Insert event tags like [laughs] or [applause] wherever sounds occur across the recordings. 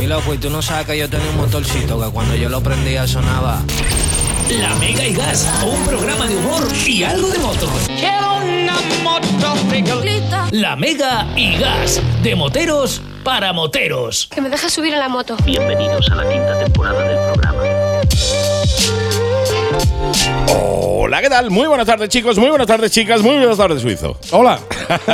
Mi loco, y tú no sabes que yo tenía un motorcito que cuando yo lo prendía sonaba. La Mega y Gas, un programa de humor y algo de moto. Quiero una motocicleta. La Mega y Gas, de moteros para moteros. Que me deja subir a la moto. Bienvenidos a la quinta temporada del programa. Hola, ¿qué tal? Muy buenas tardes, chicos. Muy buenas tardes, chicas. Muy buenas tardes, Suizo. Hola. [laughs]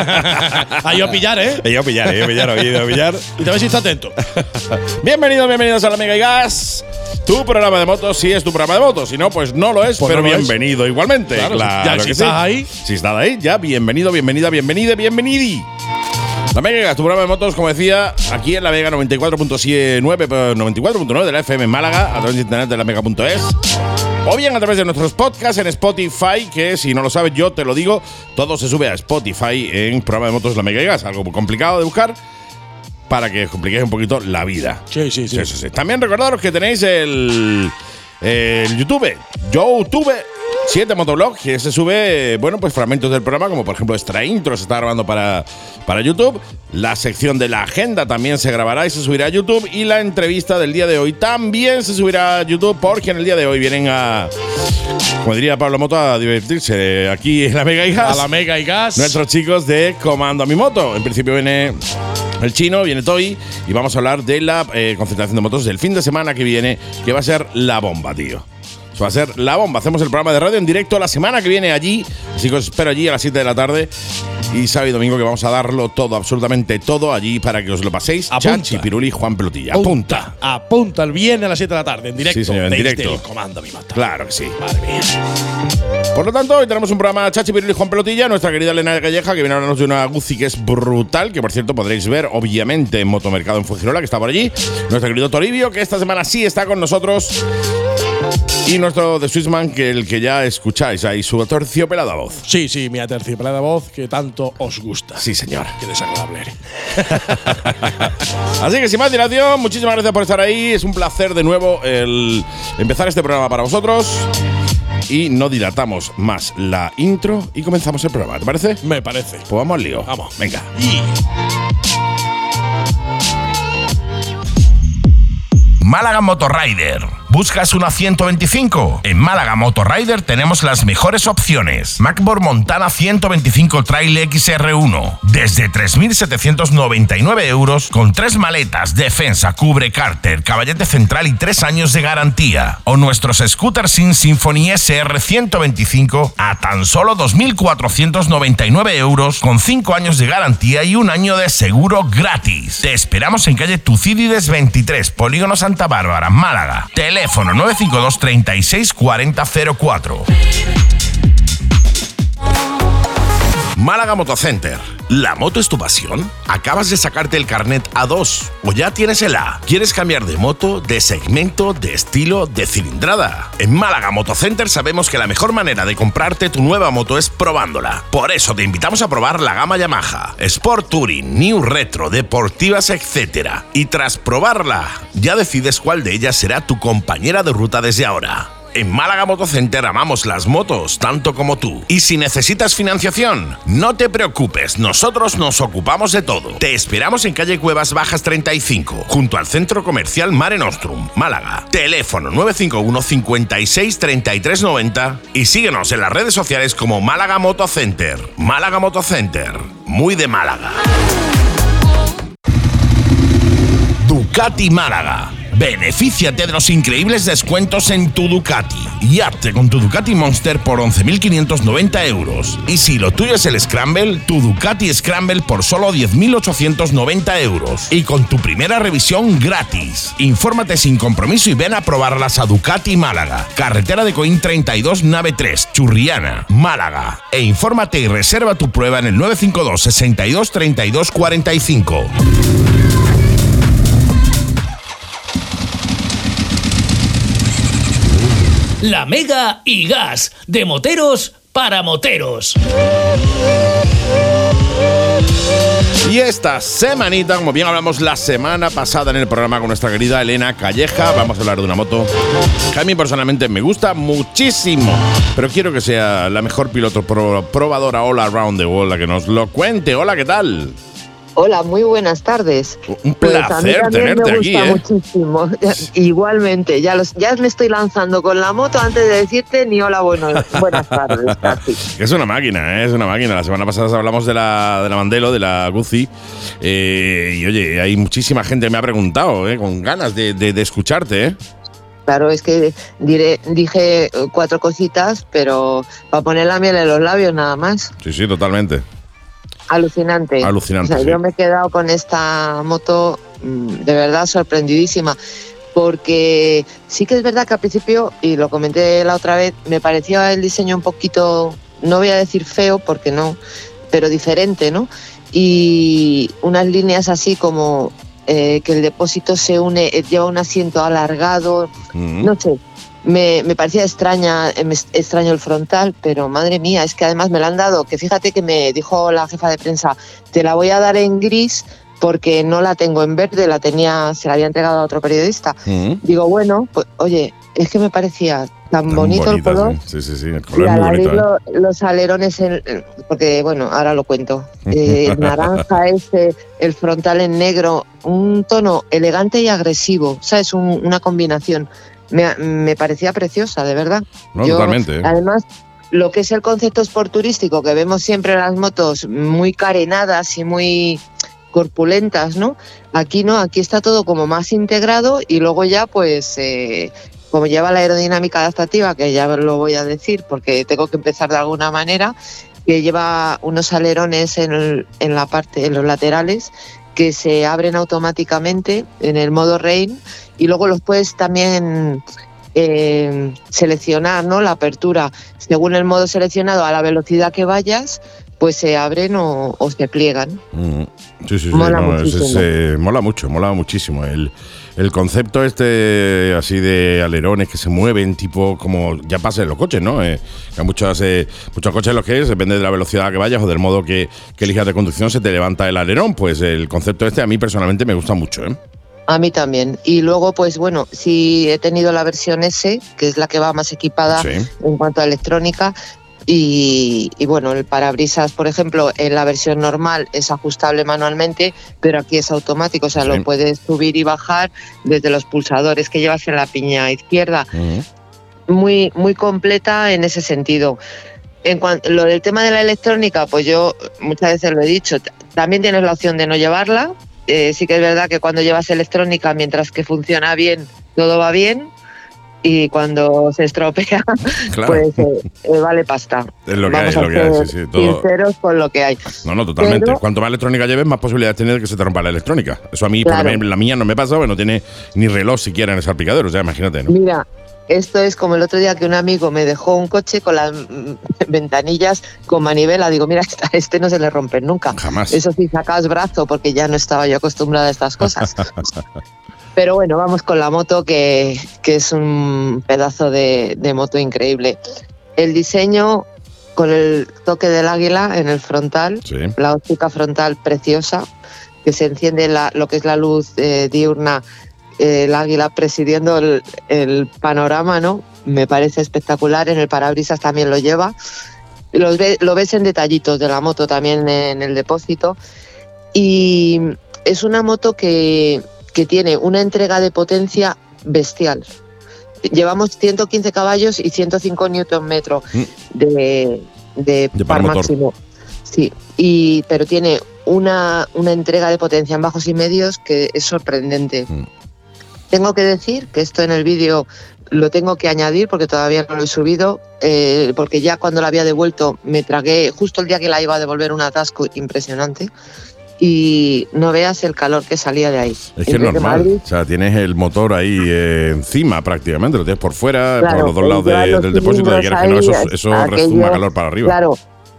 a yo a pillar, ¿eh? A pillar, he ido a pillar, a pillar. Y te ves si está atento. [laughs] Bienvenidos, bienvenidos a la Mega y Gas. Tu programa de motos, si es tu programa de motos. Si no, pues no lo es, Pues pero no lo es. bienvenido igualmente. Claro, Claro, ya, si estás sí. ahí. Si estás ahí, ya, bienvenido, bienvenida, bienvenida, bienvenidi. La Mega y Gas, tu programa de motos, como decía, aquí en la Mega 94.9, 94.9 de la FM en Málaga, a través de internet de la Mega.es. O bien a través de nuestros podcasts en Spotify, que si no lo sabes, yo te lo digo, todo se sube a Spotify en programa de motos La Mega y Gas. Algo complicado de buscar para que os compliquéis un poquito la vida. Sí, sí, sí. También recordaros que tenéis el, el YouTube, YouTube 7 Motoblog, que se sube, bueno, pues fragmentos del programa, como por ejemplo esta intro se está grabando para, para YouTube. La sección de la agenda también se grabará y se subirá a YouTube. Y la entrevista del día de hoy también se subirá a YouTube, porque en el día de hoy vienen a, como diría Pablo Moto, a divertirse aquí en la Mega y A Gas. la Mega y Gas. Nuestros chicos de Comando a mi moto. En principio viene el chino, viene Toy y vamos a hablar de la eh, concentración de motos del fin de semana que viene, que va a ser la bomba, tío. Eso va a ser la bomba. Hacemos el programa de radio en directo la semana que viene allí. Así que os espero allí a las 7 de la tarde. Y sábado y domingo que vamos a darlo todo, absolutamente todo allí para que os lo paséis. Apunta. Chachi, Piruli, Juan Pelotilla. Apunta. Apunta el viernes a las 7 de la tarde, en directo. Sí, señor, en desde directo. el comando, mi mata. Claro que sí. Madre mía. Por lo tanto, hoy tenemos un programa Chachi Piruli y Juan Pelotilla, nuestra querida Elena Calleja, que viene a hablarnos de una Guzzi que es brutal, que por cierto podréis ver, obviamente, en Motomercado en Fuengirola, que está por allí. Nuestro querido Toribio, que esta semana sí está con nosotros. Y nuestro de Swissman, que el que ya escucháis ahí, su terciopelada voz. Sí, sí, mi aterciopelada voz que tanto os gusta. Sí, señor. Qué desagradable. [laughs] Así que sin más dilación, muchísimas gracias por estar ahí. Es un placer de nuevo el empezar este programa para vosotros. Y no dilatamos más la intro y comenzamos el programa, ¿te parece? Me parece. Pues vamos al lío. Vamos. Venga. Málaga Motorrider. ¿Buscas una 125? En Málaga Motorrider tenemos las mejores opciones. Macbor Montana 125 Trail XR1. Desde 3.799 euros con tres maletas, defensa, cubre cárter, caballete central y tres años de garantía. O nuestros scooters sin Symphony SR 125 a tan solo 2.499 euros con cinco años de garantía y un año de seguro gratis. Te esperamos en calle Tucídides 23, Polígono Santa Bárbara, Málaga. Teléfono 952 36 40 04. Málaga Motocenter. ¿La moto es tu pasión? ¿Acabas de sacarte el carnet A2 o ya tienes el A? ¿Quieres cambiar de moto, de segmento, de estilo, de cilindrada? En Málaga Motocenter sabemos que la mejor manera de comprarte tu nueva moto es probándola. Por eso te invitamos a probar la gama Yamaha, Sport Touring, New Retro, deportivas, etc. Y tras probarla, ya decides cuál de ellas será tu compañera de ruta desde ahora. En Málaga Motocenter amamos las motos tanto como tú. Y si necesitas financiación, no te preocupes, nosotros nos ocupamos de todo. Te esperamos en calle Cuevas Bajas 35, junto al centro comercial Mare Nostrum, Málaga. Teléfono 951 56 33 90 y síguenos en las redes sociales como Málaga Motocenter. Málaga Motocenter, muy de Málaga. Ducati Málaga. Benefíciate de los increíbles descuentos en tu Ducati y hazte con tu Ducati Monster por 11.590 euros. Y si lo tuyo es el Scramble, tu Ducati Scramble por solo 10.890 euros. Y con tu primera revisión gratis. Infórmate sin compromiso y ven a probarlas a Ducati Málaga. Carretera de Coín 32, nave 3, Churriana, Málaga. E infórmate y reserva tu prueba en el 952 62 32 45. La Mega y Gas, de moteros para moteros. Y esta semanita, como bien hablamos la semana pasada en el programa con nuestra querida Elena Calleja, vamos a hablar de una moto que a mí personalmente me gusta muchísimo, pero quiero que sea la mejor piloto pro- probadora all around the world la que nos lo cuente. Hola, ¿qué tal? Hola, muy buenas tardes. Un Pues a mí placer también tenerte me aquí, gusta ¿eh? muchísimo. Igualmente, ya, los, ya me estoy lanzando con la moto antes de decirte ni hola, bueno, [laughs] buenas tardes, casi. Es una máquina, ¿eh? es una máquina. La semana pasada hablamos de la, de la Mandelo, de la Guzzi. eh, y oye, hay muchísima gente que me ha preguntado, ¿eh? con ganas de, de- de escucharte. ¿eh? Claro, es que diré, dije cuatro cositas, pero para poner la miel en los labios nada más. Sí, sí, totalmente. Alucinante. Alucinante, O sea, sí. yo me he quedado con esta moto mm, de verdad sorprendidísima. Porque sí que es verdad que al principio, y lo comenté la otra vez, me parecía el diseño un poquito, no voy a decir feo, porque no, pero diferente, ¿no? Y unas líneas así como eh, que el depósito se une, eh, lleva un asiento alargado, Mm. no sé, me, me parecía extraña, eh, me es- extraño el frontal, pero madre mía, es que además me la han dado, que fíjate que me dijo la jefa de prensa, te la voy a dar en gris porque no la tengo en verde, la tenía, se la había entregado a otro periodista. Mm. Digo, bueno, pues oye, es que me parecía tan, Tan bonito el color. Sí, sí, sí, el Y color es al muy abrir bonito. ¿eh? lo- los alerones, en- porque bueno, ahora lo cuento. Eh, [laughs] el naranja ese, el frontal en negro, un tono elegante y agresivo, ¿sabes? Un- una combinación. Me, me parecía preciosa, de verdad. No, Yo, totalmente. ¿eh? Además, lo que es el concepto sport turístico, que vemos siempre las motos muy carenadas y muy corpulentas, ¿no? Aquí no, aquí está todo como más integrado y luego ya pues eh, como lleva la aerodinámica adaptativa, que ya lo voy a decir porque tengo que empezar de alguna manera, que lleva unos alerones en, el- en la parte, en los laterales, que se abren automáticamente en el modo rain y luego los puedes también eh, seleccionar, ¿no? La apertura según el modo seleccionado a la velocidad que vayas, pues se abren o, o se pliegan. Mm. Sí, sí, sí. Mola no, es- es, eh, mola mucho, mola muchísimo. El, el concepto este así de alerones que se mueven, tipo como ya pasa en los coches, ¿no? Eh, hay muchos, eh, muchos coches en los que depende de la velocidad que vayas o del modo que, que elijas de conducción, se te levanta el alerón. Pues el concepto este a mí personalmente me gusta mucho, ¿eh? A mí también. Y luego, pues bueno, sí he tenido la versión S, que es la que va más equipada Sí. en cuanto a electrónica. Y, y bueno, el parabrisas, por ejemplo, en la versión normal es ajustable manualmente, pero aquí es automático, o sea, Sí. lo puedes subir y bajar desde los pulsadores que llevas en la piña izquierda. Muy, muy completa en ese sentido. En cuanto lo del tema de la electrónica, pues yo muchas veces lo he dicho, también tienes la opción de no llevarla. Eh, sí que es verdad que cuando llevas electrónica, mientras que funciona bien, todo va bien. Y cuando se estropea, [laughs] Claro. pues eh, eh, vale pasta. Es lo que Vamos hay, es lo que hay, sí, sí, todo- sinceros con lo que hay. No, no, totalmente. Pero- Cuanto más electrónica lleves, más posibilidades tienes de que se te rompa la electrónica. Eso a mí, por Claro. menos, la mía no me pasa, porque no tiene ni reloj siquiera en el salpicadero. O sea, imagínate, ¿no? Mira, esto es como el otro día que un amigo me dejó un coche con las [laughs] ventanillas con manivela. Digo, mira, [laughs] este no se le rompen nunca. Jamás. Eso sí, sacas brazo porque ya no estaba yo acostumbrada a estas cosas. [laughs] Pero bueno, vamos con la moto que, que es un pedazo de, de moto increíble. El diseño con el toque del águila en el frontal, Sí. la óptica frontal preciosa, que se enciende la- lo que es la luz eh, diurna, el águila presidiendo el, el panorama, ¿no? Me parece espectacular. En el parabrisas también lo lleva. Los ve- lo ves en detallitos de la moto también en el depósito. Y es una moto que, que tiene una entrega de potencia bestial. Llevamos 115 caballos y 105 newton metro Mm. de, de, De par máximo. Sí, y, pero tiene una, una entrega de potencia en bajos y medios que es sorprendente. Mm. Tengo que decir que esto en el vídeo lo tengo que añadir porque todavía no lo he subido, eh, porque ya cuando la había devuelto me tragué, justo el día que la iba a devolver, un atasco impresionante. Y no veas el calor que salía de ahí. Es que es normal. Madrid, O sea, tienes el motor ahí eh, encima prácticamente. Lo tienes por fuera, Claro, por los dos lados de- del depósito. De que no, eso, eso aquello- rezuma calor para arriba. Claro,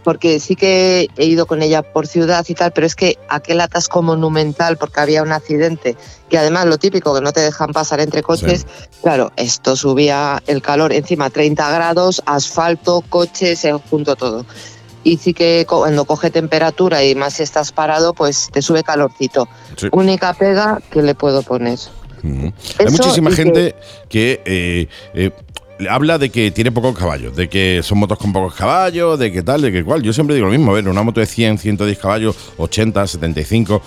porque sí que he ido con ella por ciudad y tal, pero es que aquel atasco monumental, porque había un accidente, que además lo típico, que no te dejan pasar entre coches, claro, esto subía el calor, encima 30 grados, asfalto, coches, se junto todo. Y sí que cuando coge temperatura y más si estás parado, pues te sube calorcito. Sí. Única pega que le puedo poner. Hay muchísima que- gente que, eh, eh, habla de que tiene pocos caballos, de que son motos con pocos caballos, de que tal, de que cual. Yo siempre digo lo mismo, a ver, una moto de 100, 110 caballos, 80, 75,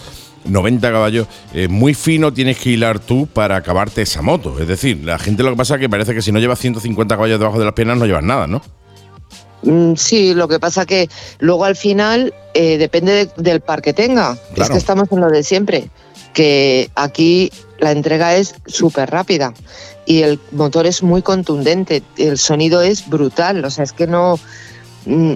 90 caballos, eh, muy fino tienes que hilar tú para acabarte esa moto. Es decir, la gente lo que pasa es que parece que si no llevas 150 caballos debajo de las piernas no llevas nada, ¿no? Mm, Sí, lo que pasa que luego al final eh, depende de- del par que tenga. Es que estamos en lo de siempre, que aquí la entrega es súper rápida y el motor es muy contundente, el sonido es brutal, o sea, es que no... mm,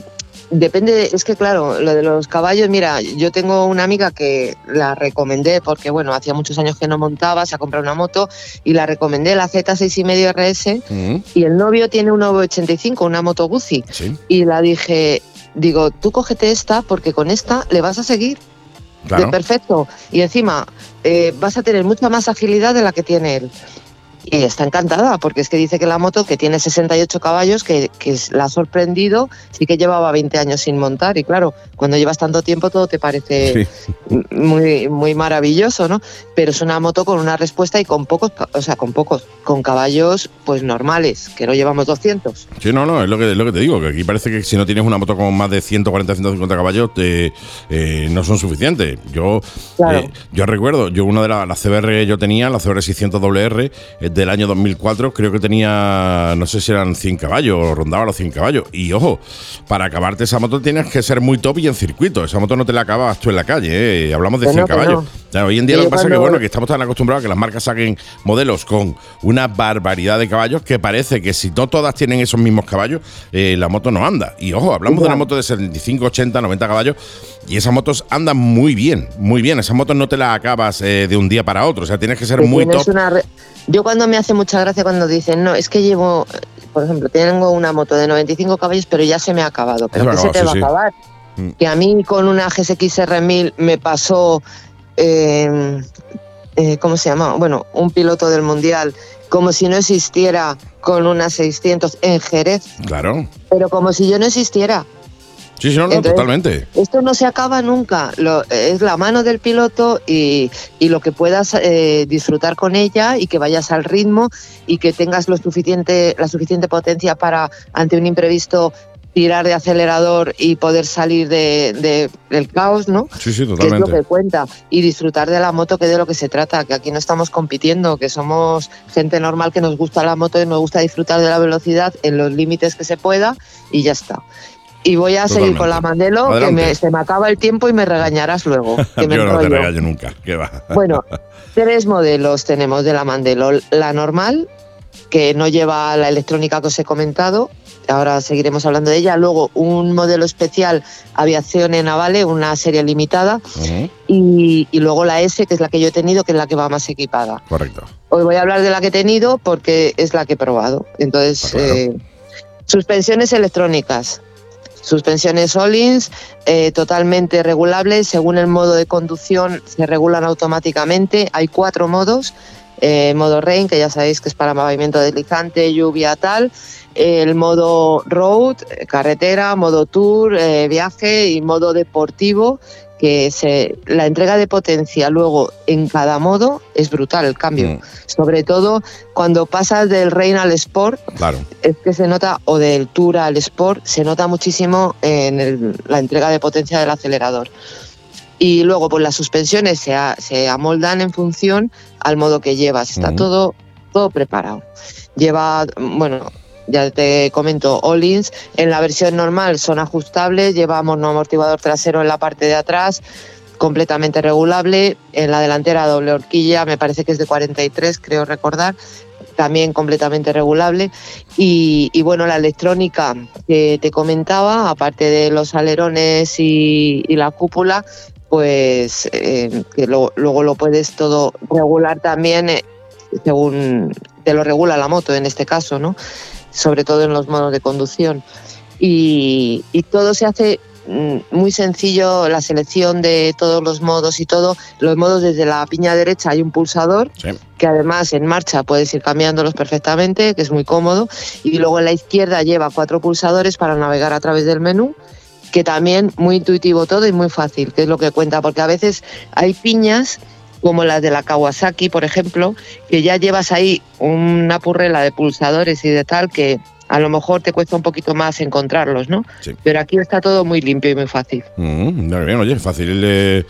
Depende, de- es que claro, lo de los caballos, mira, yo tengo una amiga que la recomendé porque, bueno, hacía muchos años que no montaba, se ha comprado una moto y la recomendé, la Z6,5 RS, Mm, y el novio tiene un 985, una moto Guzzi. sí, Y la dije, digo, tú cógete esta porque con esta le vas a seguir perfecto. Y encima eh, vas a tener mucha más agilidad de la que tiene él. Y está encantada porque es que dice que la moto, que tiene 68 caballos, que, que la ha sorprendido, sí que llevaba 20 años sin montar. Y claro, cuando llevas tanto tiempo todo te parece Sí. muy, muy maravilloso, ¿no? Pero es una moto con una respuesta y con pocos, o sea, con pocos, con caballos pues normales, que no llevamos 200. Sí, no, no, es lo que, es lo que te digo, que aquí parece que si no tienes una moto con más de 140, 150 caballos, te, eh, no son suficientes. Yo, Claro. eh, yo recuerdo, yo una de las las CBR que yo tenía, la CBR 600 WR, del año 2004, creo que tenía, no sé si eran 100 caballos, rondaba los 100 caballos. Y ojo, para acabarte esa moto tienes que ser muy top y en circuito. Esa moto no te la acabas tú en la calle, ¿eh? hablamos de Que 100 no, que caballos. no. Claro, hoy en día lo que pasa es que, bueno, que estamos tan acostumbrados a que las marcas saquen modelos con una barbaridad de caballos que parece que si no todas tienen esos mismos caballos, eh, la moto no anda. Y ojo, hablamos de una moto de 75, 80, 90 caballos y esas motos andan muy bien, muy bien. Esas motos no te las acabas eh, de un día para otro, o sea, tienes que ser muy top. Yo cuando me hace mucha gracia cuando dicen, no, es que llevo, por ejemplo, tengo una moto de 95 caballos, pero ya se me ha acabado. ¿Pero ha se te va sí, a acabar? Mm. Que a mí con una GSX R1000 me pasó, eh, eh, ¿cómo se llama? Bueno, un piloto del Mundial, como si no existiera con una 600 en Jerez, Claro. pero como si yo no existiera. Sí, sí, no, no, Entonces- totalmente. Esto no se acaba nunca. Lo- es la mano del piloto y, y lo que puedas eh, disfrutar con ella y que vayas al ritmo y que tengas lo suficiente, la suficiente potencia para, ante un imprevisto, tirar de acelerador y poder salir de, de- del caos, ¿no? Sí, sí, Que es lo totalmente. que cuenta. Y disfrutar de la moto, que de lo que se trata, que aquí no estamos compitiendo, que somos gente normal que nos gusta la moto y nos gusta disfrutar de la velocidad en los límites que se pueda y ya está. Y voy a seguir con la Mandelo, que me- se me acaba el tiempo y me regañarás luego. [laughs] Que me Yo no te regaño nunca. Que va. [laughs] Bueno, tres modelos tenemos de la Mandelo. La normal, que no lleva la electrónica que os he comentado, ahora seguiremos hablando de ella. Luego un modelo especial, aviación en Navale, una serie limitada. Y, y luego la S, que es la que yo he tenido, que es la que va más equipada. Correcto. Hoy voy a hablar de la que he tenido porque es la que he probado. Entonces, eh, suspensiones electrónicas. Suspensiones Olins eh, totalmente regulables. Según el modo de conducción, se regulan automáticamente. Hay cuatro modos. Eh, modo Rain, que ya sabéis que es para pavimento deslizante, lluvia, tal. El modo Road, eh, carretera, modo Tour, eh, viaje y modo deportivo, que se, la entrega de potencia luego en cada modo es brutal el cambio. Mm, Sobre todo cuando pasas del Rain al Sport, claro. es que se nota, o del Tour al Sport, se nota muchísimo en el- la entrega de potencia del acelerador. Y luego, pues las suspensiones se, a- se amoldan en función al modo que llevas. Está Ujú. todo, todo preparado. Lleva, bueno, ya te comento, All-ins. En la versión normal son ajustables, lleva amortiguador trasero en la parte de atrás, completamente regulable. En la delantera doble horquilla, me parece que es de 43, creo recordar, también completamente regulable. Y, bueno, la electrónica que te comentaba, aparte de los alerones y, la cúpula, pues eh, que luego lo puedes todo regular también eh, según te lo regula la moto en este caso, ¿no? Sobre todo en los modos de conducción. Y, y todo se hace mm, muy sencillo, la selección de todos los modos y todo. Los modos desde la piña derecha hay un pulsador Sí. que además en marcha puedes ir cambiándolos perfectamente, que es muy cómodo. Y luego en la izquierda lleva cuatro pulsadores para navegar a través del menú, que también muy intuitivo todo y muy fácil, que es lo que cuenta, porque a veces hay piñas como las de la Kawasaki, por ejemplo, que ya llevas ahí una purrela de pulsadores y de tal que a lo mejor te cuesta un poquito más encontrarlos, ¿no? Sí. Pero aquí está todo muy limpio y muy fácil. Mm, muy bien, oye, fácil. eh,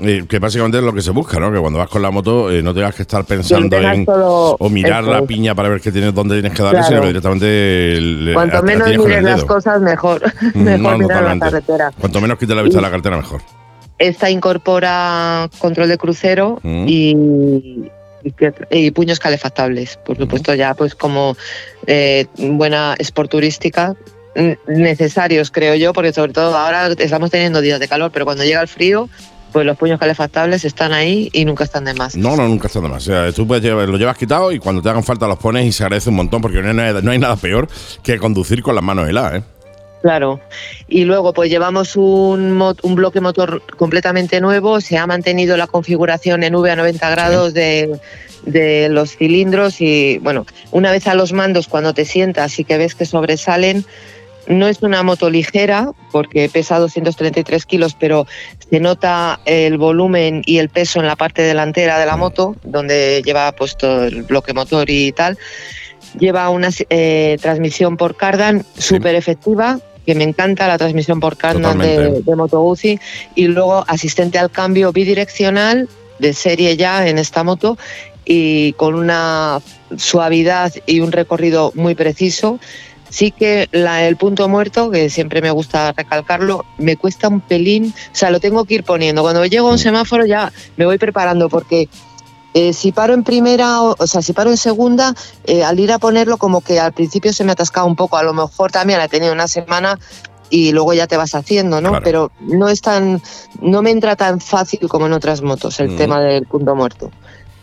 eh, que básicamente es lo que se busca, ¿no? Que cuando vas con la moto eh, no tengas que estar pensando en. o mirar la piña para ver qué tienes, dónde tienes que darle, Claro. sino directamente. el- Cuanto a- menos mires las cosas, mejor. [laughs] Mm, mejor no, mirar la carretera. Cuanto menos quite la vista de la cartera, mejor. Esta incorpora control de crucero Mm. y, puños calefactables. Por supuesto, ya pues como eh, buena sport turística, necesarios creo yo, porque sobre todo ahora estamos teniendo días de calor, pero cuando llega el frío, pues los puños calefactables están ahí y nunca están de más. No, no, nunca está de más. O sea, tú puedes llevar- lo llevas quitado y cuando te hagan falta los pones y se agradece un montón porque no hay no hay nada peor que conducir con las manos heladas, ¿eh? Claro. Y luego pues llevamos un, un bloque motor completamente nuevo, se ha mantenido la configuración en V a 90 grados de, de los cilindros y bueno, una vez a los mandos cuando te sientas y que ves que sobresalen, no es una moto ligera porque pesa 233 kilos, pero se nota el volumen y el peso en la parte delantera de la moto, donde lleva puesto el bloque motor y tal. Lleva una eh, transmisión por cardan súper efectiva, que me encanta la transmisión por cardan de, de Moto Guzzi. Y luego asistente al cambio bidireccional de serie ya en esta moto y con una suavidad y un recorrido muy preciso. Sí que la- el punto muerto, que siempre me gusta recalcarlo, me cuesta un pelín, o sea, lo tengo que ir poniendo. Cuando llego a un semáforo ya me voy preparando porque eh, si paro en primera, o, o sea, si paro en segunda, eh, al ir a ponerlo como que al principio se me atascaba un poco, a lo mejor también la he tenido una semana y luego ya te vas haciendo, ¿no? Claro. Pero no es tan, no me entra tan fácil como en otras motos el Mm. tema del punto muerto.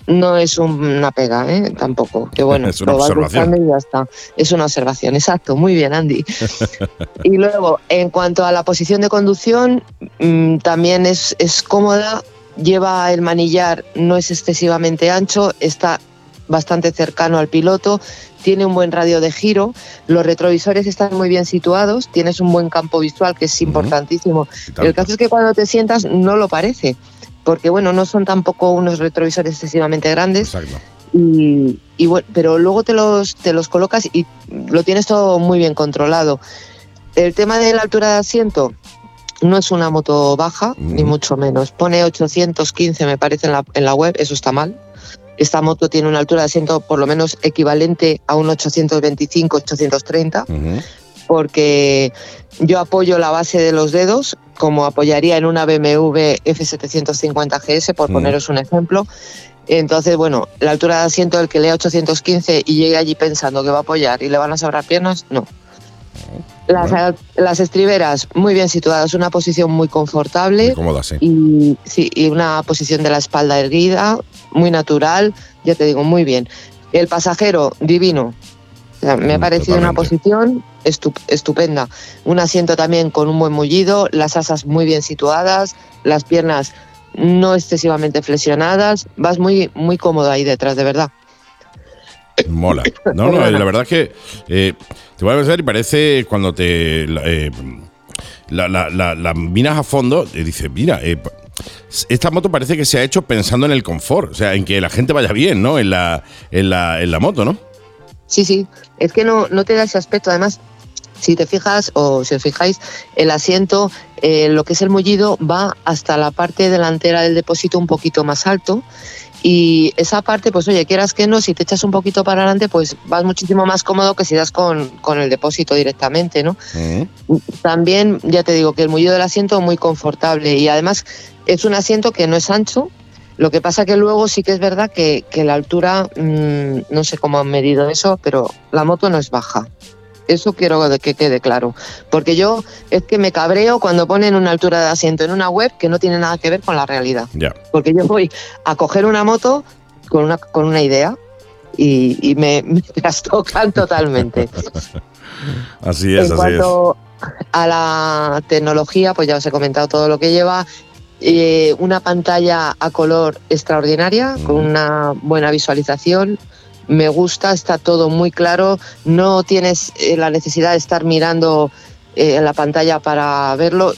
No es un- una pega, ¿eh? Tampoco. Que [laughs] bueno, Es una lo vas observación. buscando y ya está. Es una observación, exacto. Muy bien, Andy. [laughs] y luego, en cuanto a la posición de conducción, mm, también es, es cómoda. Lleva el manillar, no es excesivamente ancho, está bastante cercano al piloto, tiene un buen radio de giro, los retrovisores están muy bien situados, tienes un buen campo visual que es importantísimo. El caso es que cuando te sientas no lo parece, porque bueno, no son tampoco unos retrovisores excesivamente grandes, Exacto. y, y bueno, pero luego te los, te los colocas y lo tienes todo muy bien controlado. El tema de la altura de asiento no es una moto baja, ni mucho menos. Pone 815, me parece, en la, en la web, eso está mal. Esta moto tiene una altura de asiento por lo menos equivalente a un 825-830 Ujú. porque yo apoyo la base de los dedos como apoyaría en una BMW F750 GS, por poneros un ejemplo. Entonces, bueno, la altura de asiento del que lea 815 y llegue allí pensando que va a apoyar y le van a sobrar piernas, no. Las, las estriberas muy bien situadas, una posición muy confortable Muy cómoda, sí. y, sí, y una posición de la espalda erguida, muy natural, ya te digo, muy bien. El pasajero, divino. O sea, me ha Mm, parecido una posición estup- estupenda. Un asiento también con un buen mullido, las asas muy bien situadas, las piernas no excesivamente flexionadas. Vas muy, muy cómodo ahí detrás, de verdad. Mola. No, no, la verdad es que eh, te voy a pensar y parece cuando te la, eh, la, a fondo y dices, mira, eh, esta moto parece que se ha hecho pensando en el confort, o sea, en que la gente vaya bien, ¿no? En la, en la, en la moto, ¿no? Sí, sí, es que no, no te da ese aspecto. Además, si te fijas o si os fijáis, el asiento, lo que es el mullido, va hasta la parte delantera del depósito un poquito más alto. Y esa parte, pues oye, quieras que no, si te echas un poquito para adelante, pues vas muchísimo más cómodo que si das con, con el depósito directamente, ¿no? Ujú. También, ya te digo, que el mullido del asiento muy confortable y además es un asiento que no es ancho. Lo que pasa que luego sí que es verdad que, que la altura, mm, no sé cómo han medido eso, pero la moto no es baja. Eso quiero que quede claro. Porque yo es que me cabreo cuando ponen una altura de asiento en una web que no tiene nada que ver con la realidad. Porque yo voy a coger una moto con una, con una idea y, y me, [laughs] me trastocan totalmente. [laughs] Así es, en así es. cuanto a la tecnología, pues ya os he comentado todo lo que lleva. Eh, una pantalla a color extraordinaria, con Mm. una buena visualización. Me gusta, está todo muy claro. No tienes eh, la necesidad de estar mirando eh, en la pantalla para verlo.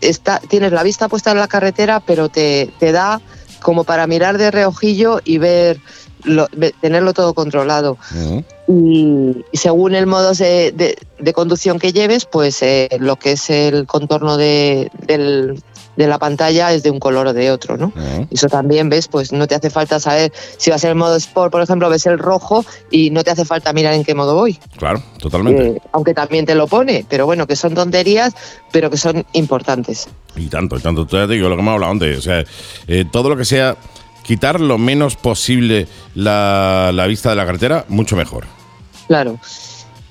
Está, tienes la vista puesta en la carretera, pero te, te da como para mirar de reojillo y ver, lo- tenerlo todo controlado. Y, y según el modo de, de- de conducción que lleves, pues eh, lo que es el contorno de, del- de la pantalla es de un color o de otro, ¿no? Ujú. Eso también, ¿ves? Pues no te hace falta saber si va a ser el modo Sport, por ejemplo, ves el rojo y no te hace falta mirar en qué modo voy. Claro, totalmente. Eh, aunque también te lo pone, pero bueno, que son tonterías, pero que son importantes. Y tanto, y tanto. Te digo lo que hemos hablado antes. O sea, eh, todo lo que sea quitar lo menos posible la, la vista de la carretera, mucho mejor. Claro.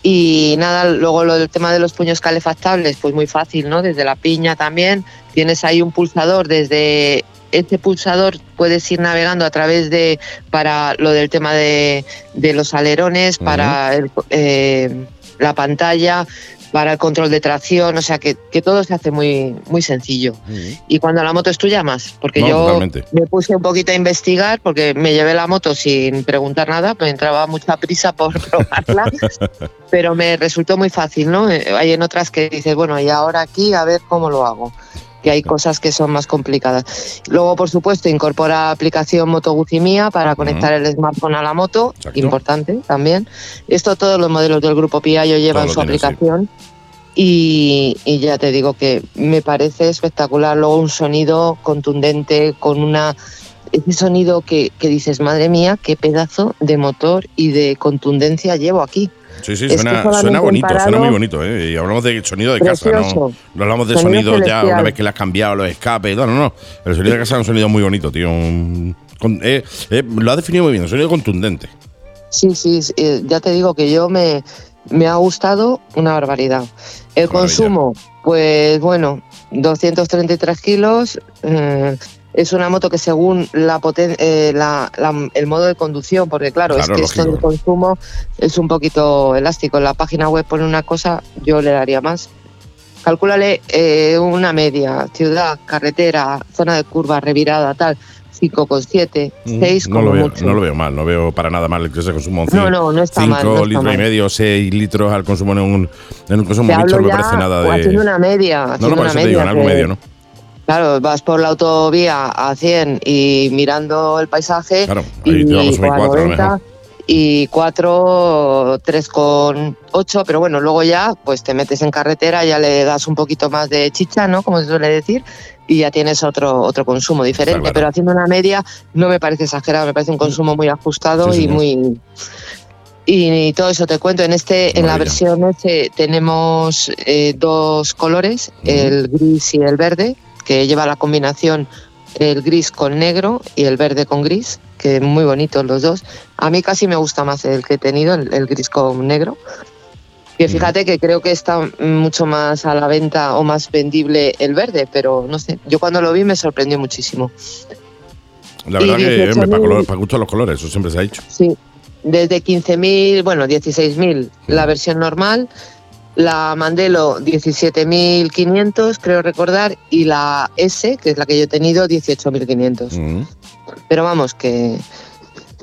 Y nada, luego lo del tema de los puños calefactables, pues muy fácil, ¿no? Desde la piña también. Tienes ahí un pulsador, desde este pulsador puedes ir navegando a través de, para lo del tema de, de los alerones, para el- eh, la pantalla, para el control de tracción, o sea que, que todo se hace muy, muy sencillo. Y cuando la moto es tuya, más. Porque No, yo totalmente. me puse un poquito a investigar, porque me llevé la moto sin preguntar nada, me entraba mucha prisa por [laughs] probarla, pero me resultó muy fácil, ¿no? Eh, Hay en otras que dices, bueno, y ahora aquí a ver cómo lo hago que hay cosas que son más complicadas. Luego, por supuesto, incorpora aplicación Moto Guzzi Mía para conectar el smartphone a la moto, Exacto. importante también. Esto todos los modelos del grupo Piaggio llevan su sí. aplicación. Y, y ya te digo que me parece espectacular. Luego un sonido contundente, con una ese sonido que, que dices, madre mía, qué pedazo de motor y de contundencia llevo aquí. Sí, sí, suena, suena bonito, en suena muy bonito. ¿eh? Y hablamos de sonido de casa. ¿no? No hablamos de Sonido sonido, ya una vez que le has cambiado los escapes. No, no, no. El sonido de casa es un sonido muy bonito, tío. Un- con- eh, eh, lo has definido muy bien, un sonido contundente. Sí, sí, eh, ya te digo que yo me, me ha gustado una barbaridad. El maravilla. consumo, pues bueno, 233 kilos. eh, es una moto que según la, poten- eh, la- la- el modo de conducción, porque claro, Claro, es que esto lógico. del consumo es un poquito elástico. En la página web pone una cosa, yo le daría más. Calcúlale eh, una media, ciudad, carretera, zona de curva, revirada, tal, 5,7, 6 no, como lo veo, mucho. no lo veo mal, no veo para nada mal que ese consumo. No, no, no está 5 mal, no está litros y mal. medio, 6 litros al consumo en un, en un consumo hablo no me parece nada o haciendo de. una media. No, no, por eso te digo, en media algo medio, ¿no? Claro, vas por la autovía a 100 y mirando el paisaje Claro, ahí y, te vamos o a cuatro, a lo 90, mejor. y 4, 3,8, pero bueno, luego ya pues te metes en carretera, ya le das un poquito más de chicha, ¿no? Como se suele decir, y ya tienes otro, otro consumo diferente. claro. Pero haciendo una media no me parece exagerado, me parece un consumo muy ajustado Sí, y muy... Y, todo eso te cuento. En este, en la versión S tenemos eh, dos colores, el gris y el verde, que lleva la combinación el gris con negro y el verde con gris, que muy bonitos los dos. A mí casi me gusta más el que he tenido, el, el gris con negro. Que fíjate que creo que está mucho más a la venta o más vendible el verde, pero no sé, yo cuando lo vi me sorprendió muchísimo. La y verdad que, 18.000. hombre, para, para gusto los colores, eso siempre se ha dicho. Sí, desde 15.000, bueno, 16.000 la versión normal, la Mandelo 17.500, creo recordar, y la S, que es la que yo he tenido, 18.500. Ujú. Pero vamos, que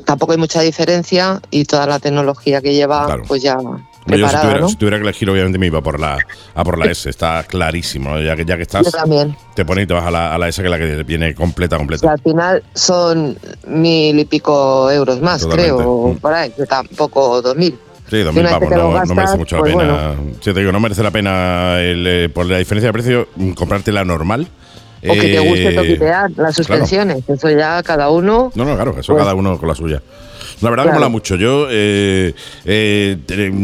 tampoco hay mucha diferencia y toda la tecnología que lleva, Claro. pues ya yo si tuviera, ¿no? si tuviera que elegir, obviamente me iba por la, a por la S, está clarísimo. Ya que, ya que estás, Yo también. te pones y te vas a la, a la S, que es la que viene completa, O sea, completa. al final son mil y pico euros más, Totalmente. creo, Mm. por ahí, que tampoco dos mil. Sí, dos una mil vez que pavos, no, no merece mucho pues la pena. Sí, te digo, no merece la pena, el, eh, por la diferencia de precio, mm, comprarte la normal. O que te guste Eh, toquitear las suspensiones, eso ya cada uno. No, no, claro, eso Pues- cada uno con la suya. La verdad que Claro. mola mucho. Yo eh, eh,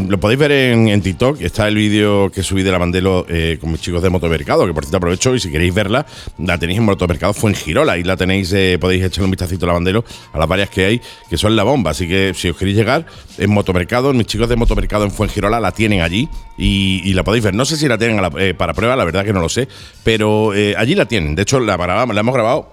lo podéis ver en, en TikTok. Está el vídeo que subí de la Mandelo eh, con mis chicos de Motomercado, que por cierto aprovecho y si queréis verla, la tenéis en Motomercado Fuengirola. Ahí la tenéis, eh, podéis echarle un vistacito a la Mandelo, a las varias que hay, que son la bomba. Así que si os queréis llegar, en Motomercado, mis chicos de Motomercado en Fuengirola la tienen allí y, y la podéis ver. No sé si la tienen a la- eh, para prueba, la verdad que no lo sé, pero eh, allí la tienen. De hecho, la, grabamos- la hemos grabado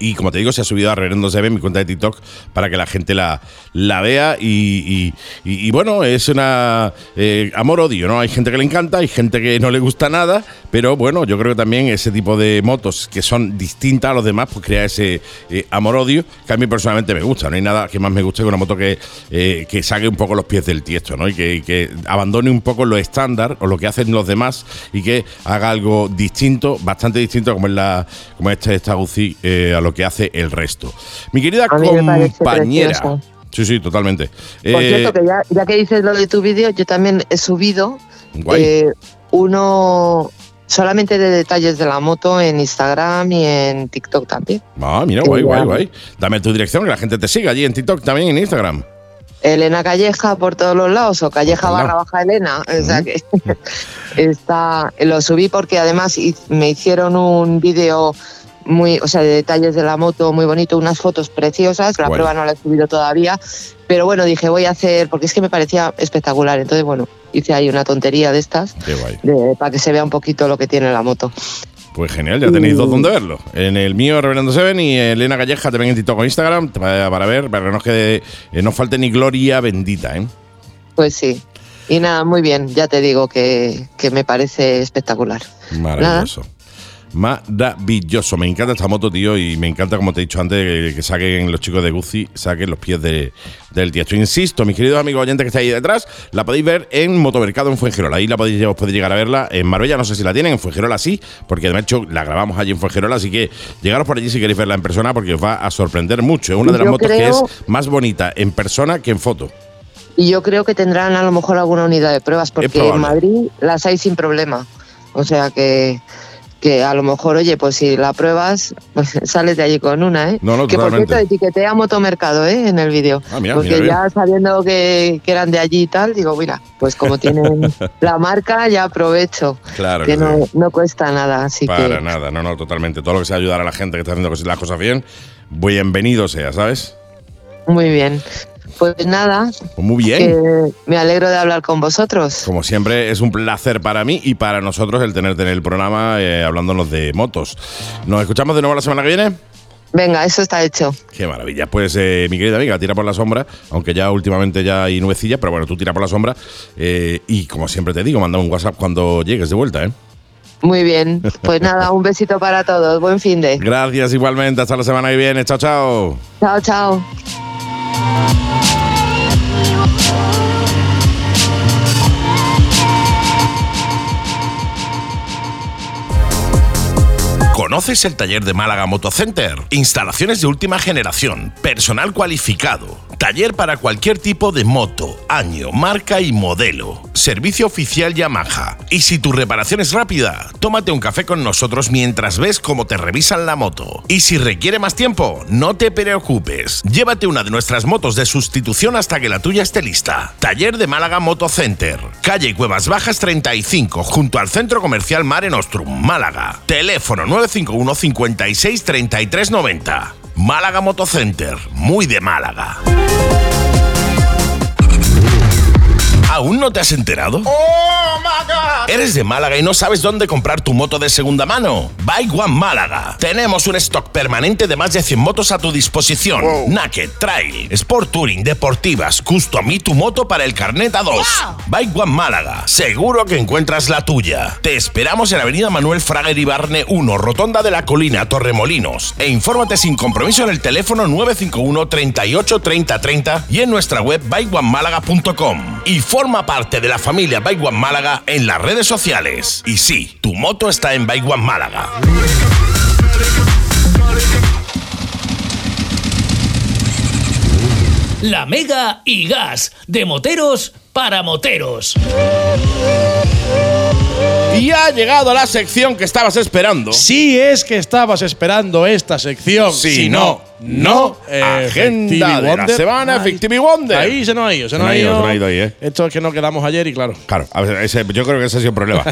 y como te digo, se ha subido a Reverendo TV, mi cuenta de TikTok, para que la gente la, la vea. Y, y- bueno, es una eh, amor-odio, ¿no? Hay gente que le encanta, hay gente que no le gusta nada, pero bueno, yo creo que también ese tipo de motos que son distintas a los demás, pues crea ese eh, amor-odio que a mí personalmente me gusta. No hay nada que más me guste que una moto que, eh, que saque un poco los pies del tiesto, ¿no? Y que, abandone un poco lo estándar o lo que hacen los demás y que haga algo distinto, bastante distinto, como es la como esta Guzzi eh, a lo que hace el resto. Mi querida compañera. Sí, sí, totalmente. Por Eh, cierto, que ya, ya que dices lo de tu vídeo, yo también he subido eh, uno solamente de detalles de la moto en Instagram y en TikTok también. Ah, mira, guay, guay, guay. Dame tu dirección, que la gente te siga allí en TikTok, también en Instagram. Elena Calleja por todos los lados o Calleja barra baja Elena. O sea que [laughs] está, lo subí porque además me hicieron un vídeo muy, o sea, de detalles de la moto muy bonito, unas fotos preciosas. La prueba no la he subido todavía, pero bueno, dije voy a hacer, porque es que me parecía espectacular. Entonces, bueno, hice ahí una tontería de estas de- para que se vea un poquito lo que tiene la moto. Pues genial, ya tenéis Mm. dos donde verlo. En el mío, Reverendo Seven, y Elena Calleja también en TikTok o Instagram, para, para ver, para que no, quede, eh, no falte ni gloria bendita, ¿eh? Pues sí. Y nada, muy bien, ya te digo que, que me parece espectacular. Maravilloso. Maravilloso. Me encanta esta moto, tío, y me encanta, como te he dicho antes, que, que saquen los chicos de Guzzi, saquen los pies de- del tiesto. Insisto, mis queridos amigos oyentes que estáis ahí detrás, la podéis ver en Motomercado en Fuengirola. Ahí la podéis, os podéis llegar a verla. En Marbella no sé si la tienen, en Fuengirola sí, porque de hecho la grabamos allí en Fuengirola, así que llegaros por allí si queréis verla en persona, porque os va a sorprender mucho. Es una de las Yo motos que es más bonita en persona que en foto. Y yo creo que tendrán a lo mejor alguna unidad de pruebas, porque en Madrid las hay sin problema. O sea que, que a lo mejor, oye, pues si la pruebas, pues [laughs] sales de allí con una, ¿eh? No, no, que por totalmente. cierto, etiqueté a Motomercado, ¿eh? En el vídeo. Ah, mira, porque mira, ya sabiendo que, que eran de allí y tal, digo, mira, pues como [laughs] tienen la marca, ya aprovecho. Claro que que no, sí. no cuesta nada, así Para que nada, no, no, totalmente. Todo lo que sea ayudar a la gente que está haciendo las cosas bien, bienvenido sea, ¿sabes? muy bien. Pues nada, muy bien. que me alegro de hablar con vosotros. Como siempre, es un placer para mí y para nosotros el tenerte en el programa eh, hablándonos de motos. ¿Nos escuchamos de nuevo la semana que viene? Venga, eso está hecho. Qué maravilla. Pues, eh, mi querida amiga, tira por la sombra, aunque ya últimamente ya hay nuecillas, pero bueno, tú tira por la sombra. eh, y como siempre te digo, manda un WhatsApp cuando llegues de vuelta, ¿eh? Muy bien. Pues nada, [laughs] un besito para todos. Buen fin de. Gracias igualmente. Hasta la semana que viene. Chao, chao. Chao, chao. ¿Conoces el taller de Málaga Motocenter? Instalaciones de última generación, personal cualificado, taller para cualquier tipo de moto, año, marca y modelo, servicio oficial Yamaha. Y si tu reparación es rápida, tómate un café con nosotros mientras ves cómo te revisan la moto. Y si requiere más tiempo, no te preocupes. Llévate una de nuestras motos de sustitución hasta que la tuya esté lista. Taller de Málaga Motocenter, calle Cuevas Bajas 35, junto al Centro Comercial Mare Nostrum, Málaga. Teléfono 951 56 33 90. Málaga Motocenter, muy de Málaga. ¿Aún no te has enterado? ¿Eres de Málaga y no sabes dónde comprar tu moto de segunda mano? Bike One Málaga. Tenemos un stock permanente de más de 100 motos a tu disposición. Naked, Trail, Sport Touring, Deportivas, Custom y tu moto para el carnet A2. Bike One Málaga. Seguro que encuentras la tuya. Te esperamos en Avenida Manuel Frager Ibarne 1, Rotonda de la Colina, Torremolinos. E infórmate sin compromiso en el teléfono 951 38 30 30 y en nuestra web bikeonemálaga.com. Y forma parte de la familia Bike One Málaga en las redes sociales. Y sí, tu moto está en Bike One Málaga. La Mega y Gas, de moteros para moteros. Y ha llegado la sección que estabas esperando. Si es que estabas esperando esta sección, Si si no, Agenda de la Wonder. semana, Effective Wonder. Ahí se nos ha ido, se nos ha ido. se nos ha ido ahí, ¿eh? Esto es que no quedamos ayer y claro. Claro, a ver, ese- yo creo que ese ha sido el problema.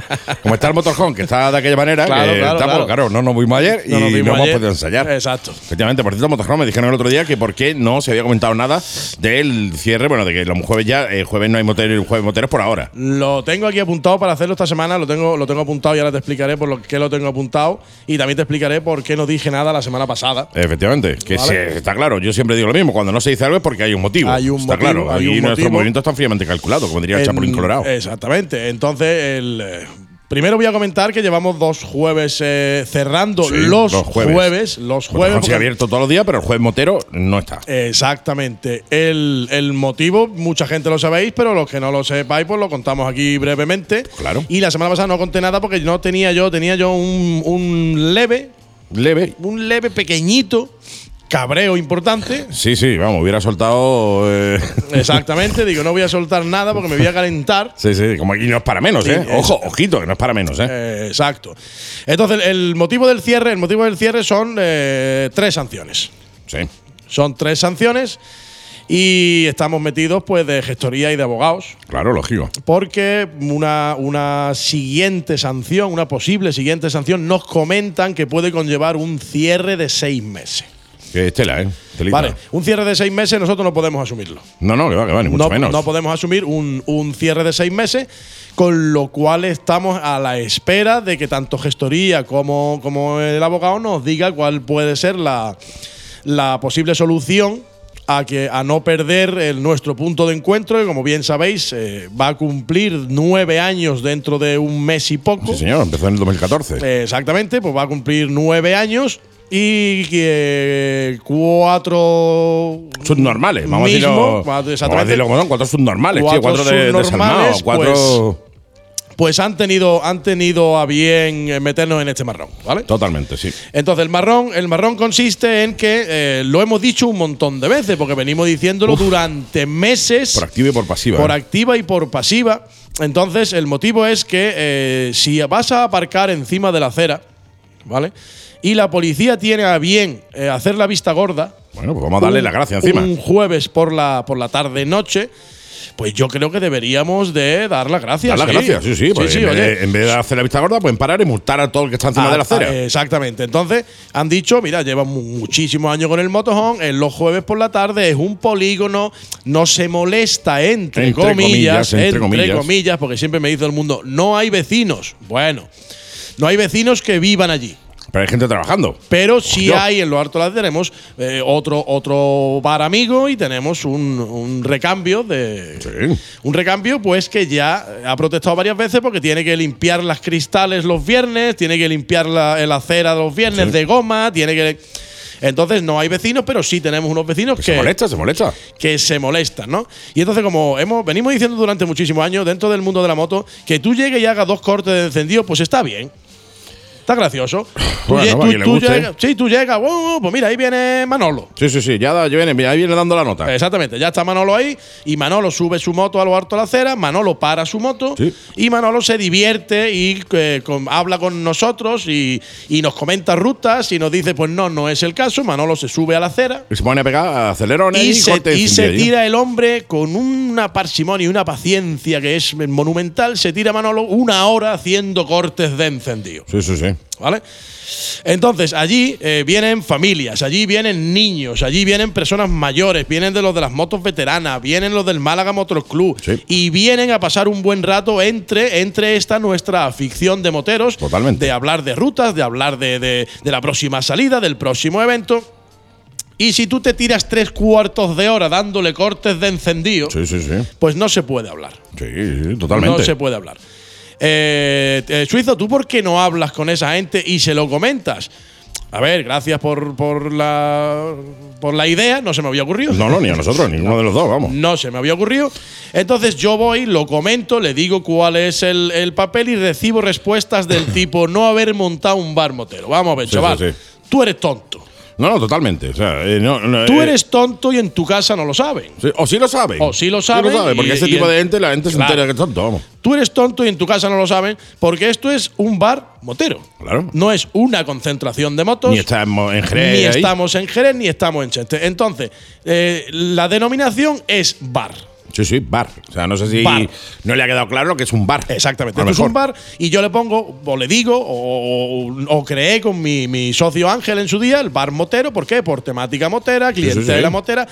Como está el motorhome, que está de aquella manera, Claro, que claro, estamos- claro. no nos vimos ayer y No no, nos vimos hemos ayer. podido ensayar. Exacto. Efectivamente, por cierto, motorhome me dijeron el otro día que por qué no se había comentado nada del cierre, bueno, de que los jueves ya, el jueves no hay moteros, el jueves moteros por ahora. Lo tengo aquí apuntado para hacerlo esta semana, lo tengo, lo tengo apuntado y ahora te explicaré por lo que lo tengo apuntado y también te explicaré por qué no dije nada la semana pasada. Efectivamente, que Vale. sí, está claro. Yo siempre digo lo mismo. Cuando no se dice algo es porque hay un motivo. Hay un está motivo, claro. hay nuestros motivo. movimientos están fríamente calculados, como diría el Chapulín Colorado. Exactamente. Entonces, el, eh, primero voy a comentar que llevamos dos jueves eh, cerrando Sí, los, los jueves. jueves. Los jueves. sigue porque- abierto todos los días, pero el jueves motero no está. Exactamente. El, el motivo, mucha gente lo sabéis, pero los que no lo sepáis, pues lo contamos aquí brevemente. Claro. Y la semana pasada no conté nada porque no tenía yo, tenía yo un, un leve Leve. un leve pequeñito cabreo importante. Sí, sí, vamos, hubiera soltado. eh, Exactamente, digo, no voy a soltar nada porque me voy a calentar. sí, sí, como aquí no es para menos, Sí, ¿eh? Ojo, ojito, que no es para menos, ¿eh? Eh, exacto. Entonces, el motivo del cierre, el motivo del cierre son eh, tres sanciones. Sí. Son tres sanciones y estamos metidos pues de gestoría y de abogados. Claro, lógico. Porque una, una siguiente sanción, una posible siguiente sanción, nos comentan que puede conllevar un cierre de seis meses. Que es tela, ¿eh? Telita. Vale, un cierre de seis meses nosotros no podemos asumirlo. No, no, que va, que va, ni mucho no, menos. no podemos asumir un, un cierre de seis meses, con lo cual estamos a la espera de que tanto gestoría como, como el abogado nos diga cuál puede ser la, la posible solución a, que, a no perder el, nuestro punto de encuentro, que como bien sabéis, eh, va a cumplir nueve años dentro de un mes y poco. Sí, señor, empezó en el 2014. Eh, Exactamente, pues va a cumplir nueve años y que cuatro subnormales, vamos mismo, a decirlo. Vamos a decirlo como son, cuatro subnormales, Cuatro tío, cuatro de, de subnormales, Salmao, cuatro. pues han tenido, han tenido a bien eh, meternos en este marrón, ¿vale? Totalmente, sí. Entonces, el marrón, el marrón consiste en que eh, lo hemos dicho un montón de veces, porque venimos diciéndolo Uf. durante meses. Por activa y por pasiva. Por ¿eh? activa y por pasiva. Entonces, el motivo es que eh, si vas a aparcar encima de la acera, ¿vale? Y la policía tiene a bien hacer la vista gorda. Bueno, pues vamos a darle un- la gracia encima. Un jueves por la, por la tarde-noche. Pues yo creo que deberíamos de dar las gracias. Dar las gracias, sí, sí. porque en, vez de, en vez de hacer la vista gorda, pueden parar y multar a todo el que está encima Ah, de la acera. ah, exactamente. Entonces, han dicho, mira, llevan mu- muchísimos años con el en los jueves por la tarde es un polígono, no se molesta, entre, Entre comillas, comillas, entre comillas. comillas, porque siempre me dice el mundo, no hay vecinos. Bueno, no hay vecinos que vivan allí. Pero hay gente trabajando. Pero sí hay en lo alto la tenemos eh, otro, otro bar amigo y tenemos un, un recambio de. Sí. Un recambio, pues que ya ha protestado varias veces porque tiene que limpiar las cristales los viernes, tiene que limpiar la, el acera los viernes Sí. de goma, tiene que. Entonces no hay vecinos, pero sí tenemos unos vecinos Que que se molesta, se molesta. que se molestan, ¿no? Y entonces, como hemos, venimos diciendo durante muchísimos años, dentro del mundo de la moto, que tú llegues y hagas dos cortes de encendido, pues está bien. Está gracioso. [laughs] Tú Bueno, le guste. llegas- sí, tú llegas, "Oh, pues mira, ahí viene Manolo. Sí, sí, sí. Ya da- ya viene, ahí viene dando la nota. Exactamente, ya está Manolo ahí y Manolo sube su moto a lo harto de la acera, Manolo para su moto Sí. y Manolo se divierte y eh, con- habla con nosotros y, y nos comenta rutas y nos dice, pues no, no es el caso, Manolo se sube a la acera Y se pone a pegar acelerones y, y, se, corte y se tira el hombre con una parsimonia y una paciencia que es monumental, se tira Manolo una hora haciendo cortes de encendido. Sí, sí, sí. ¿Vale? Entonces, allí eh, vienen familias, allí vienen niños, allí vienen personas mayores, vienen de los de las motos veteranas, vienen los del Málaga Motor Club Sí. y vienen a pasar un buen rato entre, entre esta nuestra afición de moteros, Totalmente. de hablar de rutas, de hablar de, de- de la próxima salida, del próximo evento. Y si tú te tiras tres cuartos de hora dándole cortes de encendido, Sí, sí, sí. pues no se puede hablar. Sí, sí, totalmente. No se puede hablar. Eh, eh, Suizo, ¿tú por qué no hablas con esa gente y se lo comentas? A ver, gracias por, por la, por la idea, no se me había ocurrido. No, no, ni a nosotros, ninguno de los dos, vamos. No se me había ocurrido. Entonces yo voy, lo comento, le digo cuál es el, el papel y recibo respuestas del [laughs] tipo no haber montado un bar motero. Vamos a ver, Sí, chaval. sí, sí. Tú eres tonto. No, no, totalmente. O sea, eh, no, no, Tú eh, eres tonto y en tu casa no lo saben. sí, o sí lo saben. O sí lo saben porque y- ese y tipo de gente, la gente se Claro. entera que es tonto, vamos. Tú eres tonto y en tu casa no lo saben porque esto es un bar motero. Claro. No es una concentración de motos. Ni estamos en Jerez. ni ahí. estamos en Jerez ni estamos en Cheste. Entonces, eh, la denominación es bar. Sí, sí, bar. O sea, no sé si Bar. no le ha quedado claro que es un bar. Exactamente. Lo Esto es un bar y yo le pongo, o le digo, o, o- o creé con mi, mi socio Ángel en su día el bar motero. ¿Por qué? Por temática motera, clientela sí. motera.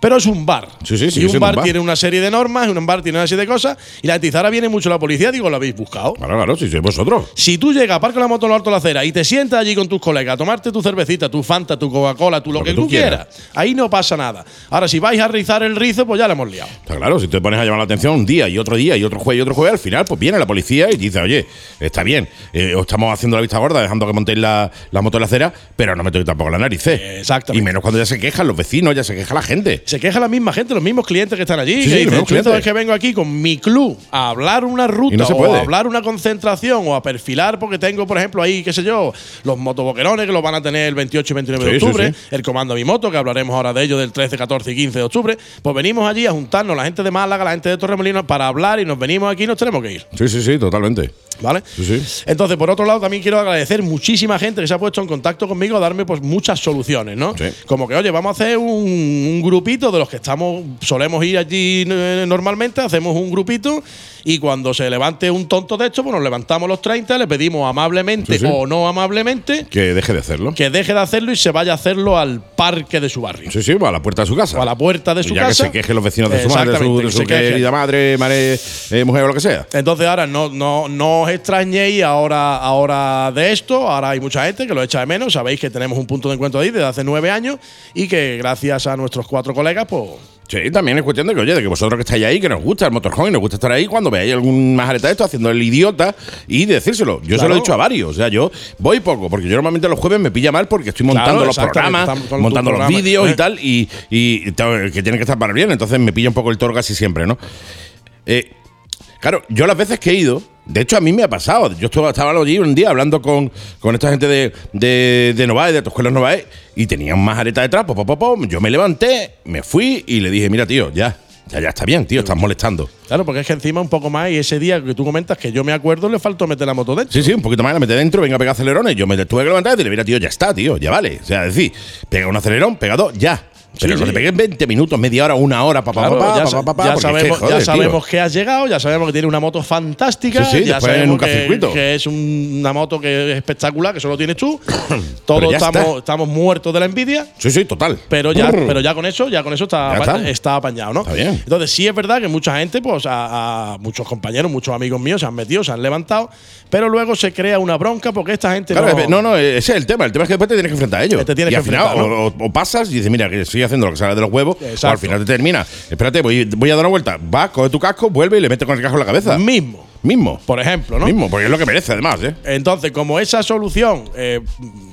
Pero es un bar. Sí, sí, y un bar, un bar. tiene una serie de normas, un bar tiene una serie de cosas. Y la tizara viene mucho la policía, digo, lo habéis buscado. Claro, claro, si sois vosotros. Si tú llegas, aparcas la moto en lo alto de la acera y te sientas allí con tus colegas a tomarte tu cervecita, tu Fanta, tu Coca-Cola, tu lo, que, tú quieras. ahí no pasa nada. Ahora, si vais a rizar el rizo, pues ya lo hemos liado. Está claro, si te pones a llamar la atención un día y otro día y otro jueves y otro jueves, al final, pues viene la policía y dice, oye, está bien, eh, os estamos haciendo la vista gorda, dejando que montéis la, la moto en la acera, pero no me tampoco la nariz. Exactamente. Y menos cuando ya se quejan los vecinos, ya se queja la gente. Se queja la misma gente, los mismos clientes que están allí. Sí, dicen, "Chuzo, clientes". es que vengo aquí con mi club a hablar una ruta Y no se o a hablar una concentración o a perfilar porque tengo, por ejemplo, ahí, qué sé yo, los motoboquerones que los van a tener el 28 y 29 de Sí, sí, octubre, sí. el Comando Mi Moto, que hablaremos ahora de ello del 13, 14 y 15 de octubre. Pues venimos allí a juntarnos la gente de Málaga, la gente de Torremolinos para hablar y nos venimos aquí y nos tenemos que ir. Sí, sí, sí, totalmente. ¿Vale? Sí, sí. Entonces, por otro lado, también quiero agradecer muchísima gente que se ha puesto en contacto conmigo a darme pues muchas soluciones, ¿no? Sí. Como que, oye, vamos a hacer un, un grupito de los que estamos, solemos ir allí eh, normalmente, hacemos un grupito y cuando se levante un tonto de esto, pues nos levantamos los 30, le pedimos amablemente Sí, sí. o no amablemente Que deje de hacerlo. que deje de hacerlo y se vaya a hacerlo al parque de su barrio. Sí, sí, a la puerta de su casa. O a la puerta de su ya casa. que se quejen los vecinos de su madre, de su, de querida madre, madre, eh, mujer o lo que sea. Entonces ahora no, no, no extrañéis ahora, ahora de esto, ahora hay mucha gente que lo echa de menos, sabéis que tenemos un punto de encuentro ahí desde hace nueve años y que gracias a nuestros cuatro colegas, pues Sí, también es cuestión de que, oye, de que vosotros que estáis ahí, que nos gusta el motorhome y nos gusta estar ahí, cuando veáis algún majareta de esto haciendo el idiota y decírselo. Yo se lo he dicho a varios. O sea, yo voy poco, porque yo normalmente los jueves me pilla mal porque estoy montando Claro, los programas, montando los programa, vídeos ¿eh? y tal, y, y que tienen que estar para bien. Entonces me pilla un poco el toro casi siempre, ¿no? Eh, claro, yo las veces que he ido, de hecho a mí me ha pasado. Yo estaba, allí un día hablando con, con esta gente de, de, de Novae, de Novae, y tenía un majareta detrás, pop, pop, pop, yo me levanté, me fui y le dije, mira tío, ya, ya, ya está bien, tío, estás molestando. claro, porque es que encima un poco más y ese día que tú comentas que yo me acuerdo le faltó meter la moto dentro. Sí, sí, un poquito más, la metí dentro, venga a pegar acelerones. Yo me tuve que levantar y decirle, mira, tío, ya está, tío, ya vale. O sea, es decir, pega un acelerón, pega dos, ya. Pero Sí, no sí. te pegues 20 minutos, media hora, una hora, papá, Claro, papá, ya, papá, papá, ya es que, sabemos, joder, ya sabemos que has llegado, ya sabemos que tiene una moto fantástica, Sí, sí, ya sabemos que, que es un- una moto que es espectacular, que solo tienes tú. [coughs] Todos estamos, estamos muertos de la envidia. Sí, sí, total. Pero ya, Brr. pero ya con eso, ya con eso está, está. está apañado, ¿no? Está bien. Entonces sí es verdad que mucha gente, pues a, a muchos compañeros, muchos amigos míos se han metido, se han levantado, pero luego se crea una bronca porque esta gente Claro, no, no, no, ese es el tema. El tema es que después te tienes que enfrentar a ello. Te tienes y que al final, enfrentar, o, o- o pasas y dices, mira, que haciendo lo que sale de los huevos, o al final te termina. Espérate, voy, voy a dar una vuelta. Vas, coge tu casco, vuelve y le metes con el casco en la cabeza. mismo, Mismo. por ejemplo, ¿no? Mismo, porque es lo que merece, además, ¿eh? Entonces, como esa solución eh,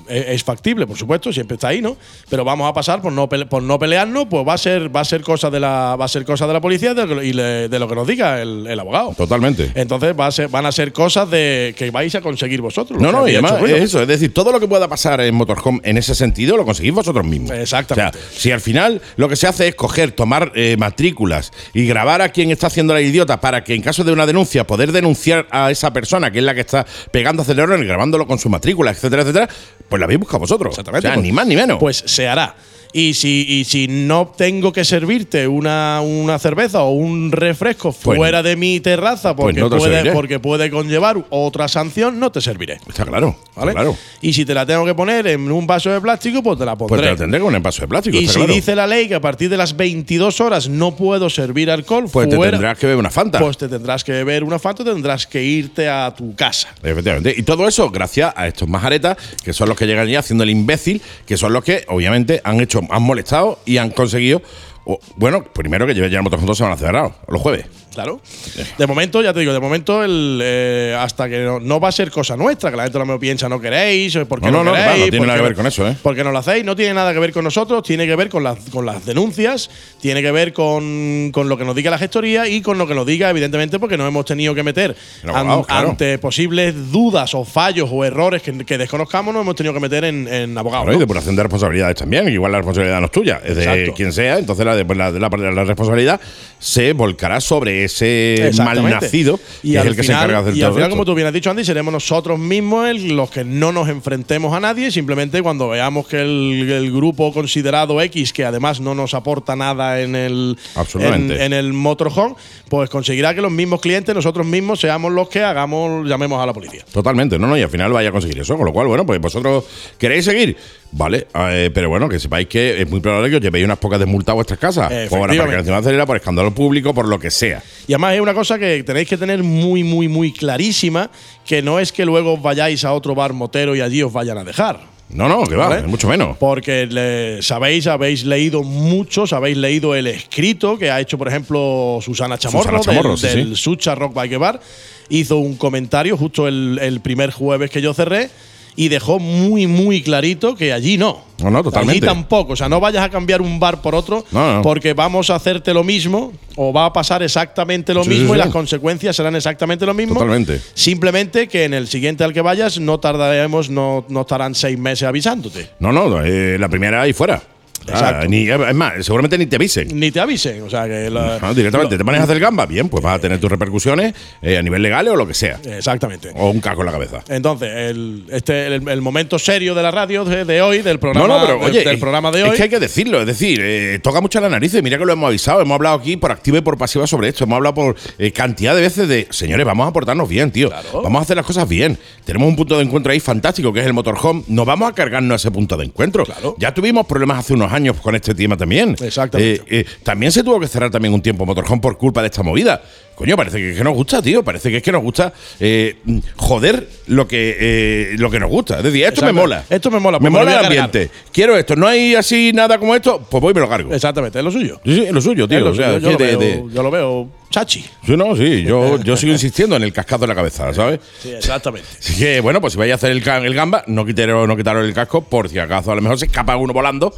es, factible, por supuesto, siempre está ahí, ¿no? Pero vamos a pasar por no, pele- por no pelearnos, pues va a ser, va a ser cosa de la, va a ser cosa de la policía y de lo que nos diga el, el abogado. Totalmente. Entonces va a ser, van a ser cosas de que vais a conseguir vosotros. No, no, y además es eso, es decir, todo lo que pueda pasar en Motorhome en ese sentido lo conseguís vosotros mismos. Exactamente. O sea, si al final lo que se hace es coger, tomar eh, matrículas y grabar a quien está haciendo la idiota para que en caso de una denuncia poder denunciar a esa persona que es la que está pegando acelerones y grabándolo con su matrícula, etcétera, etcétera, pues la habéis buscado vosotros. Exactamente. O sea, pues- ni más ni menos. Pues se hará. Y si, y si no tengo que servirte una, una cerveza o un refresco Pues- fuera de mi terraza porque, no te lo puede, porque puede conllevar otra sanción, no te serviré. está claro. está ¿Vale? claro. Y si te la tengo que poner en un vaso de plástico, pues te la Pues pondré. te lo tendré con un envaso de plástico. y está si claro. dice la ley que a partir de las 22 horas no puedo servir alcohol, pues te tendrás que beber una Fanta. pues te tendrás que beber una Fanta, tendrás que irte a tu casa. Efectivamente. Y todo eso gracias a estos majaretas, que son los que llegan ya haciendo el imbécil, que son los que, obviamente, han hecho, han molestado y han conseguido. O- bueno, primero que lleven ya el motor se van a cerrar los jueves. Claro. De momento, ya te digo, de momento, el, eh, hasta que no, no va a ser cosa nuestra, que la gente no me piensa, no queréis, o ¿por qué No, no, no, no, queréis? claro, no tiene ¿Por nada que ver con eso, ¿eh? Porque no lo hacéis, no tiene nada que ver con nosotros, tiene que ver con las, con las denuncias, tiene que ver con, con lo que nos diga la gestoría y con lo que nos diga, evidentemente, porque nos hemos tenido que meter claro. ante posibles dudas o fallos o errores que, que desconozcamos, nos hemos tenido que meter en, en abogados. Claro, y depuración de responsabilidades también. Igual la responsabilidad no es tuya, es de Exacto. quien sea. Entonces la, pues la, la- la responsabilidad se volcará sobre ese malnacido, y que es el que final, se encarga de hacer Y al final, como tú bien has dicho, Andy, seremos nosotros mismos el- los que no nos enfrentemos a nadie. Simplemente cuando veamos que el, el grupo considerado X, que además no nos aporta nada en el, en el motorhome, pues conseguirá que los mismos clientes, nosotros mismos, seamos los que hagamos, llamemos a la policía. Totalmente, no, no, y al final vaya a conseguir eso. Con lo cual, bueno, pues vosotros queréis seguir. Vale, eh, pero bueno, que sepáis que es muy probable que os llevéis unas pocas de multa a vuestras casas. Por aparcación acelera, por escándalo público, por lo que sea. Y además es una cosa que tenéis que tener muy, muy, muy clarísima, que no es que luego os vayáis a otro bar motero y allí os vayan a dejar. No, no, que va, ¿Vale? mucho menos. Porque le- sabéis, habéis leído muchos, habéis leído el escrito que ha hecho, por ejemplo, Susana Chamorro, Susana Chamorro, del, sí, del sí. Sucha Rock Bike Bar. Hizo un comentario justo el, el primer jueves que yo cerré y dejó muy, muy clarito que allí no. No, no, totalmente. Allí tampoco. O sea, no vayas a cambiar un bar por otro No, no. porque vamos a hacerte lo mismo o va a pasar exactamente lo Sí, mismo sí, y las consecuencias serán exactamente lo mismo. Totalmente. Simplemente que en el siguiente al que vayas no tardaremos, no, no estarán seis meses avisándote. No, no, eh, la primera ahí fuera. Ah, ni, es más, seguramente ni te avisen. Ni te avisen. O sea, que la- Ah, directamente, lo- te a hacer gamba, bien, pues vas a tener tus repercusiones eh, a nivel legal o lo que sea. Exactamente. O un caco en la cabeza. Entonces, el, este, el, el momento serio de la radio de, de hoy, del programa, no, no, pero del- oye, del programa de es hoy. que hay que decirlo, es decir, eh, toca mucho la nariz. Mira que lo hemos avisado, hemos hablado aquí por activa y por pasiva sobre esto. Hemos hablado por eh, cantidad de veces de, señores, vamos a portarnos bien, tío. Claro. Vamos a hacer las cosas bien. Tenemos un punto de encuentro ahí fantástico, que es el motorhome. Nos vamos a cargarnos a ese punto de encuentro. Claro. Ya tuvimos problemas hace unos años con este tema también. Exactamente. Eh, eh, también se tuvo que cerrar también un tiempo motorhome por culpa de esta movida. Coño, parece que, que nos gusta, tío. Parece que es que nos gusta eh, joder lo que, eh, lo que nos gusta. Es decir, esto me mola. Esto me mola, Me pues me lo mola voy el a cargar. ambiente. Quiero esto. No hay así nada como esto, pues voy y me lo cargo. Exactamente, es lo suyo. Sí, sí, es lo suyo, tío. Es lo O sea, suyo. yo, que lo de- veo, de- yo lo veo chachi. Sí, no, sí. Yo, [laughs] yo sigo insistiendo en el cascazo de la cabeza, ¿sabes? Sí, exactamente. Así que, bueno, pues si vais a hacer el, ca- el gamba, no quitaros, no quitaros el casco, por si acaso a lo mejor se escapa uno volando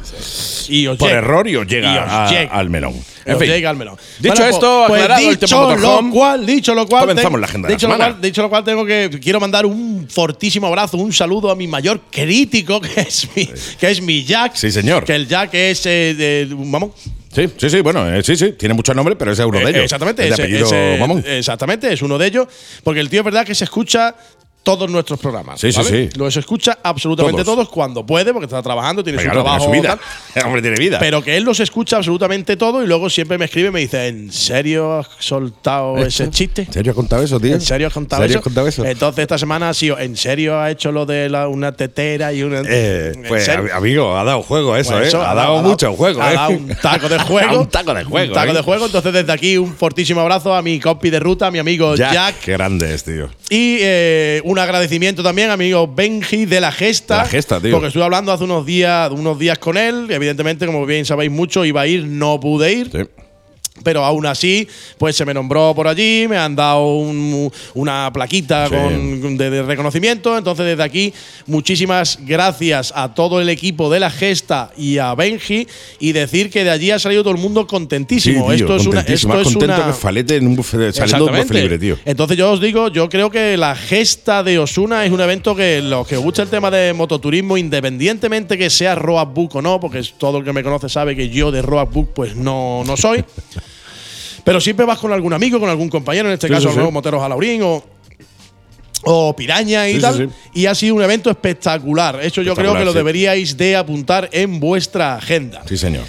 Y os por llega. error y os llega, Y os a- llega. al melón. En fin. Dicho Bueno, esto, pues, aclarado el tema dicho lo cual, dicho lo cual, comenzamos ten- la agenda de la dicho lo cual, dicho lo cual, tengo que quiero mandar un fortísimo abrazo, un saludo a mi mayor crítico, [laughs] que es mi, que es mi Jack. Sí, señor. Que el Jack es, eh, de- vamos, Sí, sí, sí, bueno, eh, sí, sí, tiene muchos nombres, pero ese es uno de Eh, ellos. Exactamente, Es de ese- apellido ese- Mamón. exactamente, es uno de ellos. Porque el tío es verdad que se escucha todos nuestros programas. Sí, sí, ¿vale? sí. Los escucha absolutamente Todos. todos. cuando puede, porque está trabajando, tiene Venga, su tiene trabajo. su vida. tal. El [laughs] hombre tiene vida. Pero que él los escucha absolutamente todo y luego siempre me escribe y me dice, ¿en serio has soltado ese chiste? ¿En serio has contado eso, tío? ¿En serio has contado, ¿En serio eso? has contado eso? Entonces esta semana ha sido, ¿en serio ha hecho lo de la- una tetera y una... Eh, ¿En pues, amigo, ha dado juego eso, Pues ¿eh? eso, ha, dado mucho juego, ha ¿eh? dado un taco de [laughs] juego. un taco de juego. Un taco ¿eh? de juego. Entonces, desde aquí, un fortísimo abrazo a mi compi de ruta, a mi amigo Jack, Jack. Qué grande es, tío. Y eh, un agradecimiento también amigo Benji de la Gesta. La Gesta, tío. Porque estuve hablando hace unos días, unos días con él. Evidentemente, como bien sabéis mucho, iba a ir, no pude ir. Sí. Pero aún así, pues se me nombró por allí, me han dado un- una plaquita Sí. con- de, de reconocimiento. Entonces, desde aquí, muchísimas gracias a todo el equipo de la Gesta y a Benji. Y decir que de allí ha salido todo el mundo Sí, contentísimo. tío, esto es una. contentísimo. Esto Más es contento una que Falete en un buffet, saliendo de un buffet libre, tío. entonces yo os digo, yo creo que la gesta de Osuna es un evento que los que os gusta el tema de mototurismo, independientemente que sea Road Book o no, porque todo el que me conoce sabe que yo de Road Book pues no, no soy. Pero siempre vas con algún amigo, con algún compañero, en este Sí, caso sí, sí. moteros Alaurín o, o Piraña y tal. Y ha sido un evento espectacular. Eso yo creo que lo deberíais de apuntar en vuestra agenda. Sí, señor.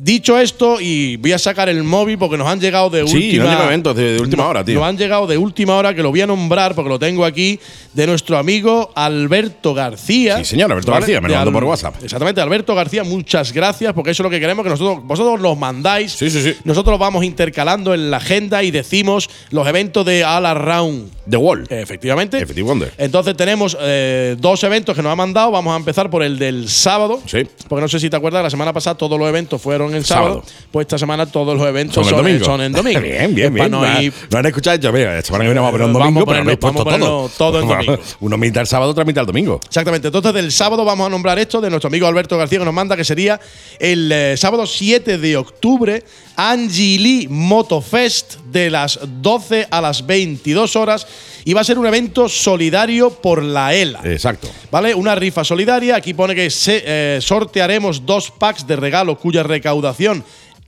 Dicho esto, y voy a sacar el móvil porque nos han llegado de Sí, última eventos de- de última no- hora, tío. Nos han llegado de última hora, que lo voy a nombrar porque lo tengo aquí, de nuestro amigo Alberto García. Sí, señor, Alberto García, me lo mandó por WhatsApp. Exactamente, Alberto García, muchas gracias, porque eso es lo que queremos, que nosotros, vosotros los mandáis. Sí, sí, sí. Nosotros los vamos intercalando en la agenda y decimos los eventos de All Around. The Wall. Efectivamente. Effective Wonder. Entonces tenemos eh, dos eventos que nos ha mandado. Vamos a empezar por el del sábado. Sí. Porque no sé si te acuerdas, la semana pasada todos los eventos fueron en sábado. Sábado. Pues esta semana todos los eventos Son son, el domingo. son en domingo. [laughs] bien, bien, bien. no han escuchado yo, mira, la semana que viene vamos a poner un Vamos a domingo, pero ponerlo- no vamos ponerlo todo. todo en [laughs] domingo. Uno mitad el sábado, otra mitad el domingo. Exactamente. Entonces, del sábado vamos a nombrar esto de nuestro amigo Alberto García que nos manda, que sería el eh, sábado 7 de octubre, Angie Lee Motofest de las 12 a las 22 horas. Y va a ser un evento solidario por la ELA. Exacto. ¿Vale? Una rifa solidaria. Aquí pone que se, eh, sortearemos dos packs de regalo cuya recaudación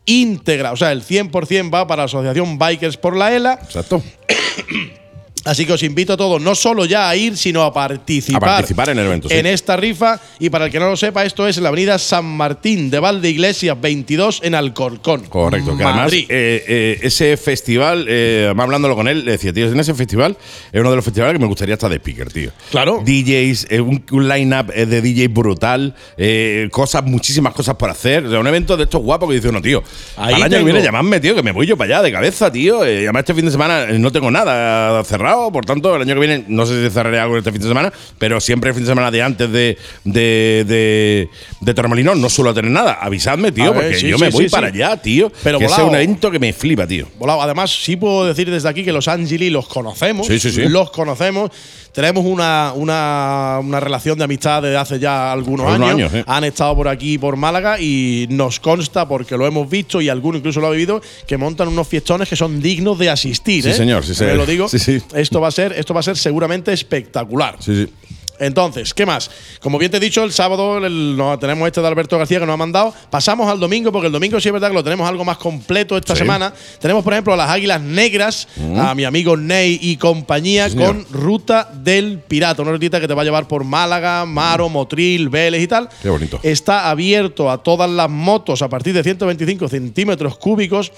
íntegra, o sea, el 100% va para la Asociación Bikers por la ELA. Exacto. [coughs] Así que os invito a todos, no solo ya a ir, sino a participar, A participar en el evento, sí. en esta rifa. Y para el que no lo sepa, esto es en la avenida San Martín de Valde Iglesias 22 en Alcorcón. Correcto, que además eh, eh, ese festival, eh, hablándolo con él, le decía, tío, en ese festival es uno de los festivales que me gustaría estar de speaker, tío. Claro. DJs, eh, un, un line-up de DJ brutal, cosas, muchísimas cosas por hacer. O sea, un evento de estos guapos que dice uno, tío, Ahí al año que tengo- viene llamadme, tío, que me voy yo para allá de cabeza, tío. Además, este fin de semana no tengo nada cerrado por tanto, el año que viene, no sé si cerraré algo este fin de semana, pero siempre el fin de semana de antes de, de, de, de Torremolinos no suelo tener nada. Avisadme, tío, ver, porque sí, yo sí, me voy sí, para allá, tío. Pero que ese es volado. un evento que me flipa, tío. Volado. Además, sí puedo decir desde aquí que los Angeli los conocemos. Sí, sí, sí. Los conocemos. Tenemos una, una, una relación de amistad desde hace ya algunos, Algunos años. años, sí. Han estado por aquí, por Málaga, y nos consta, porque lo hemos visto y alguno incluso lo ha vivido, que montan unos fiestones que son dignos de asistir. Sí, ¿eh? señor, sí, señor. lo digo. Sí, sí. Esto, va a ser, esto va a ser seguramente espectacular. Sí, sí. Entonces, ¿qué más? Como bien te he dicho, el sábado el- no, tenemos este de Alberto García que nos ha mandado. Pasamos al domingo, porque el domingo sí es verdad que lo tenemos algo más completo esta Sí. semana. Tenemos, por ejemplo, a las Águilas Negras, a mi amigo Ney y compañía, Sí, con Ruta del Pirata. Una rutita que te va a llevar por Málaga, Maro, Motril, Vélez y tal. Qué bonito. Está abierto a todas las motos a partir de 125 centímetros cúbicos.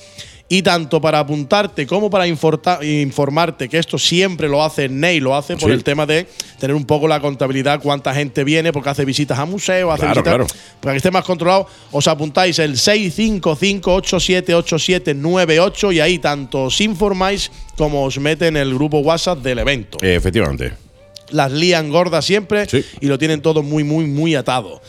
Y tanto para apuntarte como para informarte, que esto siempre lo hace Ney, lo hace por Sí. el tema de tener un poco la contabilidad, cuánta gente viene, porque hace visitas a museos, hace Claro, visitas. claro. Para que esté más controlado, os apuntáis el 655-878798 y ahí tanto os informáis como os mete en el grupo WhatsApp del evento. Eh, efectivamente. Las lían gordas siempre Sí. y lo tienen todo muy, muy, muy atado.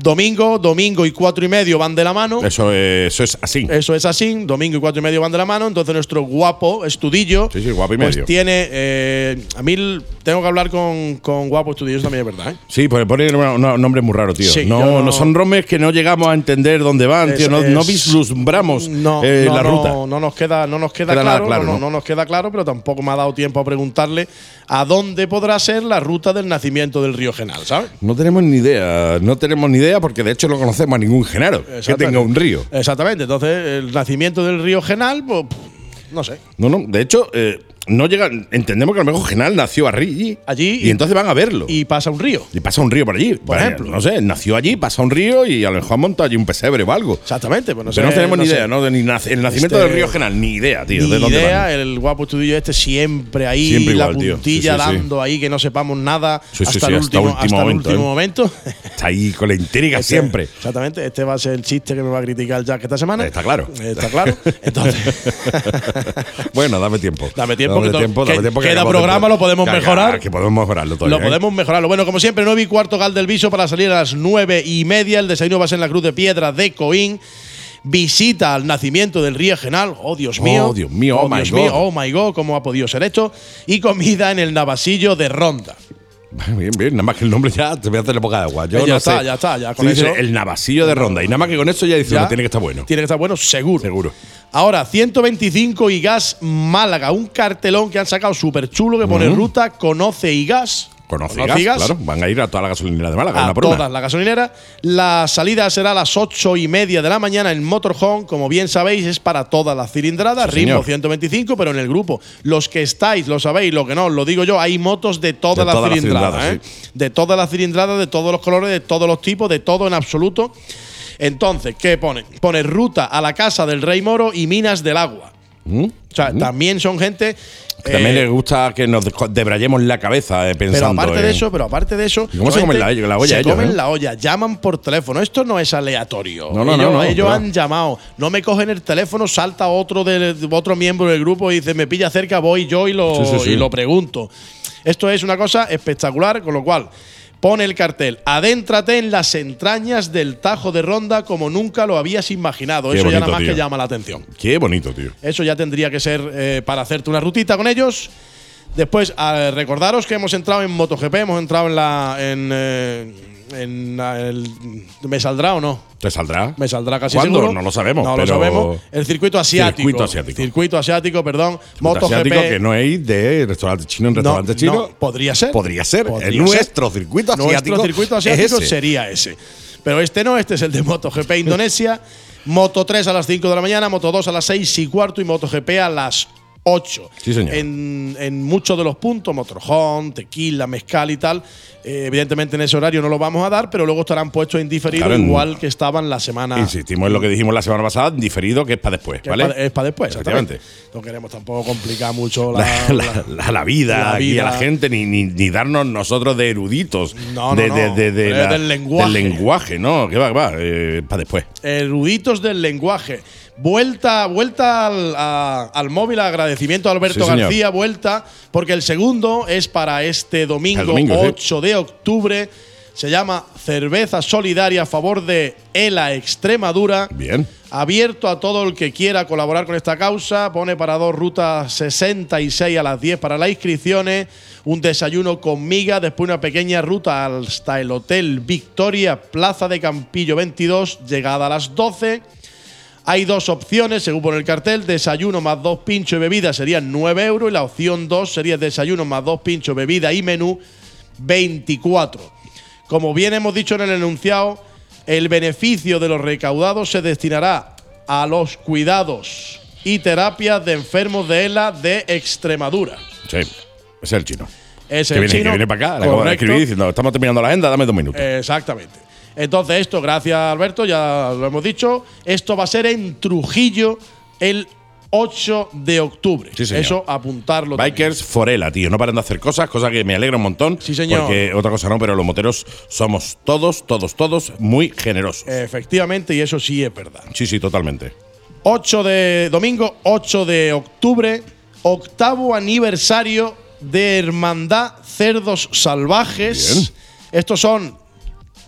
Domingo, domingo y cuatro y medio van de la mano. Eso, es- eso es así. Eso es así, domingo y cuatro y medio van de la mano. Entonces, nuestro guapo estudillo. Sí, sí, guapo y pues medio. tiene. eh, a mí tengo que hablar con, con guapo estudillo, eso también es verdad. ¿eh? Sí, pues pone un nombre muy raro, tío. Sí, no, no- no son romes que no llegamos a entender dónde van, Es- tío. No, es- no vislumbramos No, eh, no, la no, ruta. No, nos queda, no nos queda, claro, claro, no, ¿no? no nos queda claro, pero tampoco me ha dado tiempo a preguntarle a dónde podrá ser la ruta del nacimiento del río Genal, ¿sabes? No tenemos ni idea, no tenemos ni idea porque de hecho no conocemos a ningún genaro que tenga un río. Exactamente. Entonces, el nacimiento del río Genal, pues, no sé. No, no, de hecho, eh, no llega, entendemos que a lo mejor Genal nació allí, Allí y, entonces van a verlo. Y, Y pasa un río. pasa un río por allí. Por ejemplo. No sé, nació allí, pasa un río y a lo mejor monta allí un pesebre o algo. Exactamente. Pues no Pero sé, no tenemos ni sé. idea, ¿no? De ni el nacimiento Este- del río Genal, ni idea, tío. Ni de dónde idea, van. el guapo estudillo este siempre ahí, Siempre la igual, tío. puntilla Sí, sí, sí. dando ahí que no sepamos nada hasta, sí, el hasta último, último hasta el momento, último ¿eh? momento. Está ahí con la intriga Este- siempre. Exactamente, este va a ser el chiste que me va a criticar Jack esta semana. Está claro. Está claro. Entonces, [laughs] bueno, dame tiempo. [laughs] Dame tiempo, tiempo, dame tiempo queda programa, lo podemos mejorar. Que podemos mejorarlo todavía. lo ¿eh? podemos mejorarlo. Bueno, como siempre, 9 y cuarto Gal del Viso para salir a las nueve y media. El desayuno va a ser en la Cruz de Piedra de Coín. Visita al nacimiento del río Genal. Oh, Dios mío. Oh, Dios mío, oh, my Dios God. mío, oh my God, ¿cómo ha podido ser esto? Y comida en el Navasillo de Ronda. [laughs] Bien, bien, nada más que el nombre ya te voy a hacer la boca de agua. Yo ya no está, sé. ya está, ya con Sí, eso- El navasillo de ronda. Y nada más que con eso ya dice, Ya. no, tiene que estar bueno. Tiene que estar bueno, seguro. Seguro. Ahora, 125 y gas Málaga, un cartelón que han sacado súper chulo que pone ruta Conoce y gas. Conoce gas, claro. Van a ir a toda la gasolinera de Málaga, a una todas las gasolineras. La salida será a las ocho y media de la mañana en Motorhome. Como bien sabéis, es para todas las cilindradas, Sí, ritmo señor. 125, pero en el grupo. Los que estáis, lo sabéis, lo que no, lo digo yo, hay motos de todas las cilindradas. ¿eh? De todas las cilindradas, de todos los colores, de todos los tipos, de todo en absoluto. Entonces, ¿qué pone? Pone ruta a la casa del Rey Moro y minas del agua. ¿Mm? O sea, también son gente. También eh, le gusta que nos debrayemos la cabeza eh, pensando. pero aparte de eso, pero aparte de eso. ¿Y cómo se son comen la- la olla Se ellos, comen eh? la olla, llaman por teléfono. Esto no es aleatorio. No, no, no, ellos no, ellos claro. han llamado. No me cogen el teléfono, salta otro de, otro miembro del grupo y dice, me pilla cerca, voy yo y lo, Sí, sí, sí. y lo pregunto. Esto es una cosa espectacular, con lo cual. Pone el cartel, adéntrate en las entrañas del Tajo de Ronda como nunca lo habías imaginado. Qué Eso ya nada más tío. que llama la atención. Qué bonito, tío. Eso ya tendría que ser eh, para hacerte una rutita con ellos. Después, recordaros que hemos entrado en MotoGP, hemos entrado en la. En, eh, en la- el- ¿Me saldrá o no? ¿Te saldrá? Me saldrá casi ¿Cuándo? seguro. No lo sabemos, No pero- lo sabemos. El circuito asiático. Circuito asiático. Circuito asiático, perdón. MotoGP. MotoGP. que no es de restaurante chino en No, restaurante chino. no, podría ser. Podría ser. Podría el ser. nuestro circuito asiático. Nuestro circuito es asiático ese. sería ese. Pero este no, este es el de MotoGP [laughs] Indonesia. Moto 3 a las 5 de la mañana, Moto 2 a las 6 y cuarto y MotoGP a las 8. Sí, señor. En, en muchos de los puntos, motorhome, tequila, mezcal y tal, eh, evidentemente en ese horario no lo vamos a dar, pero luego estarán puestos en diferido Claro, en- igual que estaban la semana. Insistimos en lo que dijimos la semana pasada, diferido, que es para después, ¿vale? Es para después, exactamente. No queremos tampoco complicar mucho la, La, la- la- la vida, aquí a la gente, ni, ni, ni darnos nosotros de eruditos. No, no, de, no. de- de- de Pero la- del lenguaje. Del lenguaje, no, que va, que va, para después. Eruditos del lenguaje. Vuelta, vuelta al, a- al móvil, agradecimiento a Alberto Sí. García, vuelta, porque el segundo es para este domingo, domingo, sí. 8 de octubre. Se llama Cerveza Solidaria a favor de ELA Extremadura. Bien. Abierto a todo el que quiera colaborar con esta causa. Pone para dos rutas 66 a las 10 para las inscripciones. Un desayuno con miga. Después una pequeña ruta hasta el Hotel Victoria, Plaza de Campillo 22, llegada a las 12. Hay dos opciones, según pone el cartel. Desayuno más dos pinchos y bebida serían 9 euros. Y la opción 2 sería desayuno más dos pinchos, bebida y menú 24. Como bien hemos dicho en el enunciado, el beneficio de los recaudados se destinará a los cuidados y terapias de enfermos de ELA de Extremadura. Sí, es el chino. Es que, el viene, chino. que viene para acá, le acabo de escribir diciendo, estamos terminando la agenda, dame dos minutos. Exactamente. Entonces, esto, gracias Alberto, ya lo hemos dicho. Esto va a ser en Trujillo el 8 de octubre. Sí, señor. Eso apuntarlo. también. Bikers Forela, tío. No paran de hacer cosas, cosa que me alegra un montón. Sí, señor. Porque otra cosa no, pero los moteros somos todos, todos, todos muy generosos. Efectivamente, y eso sí es verdad. Sí, sí, totalmente. 8 de domingo, 8 de octubre, octavo aniversario de Hermandad Cerdos Salvajes. Bien. Estos son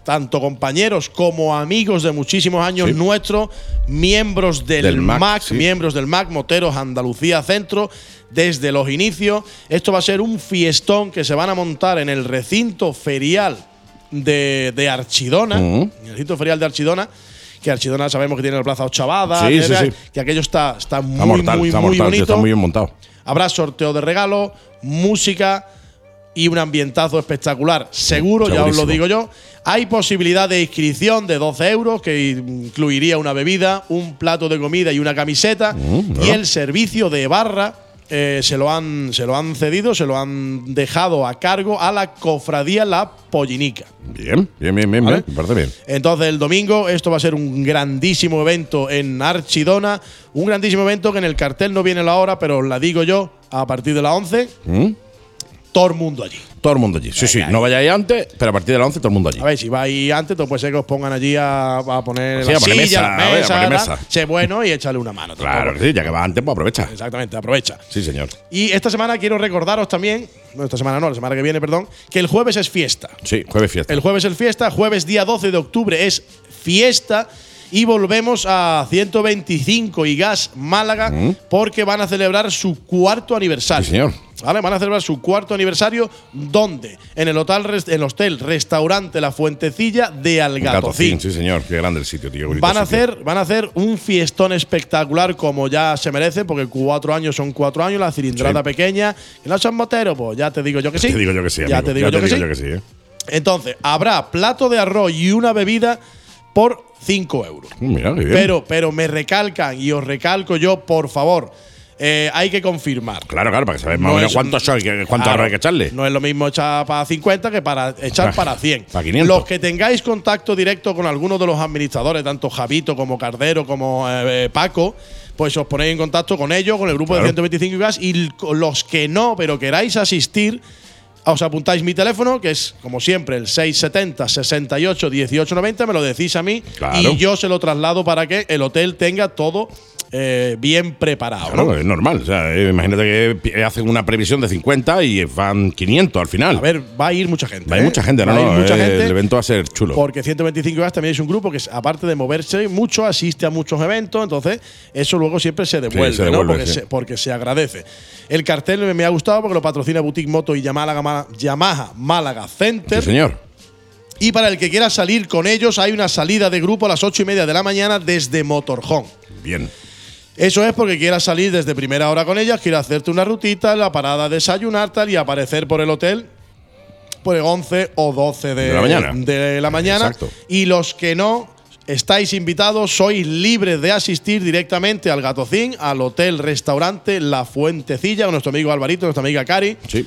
tanto compañeros como amigos de muchísimos años Sí. nuestros, miembros del, Del MAC, MAC, sí. miembros del MAC Moteros Andalucía Centro desde los inicios. Esto va a ser un fiestón que se van a montar en el recinto ferial de, de Archidona, en el recinto ferial de Archidona, que Archidona sabemos que tiene la plaza Ochavada, Sí, que, sí, sí. que aquello está, está muy, mortal, muy, está muy mortal, tío, bonito. está muy bien montado. Habrá sorteo de regalos, música y un ambientazo espectacular. Seguro, ya os lo digo yo. Hay posibilidad de inscripción de 12 euros, que incluiría una bebida, un plato de comida y una camiseta. Mm, y el servicio de barra eh, se, lo han, se lo han cedido, se lo han dejado a cargo a la cofradía La Pollinica. Bien, bien, bien, bien, ¿Vale? bien. Me parece bien. Entonces el domingo esto va a ser un grandísimo evento en Archidona, un grandísimo evento que en el cartel no viene la hora, pero os la digo yo, a partir de las 11, ¿Mm? Todo el mundo allí. Todo el mundo allí. Sí, sí, no vayáis antes, pero a partir de las 11 todo el mundo allí. A ver, si vais antes, pues puede ser que os pongan allí a, a poner Sí, la a poner silla, mesa, la a ver, a mesa, poner mesa. sé bueno y échale una mano. Claro, tampoco. sí, ya que va antes, pues aprovecha. Exactamente, aprovecha. Sí, señor. Y esta semana quiero recordaros también, no esta semana no, la semana que viene, perdón, que el jueves es fiesta. Sí, jueves fiesta. El jueves es fiesta, jueves día 12 de octubre es fiesta y volvemos a 125 y Gas Málaga porque van a celebrar su cuarto aniversario. Mm. Sí, señor. ¿Vale? Van a celebrar su cuarto aniversario ¿dónde? En el hotel, res- el hostel restaurante La Fuentecilla de Algatocín. Gatocín, sí, señor. Qué grande el sitio, tío. Van a, sitio. hacer, van a hacer un fiestón espectacular como ya se merece, porque cuatro años son cuatro años, la cilindrada Sí. pequeña. ¿Que no son moteros? Pues ya te digo yo que sí. Te digo yo que sí, Ya te digo, yo, que sí. sí, ¿eh? Entonces, habrá plato de arroz y una bebida por 5 euros. Mm, Mira, qué bien. Pero, pero me recalcan y os recalco yo, por favor, eh, hay que confirmar. Claro, claro, para que sabes más No o menos son, que- cuánto Claro, hay que echarle. No es lo mismo echar para 50 que para echar Ah, para 100. para 500. Los que tengáis contacto directo con alguno de los administradores, tanto Javito como Cardero como eh, Paco, pues os ponéis en contacto con ellos, con el grupo Claro. de 125 gas y los que no, pero queráis asistir, os apuntáis mi teléfono, que es como siempre el 670 68 18 90, me lo decís a mí Claro. y yo se lo traslado para que el hotel tenga todo eh, bien preparado. Claro, ¿no? es normal. O sea, eh, imagínate que pi- hacen una previsión de 50 y van 500 al final. A ver, va a ir mucha gente. Va a ir ¿eh? mucha gente, no, Va a ir no, mucha eh, gente. El evento va a ser chulo. Porque 125 gas también es un grupo que, aparte de moverse mucho, asiste a muchos eventos. Entonces, eso luego siempre se devuelve, se ¿no? Porque, sí. se, porque se agradece. El cartel me- ha gustado porque lo patrocina Boutique Moto y Yamaha, Ma- Yamaha Málaga Sí, Center. señor. y para el que quiera salir con ellos, hay una salida de grupo a las 8 y media de la mañana desde Motorhome. Bien. Eso es porque quieras salir desde primera hora con ellas, quieras hacerte una rutita, la parada, desayunar tal y aparecer por el hotel por el 11 o 12 de, De la mañana. de la mañana. Exacto. Y los que no, estáis invitados, sois libres de asistir directamente al Gatocín, al hotel restaurante La Fuentecilla, con nuestro amigo Alvarito, nuestra amiga Cari. Sí.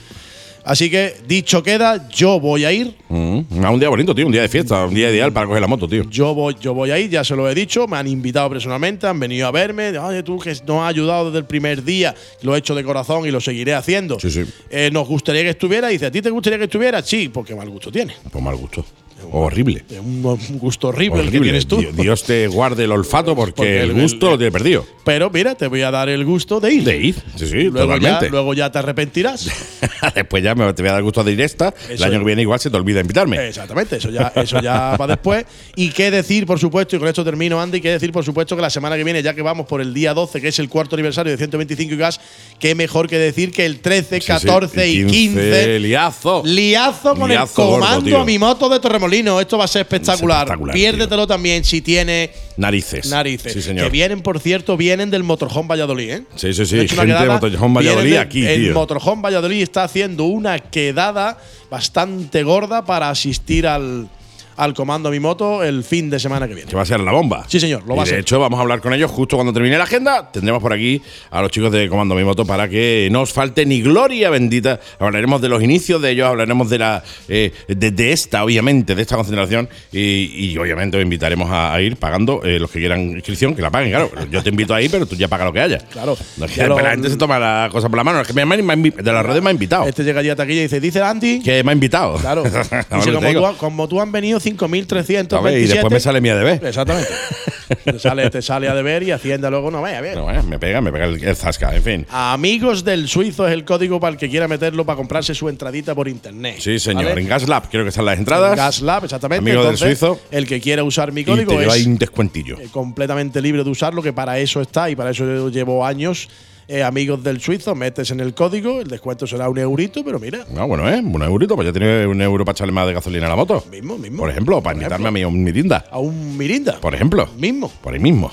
Así que, dicho queda, yo voy a ir. Mm, a un día bonito, tío. Un día de fiesta. Un día ideal para coger la moto, tío. Yo voy, yo voy a ir, ya se lo he dicho, me han invitado personalmente, han venido a verme. Oye, tú que nos has ayudado desde el primer día, lo he hecho de corazón y lo seguiré haciendo. Sí, sí. Eh, nos gustaría que estuviera. Dice, ¿a ti te gustaría que estuviera? Sí, porque mal gusto tiene. Pues mal gusto. Horrible. Es un, un gusto horrible, el que Horrible. tienes tú. Dios, Dios te guarde el olfato porque, Porque el el- gusto el- lo tiene perdido. Pero mira, te voy a dar el gusto de ir. De ir. Sí, sí, luego, ya, totalmente. luego ya te arrepentirás. [laughs] Después ya me te voy a dar gusto de ir esta. El año es. que viene igual se te olvida invitarme. Exactamente, eso ya, eso ya va después. Y qué decir, por supuesto, y con esto termino, Andy, qué decir, por supuesto, que la semana que viene, ya que vamos por el día 12, que es el cuarto aniversario de 125 y gas, qué mejor que decir que el 13, Sí, sí, 14 el y 15. Liazo. Liazo con Liazo el comando a mi moto de Torremolino. Esto va a ser espectacular. espectacular, Piérdetelo también si tiene Narices. narices. Sí, señor. Que vienen, por cierto, vienen del Motorhome Valladolid, ¿eh? Sí, sí, sí. Gente de quedada, Motorhome Valladolid de- aquí, El tío. Motorhome Valladolid está haciendo una quedada bastante gorda para asistir al, al comando a mi moto el fin de semana que viene. Que va a ser la bomba. Sí, señor, lo Y va a de ser. hecho, vamos a hablar con ellos justo cuando termine la agenda. Tendremos por aquí a los chicos de Comando Mi Moto para que no os falte ni gloria bendita. Hablaremos de los inicios de ellos, hablaremos de la eh, de, de esta, obviamente, de esta concentración. Y, y obviamente os invitaremos a, a ir pagando eh, los que quieran inscripción, que la paguen, claro. Yo te invito ahí, pero tú ya paga lo que haya. Claro. No es que la gente se toma la cosa por la mano. Es que me- me- de las redes me ha invitado. Este llega allí a taquilla y dice, dice Andy. que me ha invitado. Claro. [laughs] A que te como, tú, como tú han venido 5.327. A ver, y después me sale mi ADB. Exactamente. [laughs] te, sale, te sale a deber y Hacienda luego no vaya bien. Pero bueno, me pega, me pega el, el zasca, en fin. Amigos del Suizo es el código para el que quiera meterlo para comprarse su entradita por internet. Sí, señor. ¿vale? En Gas Lab, creo que están las entradas. Gas Lab, exactamente. Amigo del suizo. El que quiera usar mi y código te es ahí un descuentillo. eh, completamente libre de usarlo, que para eso está y para eso llevo años. Eh, amigos del suizo, metes en el código, el descuento será un eurito, pero mira, Ah, bueno, ¿eh? Un eurito, pues ya tiene un euro para echarle más de gasolina a la moto. mismo, mismo. Por ejemplo, para invitarme a mí a un mirinda. A un Mirinda. Por ejemplo. Mismo. Por ahí mismo.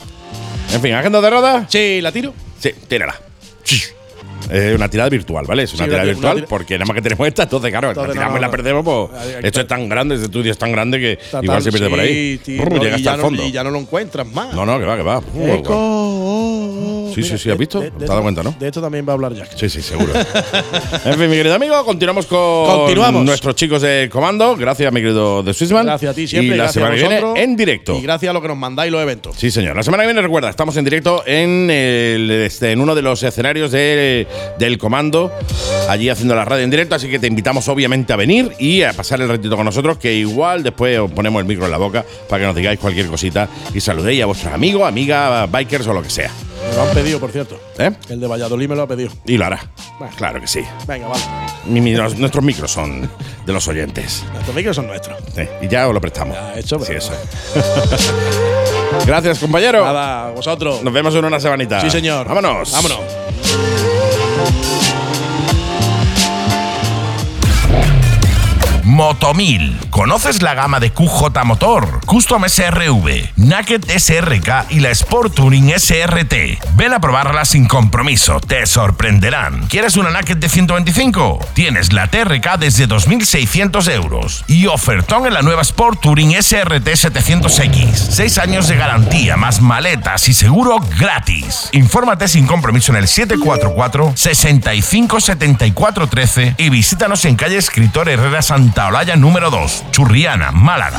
En fin, ¿agenda de roda? Sí, la tiro. Sí, tírala. Es una tirada virtual, ¿vale? Es una Sí, tirada virtual una tira- porque nada más que tenemos esta, entonces, claro, Entonces, la tiramos no, y la perdemos, pues. Esto es tan grande, este estudio es tan grande que igual se pierde por ahí. sí, Brr, llega hasta el fondo. y ya no lo encuentras más. No, no, que va, que va. Eco, guau. oh, oh. Sí, sí, sí, ¿has visto? Te has dado cuenta, ¿no? De esto también va a hablar Jack. Sí, sí, seguro. [laughs] en fin, mi querido amigo, continuamos con Continuamos. nuestros chicos de comando. Gracias, mi querido de Swissman. Gracias a ti siempre. Y la semana que viene en directo. Y gracias a lo que nos mandáis los eventos. Sí, señor. La semana que viene, recuerda, estamos en directo en, el- este, en uno de los escenarios de- del comando, allí haciendo la radio en directo, así que te invitamos obviamente a venir y a pasar el ratito con nosotros, que igual después os ponemos el micro en la boca para que nos digáis cualquier cosita y saludéis a vuestros amigos, amigas, bikers o lo que sea. Me lo han pedido, por cierto. ¿Eh? El de Valladolid me lo ha pedido. Y lo hará. Bueno. Claro que sí. Venga, vale. Mi- mi- los- nuestros micros son de los oyentes. Nuestros micros son nuestros. Sí, y ya os lo prestamos. Ya, hecho, Sí, pero- eso. [laughs] Gracias, compañero. Nada, vosotros. Nos vemos en una semanita. Sí, señor. Vámonos. Vámonos. Thank you. Motomil. ¿Conoces la gama de QJ Motor, Custom SRV, Naked SRK y la Sport Touring SRT? Ven a probarla sin compromiso, te sorprenderán. ¿Quieres una Naked de 125? Tienes la TRK desde 2.600 euros y ofertón en la nueva Sport Touring SRT 700X. 6 años de garantía, más maletas y seguro gratis. Infórmate sin compromiso en el 744 65 74 13 y visítanos en calle Escritor Herrera Santa Olalla número 2, Churriana, Málaga.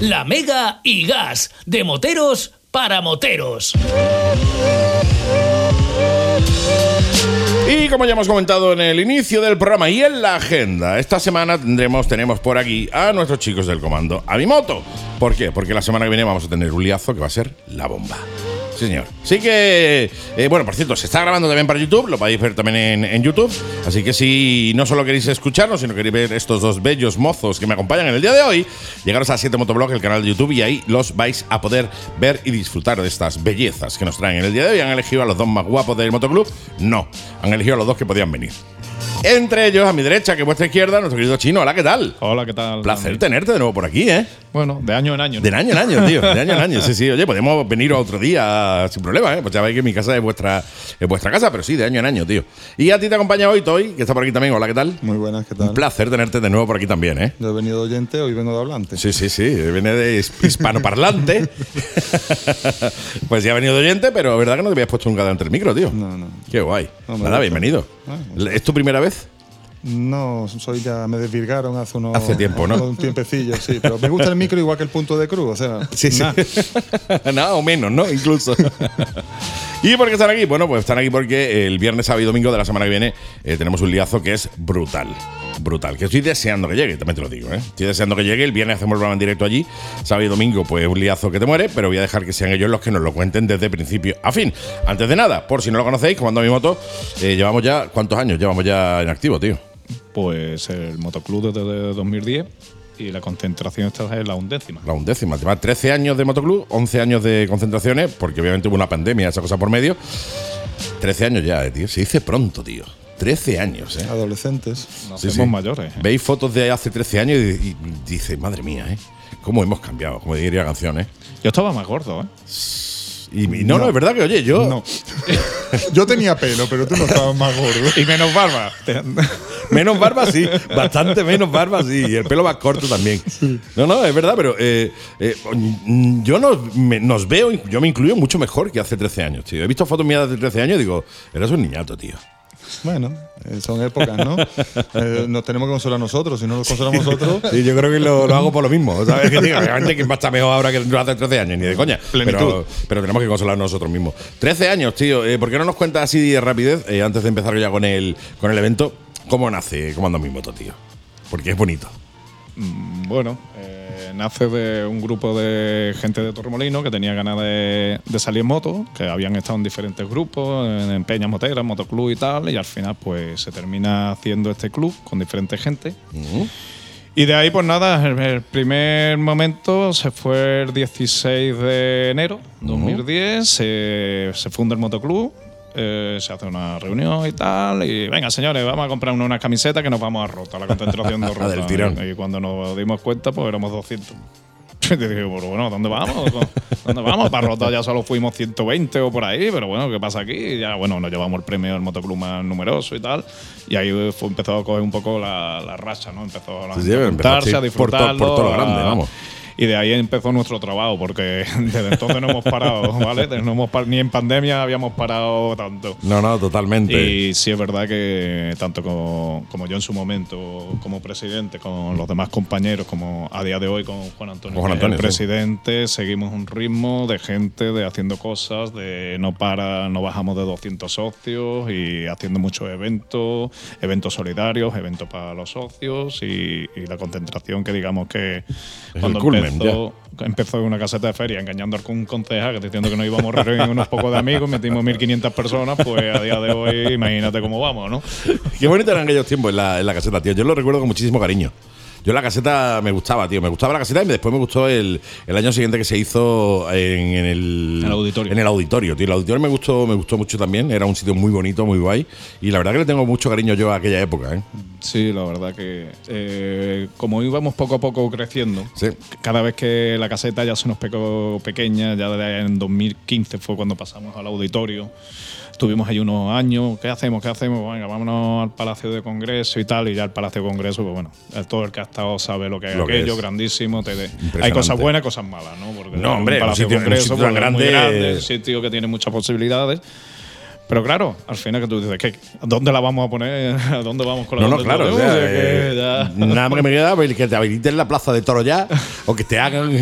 La Mega y Gas, de moteros para moteros. Y como ya hemos comentado en el inicio del programa y en la agenda, esta semana tendremos, tenemos por aquí a nuestros chicos del comando, a mi moto. ¿Por qué? Porque la semana que viene vamos a tener un liazo que va a ser la bomba. Sí, señor. Así que, eh, bueno, por cierto, se está grabando también para YouTube, lo podéis ver también en, en YouTube. Así que si no solo queréis escucharnos, sino queréis ver estos dos bellos mozos que me acompañan en el día de hoy, llegaros a 7 Motoblog, el canal de YouTube, y ahí los vais a poder ver y disfrutar de estas bellezas que nos traen en el día de hoy. ¿Han elegido a los dos más guapos del motoclub? No, han elegido a los dos que podían venir. Entre ellos, a mi derecha, que es vuestra izquierda, nuestro querido chino. Hola, ¿qué tal? Hola, ¿qué tal? Placer tenerte de nuevo por aquí, ¿eh? Bueno, de año en año. ¿no? De año en año, tío. De año en año. Sí, sí. Oye, podemos venir otro día sin problema, ¿eh? Pues ya veis que mi casa es vuestra, es vuestra casa, pero sí, de año en año, tío. Y a ti te acompaña hoy Toy, que está por aquí también. Hola, ¿qué tal? Muy buenas, ¿qué Un tal? placer tenerte de nuevo por aquí también, ¿eh? Yo he venido de oyente, hoy vengo de hablante. Sí, sí, sí. Viene de his- hispanoparlante. [laughs] pues ya ha venido de oyente, pero verdad que no te habías puesto nunca delante del micro, tío. No, no. Qué guay. No, Nada, gusta. bienvenido. Ah, ¿Es tu primera vez? No, soy ya, me desvirgaron hace unos. Hace tiempo, ¿no? Un tiempecillo, sí. Pero me gusta el micro igual que el punto de cruz, o sea. Sí, sí. nah. [laughs] Nada o menos, ¿no? Incluso. [laughs] ¿Y por qué están aquí? Bueno, pues están aquí porque el viernes, sábado y domingo de la semana que viene eh, tenemos un liazo que es brutal. Brutal. Que estoy deseando que llegue, también te lo digo, ¿eh? Estoy deseando que llegue. El viernes hacemos el programa en directo allí. Sábado y domingo, pues un liazo que te muere, pero voy a dejar que sean ellos los que nos lo cuenten desde principio a fin. Antes de nada, por si no lo conocéis, comando mi moto, eh, llevamos ya. ¿Cuántos años llevamos ya en activo, tío? Pues el motoclub desde 2010 y la concentración esta es la undécima. La undécima. Lleva 13 años de motoclub, 11 años de concentraciones, porque obviamente hubo una pandemia, esa cosa por medio. 13 años ya, eh, tío. Se dice pronto, tío. 13 años, ¿eh? Adolescentes. Nos Sí, hacemos sí. mayores. ¿eh? Veis fotos de hace 13 años y, y dices, madre mía, ¿eh? ¿Cómo hemos cambiado? Como diría la canción, ¿eh? Yo estaba más gordo, ¿eh? Y, y no, no, es verdad que, oye, yo. No. [laughs] Yo tenía pelo, pero tú no estabas más gordo. [laughs] Y menos barba. [laughs] Menos barba, sí. Bastante menos barba, sí. Y el pelo más corto también. No, no, es verdad, pero eh, eh, yo nos, me- nos veo, yo me incluyo mucho mejor que hace 13 años, tío. He visto fotos mías de hace 13 años y digo, eres un niñato, tío. Bueno, eh, son épocas, ¿no? [laughs] Eh, nos tenemos que consolar nosotros. Si no nos consolamos nosotros. [laughs] Sí, yo creo que lo, lo hago por lo mismo. ¿sabes? Que obviamente, ¿quién va a estar mejor ahora que hace 13 años? Ni de coña. Pero, pero tenemos que consolar nosotros mismos. 13 años, tío. Eh, ¿Por qué no nos cuentas así de rapidez, eh, antes de empezar ya con el, con el evento, cómo nace Comando Mi Moto, tío? Porque es bonito. Mm, Bueno, eh, nace de un grupo de gente de Torremolino que tenía ganas de, de salir en moto, que habían estado en diferentes grupos, en, en peñas moteras, motoclub y tal, y al final pues se termina haciendo este club con diferente gente. Y de ahí, pues nada, el, el primer momento se fue el 16 de enero de 2010, se, se funda el motoclub, eh, se hace una reunión y tal, y venga, señores, vamos a comprar una, una camiseta que nos vamos a rota, la concentración de [laughs] rota. del tirón. Y cuando nos dimos cuenta, pues éramos 200. [laughs] Y pero bueno, ¿dónde vamos? ¿Dónde vamos? Para rota ya solo fuimos 120 o por ahí, pero bueno, ¿qué pasa aquí? Ya, bueno, nos llevamos el premio del motoclub más numeroso y tal. Y ahí fue, empezó a coger un poco la, la racha, ¿no? Empezó la Sí, a empezó a a por to- por disfrutarlo. todo lo grande, a- vamos. Y de ahí empezó nuestro trabajo, porque [laughs] desde entonces no hemos parado, ¿vale? No hemos par- ni en pandemia habíamos parado tanto. No, no, totalmente. Y sí es verdad que tanto como, como yo en su momento, como presidente, con los demás compañeros, como a día de hoy con Juan Antonio, Con Juan Antonio, el sí. presidente, seguimos un ritmo de gente, de haciendo cosas, de no para, no bajamos de 200 socios y haciendo muchos eventos, eventos solidarios, eventos para los socios y, y la concentración que digamos que el cuando culmen, empezó, empezó en una caseta de feria engañando a un concejal que diciendo que no íbamos a reunir unos pocos de amigos, metimos 1.500 personas, pues a día de hoy imagínate cómo vamos, ¿no? Qué bonito eran aquellos tiempos en la, en la caseta, tío. Yo lo recuerdo con muchísimo cariño. Yo la caseta me gustaba, tío. Me gustaba la caseta y después me gustó el, el año siguiente que se hizo en, en el, El auditorio. En el auditorio, tío. El auditorio me gustó, me gustó mucho también. Era un sitio muy bonito, muy guay. Y la verdad que le tengo mucho cariño yo a aquella época, ¿eh? Sí, la verdad que eh, como íbamos poco a poco creciendo, Sí. cada vez que la caseta ya se nos pegó pequeña, ya en 2015 fue cuando pasamos al auditorio. Estuvimos ahí unos años, ¿qué hacemos? ¿Qué hacemos? Venga, vámonos al Palacio de Congreso y tal. Y ya el Palacio de Congreso, pues bueno, todo el que ha estado sabe lo que es Lo que aquello, es. grandísimo. te- Impresionante. hay cosas buenas, cosas malas, ¿no? Porque No, hombre, el un Palacio sitio- de un Congreso sitio tan pues, es muy grande- grande, un sitio que tiene muchas posibilidades. Pero claro, al final que tú dices, ¿qué, ¿dónde la vamos a poner? [laughs] ¿A dónde vamos con la No, no, claro. o sea, que eh, nada más que me queda pues, que te habiliten la plaza de toro ya [laughs] o que te hagan. [laughs]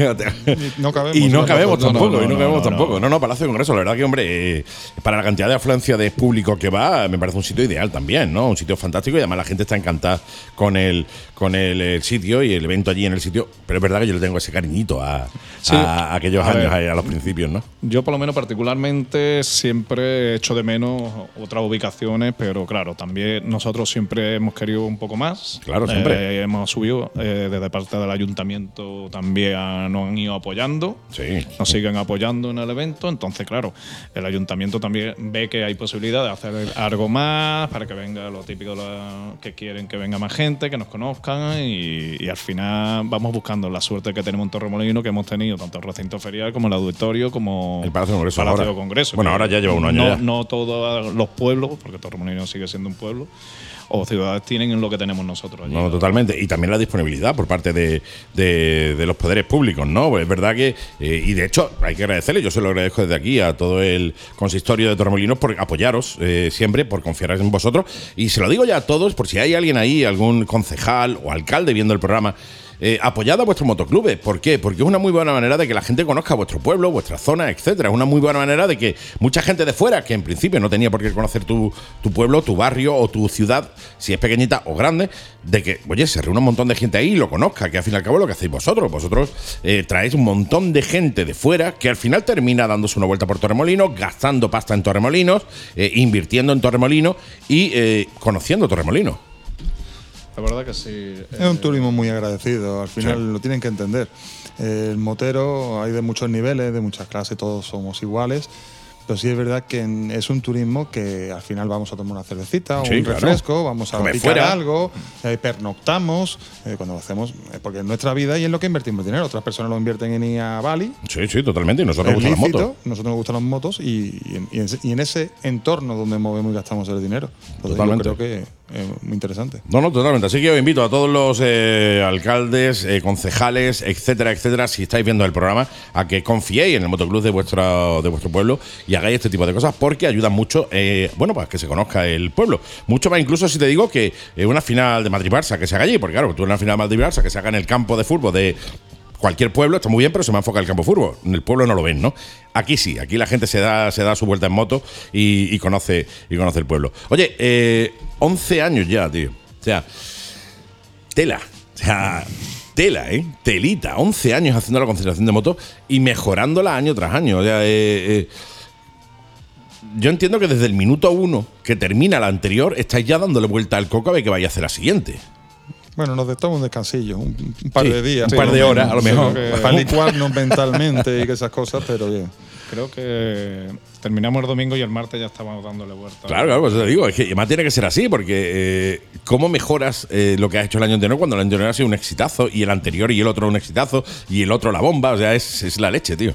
No cabemos. Y no cabemos no, no, tampoco, no, y no cabemos tampoco. no. No, Palacio de Congreso, la verdad que, hombre, eh, para la cantidad de afluencia de público que va, me parece un sitio ideal también, ¿no? Un sitio fantástico y además la gente está encantada con el, con el, eh, sitio y el evento allí en el sitio. Pero es verdad que yo le tengo ese cariñito a, Sí. a aquellos A años, ver. a los principios, ¿no? Yo por lo menos particularmente siempre echo de menos otras ubicaciones, pero claro, también nosotros siempre hemos querido un poco más. Claro, siempre. Eh, hemos subido eh, desde parte del ayuntamiento también nos han ido apoyando, Sí. nos siguen apoyando en el evento. Entonces, claro, el ayuntamiento también ve que hay posibilidad de hacer algo más para que venga lo típico la- que quieren que venga más gente, que nos conozcan y, y al final vamos buscando la suerte que tenemos en Torremolino, que hemos tenido tanto el recinto ferial como el auditorio, como El Palacio de Congreso Palacio ahora. de Congreso. Bueno, ahora ya lleva un año No, ya. no los pueblos, porque Torremolino sigue siendo un pueblo, o ciudades tienen lo que tenemos nosotros allí. No, totalmente. Y también la disponibilidad por parte de, de- de los poderes públicos, ¿no? Pues es verdad que, eh, y de hecho, hay que agradecerle, yo se lo agradezco desde aquí a todo el consistorio de Torremolinos por apoyaros eh, siempre, por confiar en vosotros. Y se lo digo ya a todos, por si hay alguien ahí, algún concejal o alcalde viendo el programa. Eh, apoyad a vuestros motoclubes. ¿Por qué? Porque es una muy buena manera de que la gente conozca vuestro pueblo, vuestra zona, etcétera. Es una muy buena manera de que mucha gente de fuera, que en principio no tenía por qué conocer tu, tu pueblo, tu barrio o tu ciudad, si es pequeñita o grande, de que, oye, se reúne un montón de gente ahí y lo conozca, que al fin y al cabo lo que hacéis vosotros. Vosotros eh, traéis un montón de gente de fuera que al final termina dándose una vuelta por Torremolinos, gastando pasta en Torremolinos, eh, invirtiendo en Torremolinos y eh, conociendo Torremolinos. La verdad que sí. Es un turismo muy agradecido, al final lo tienen que entender. El motero hay de muchos niveles, de muchas clases, todos somos iguales. Pero sí es verdad que en- es un turismo que al final vamos a tomar una cervecita o Sí, un claro. refresco, vamos a picar algo, eh, pernoctamos, eh, cuando lo hacemos, eh, porque es nuestra vida y es lo que invertimos dinero. Otras personas lo invierten en ir a Bali, Sí, sí, totalmente. Y nosotros nos gustan las motos. nosotros nos gustan las motos y, y en- y en ese entorno donde movemos y gastamos el dinero. Entonces Totalmente. yo creo que es muy interesante. No, no, totalmente. Así que os invito a todos los eh, alcaldes, eh, concejales, etcétera, etcétera, si estáis viendo el programa, a que confiéis en el motoclub de, vuestra, de vuestro pueblo y hagáis este tipo de cosas porque ayudan mucho, eh, bueno, pues que se conozca el pueblo. Mucho más incluso si te digo que eh, una final de Madrid-Barça que se haga allí, porque claro, tú una final de Madrid-Barça que se haga en el campo de fútbol de cualquier pueblo está muy bien, pero se me enfoca el campo de fútbol. En el pueblo no lo ven, ¿no? Aquí sí, aquí la gente se da, se da su vuelta en moto y, conoce, y conoce el pueblo. Oye, eh, 11 años ya, tío. O sea, tela. O sea, tela, ¿eh? Telita. 11 años haciendo la concentración de moto y mejorándola año tras año. O sea, eh, eh, yo entiendo que desde el minuto uno que termina la anterior, estáis ya dándole vuelta al coco a ver qué vaya a hacer la siguiente. Bueno, nos tomamos un descansillo, un, un par Sí, de días. un par de horas, a lo mejor. Para licuarnos [laughs] mentalmente y que esas cosas, pero bien. Creo que terminamos el domingo y el martes ya estábamos dándole vuelta. Claro, claro, pues te digo, es que además tiene que ser así, porque eh, ¿cómo mejoras eh, lo que has hecho el año anterior cuando el año anterior ha sido un exitazo y el anterior y el otro un exitazo y el otro la bomba? O sea, es, es la leche, tío.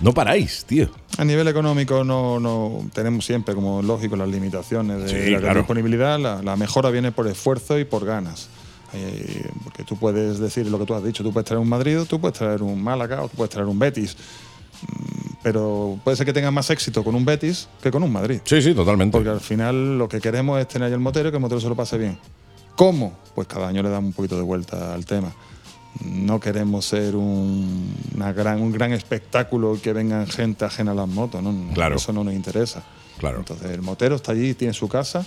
No paráis, tío. A nivel económico no, no tenemos siempre, como lógico, las limitaciones de Sí, la claro. disponibilidad. La, la mejora viene por esfuerzo y por ganas. Eh, porque tú puedes decir lo que tú has dicho, tú puedes traer un Madrid, tú puedes traer un Málaga o tú puedes traer un Betis. Mm, Pero puede ser que tengas más éxito con un Betis que con un Madrid. Sí, sí, totalmente. Porque al final lo que queremos es tener el motero y que el motero se lo pase bien. ¿Cómo? Pues cada año le damos un poquito de vuelta al tema. No queremos ser un, una gran, un gran espectáculo que vengan gente ajena a las motos, ¿no? No, Claro. Eso no nos interesa. Claro. Entonces el motero está allí, tiene su casa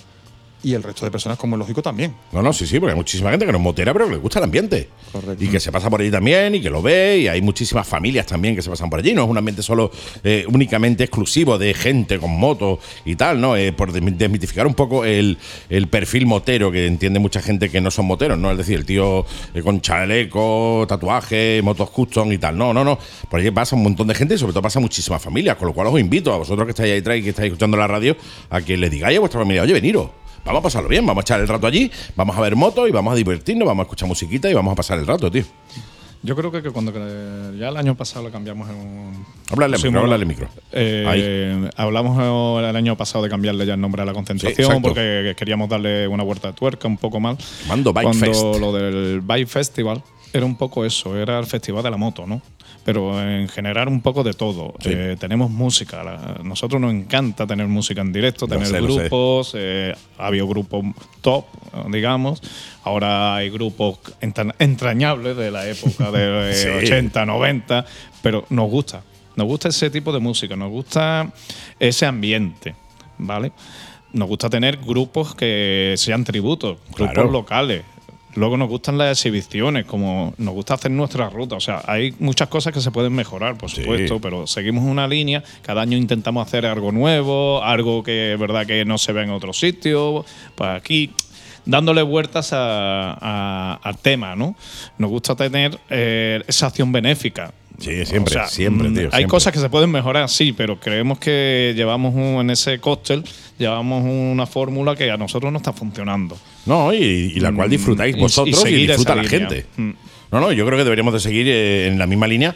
y el resto de personas, como es lógico, también. No, no, sí, sí, porque hay muchísima gente que no es motera, pero que le gusta el ambiente. Correcto. Y que se pasa por allí también y que lo ve. Y hay muchísimas familias también que se pasan por allí. No es un ambiente solo, eh, únicamente exclusivo de gente con motos y tal, ¿no? Eh, por desmi- desmitificar un poco el, el perfil motero que entiende mucha gente que no son moteros, ¿no? Es decir, el tío eh, con chaleco, tatuaje, motos custom y tal. No, no, no. Por allí pasa un montón de gente y sobre todo pasa muchísimas familias. Con lo cual os invito a vosotros que estáis ahí atrás y que estáis escuchando la radio a que le digáis a vuestra familia, oye, veniros. Vamos a pasarlo bien, vamos a echar el rato allí, vamos a ver motos y vamos a divertirnos, vamos a escuchar musiquita y vamos a pasar el rato, tío. Yo creo que, que cuando ya el año pasado lo cambiamos en un. Háblale al micro, háblale al micro. Eh, hablamos el año pasado de cambiarle ya el nombre a la concentración porque queríamos darle una vuelta de tuerca un poco mal. Mando Bike Cuando Fest. lo del Bike Festival era un poco eso, era el festival de la moto, ¿no? Pero en general un poco de todo. Sí. Eh, tenemos música, la- nosotros nos encanta tener música en directo, tener sé. grupos, eh, había grupos top, digamos. Ahora hay grupos entra- entrañables de la época de [laughs] Sí. 80, 90, pero nos gusta. Nos gusta ese tipo de música, nos gusta ese ambiente, ¿vale? Nos gusta tener grupos que sean tributos, grupos Claro. locales. Luego nos gustan las exhibiciones, como nos gusta hacer nuestra ruta. O sea, hay muchas cosas que se pueden mejorar, por Sí. supuesto, pero seguimos una línea. Cada año intentamos hacer algo nuevo, algo que es verdad que no se ve en otros sitios. Pues aquí dándole vueltas a- a- al tema, ¿no? Nos gusta tener eh, esa acción benéfica. Sí, siempre, O sea, siempre, tío. Hay siempre. cosas que se pueden mejorar, sí, pero creemos que llevamos un- en ese cóctel, llevamos una fórmula que a nosotros no está funcionando. No, y, y la cual Mm, disfrutáis y vosotros y, disfruta la línea. gente. Mm. No, no, yo creo que deberíamos de seguir eh, en la misma línea.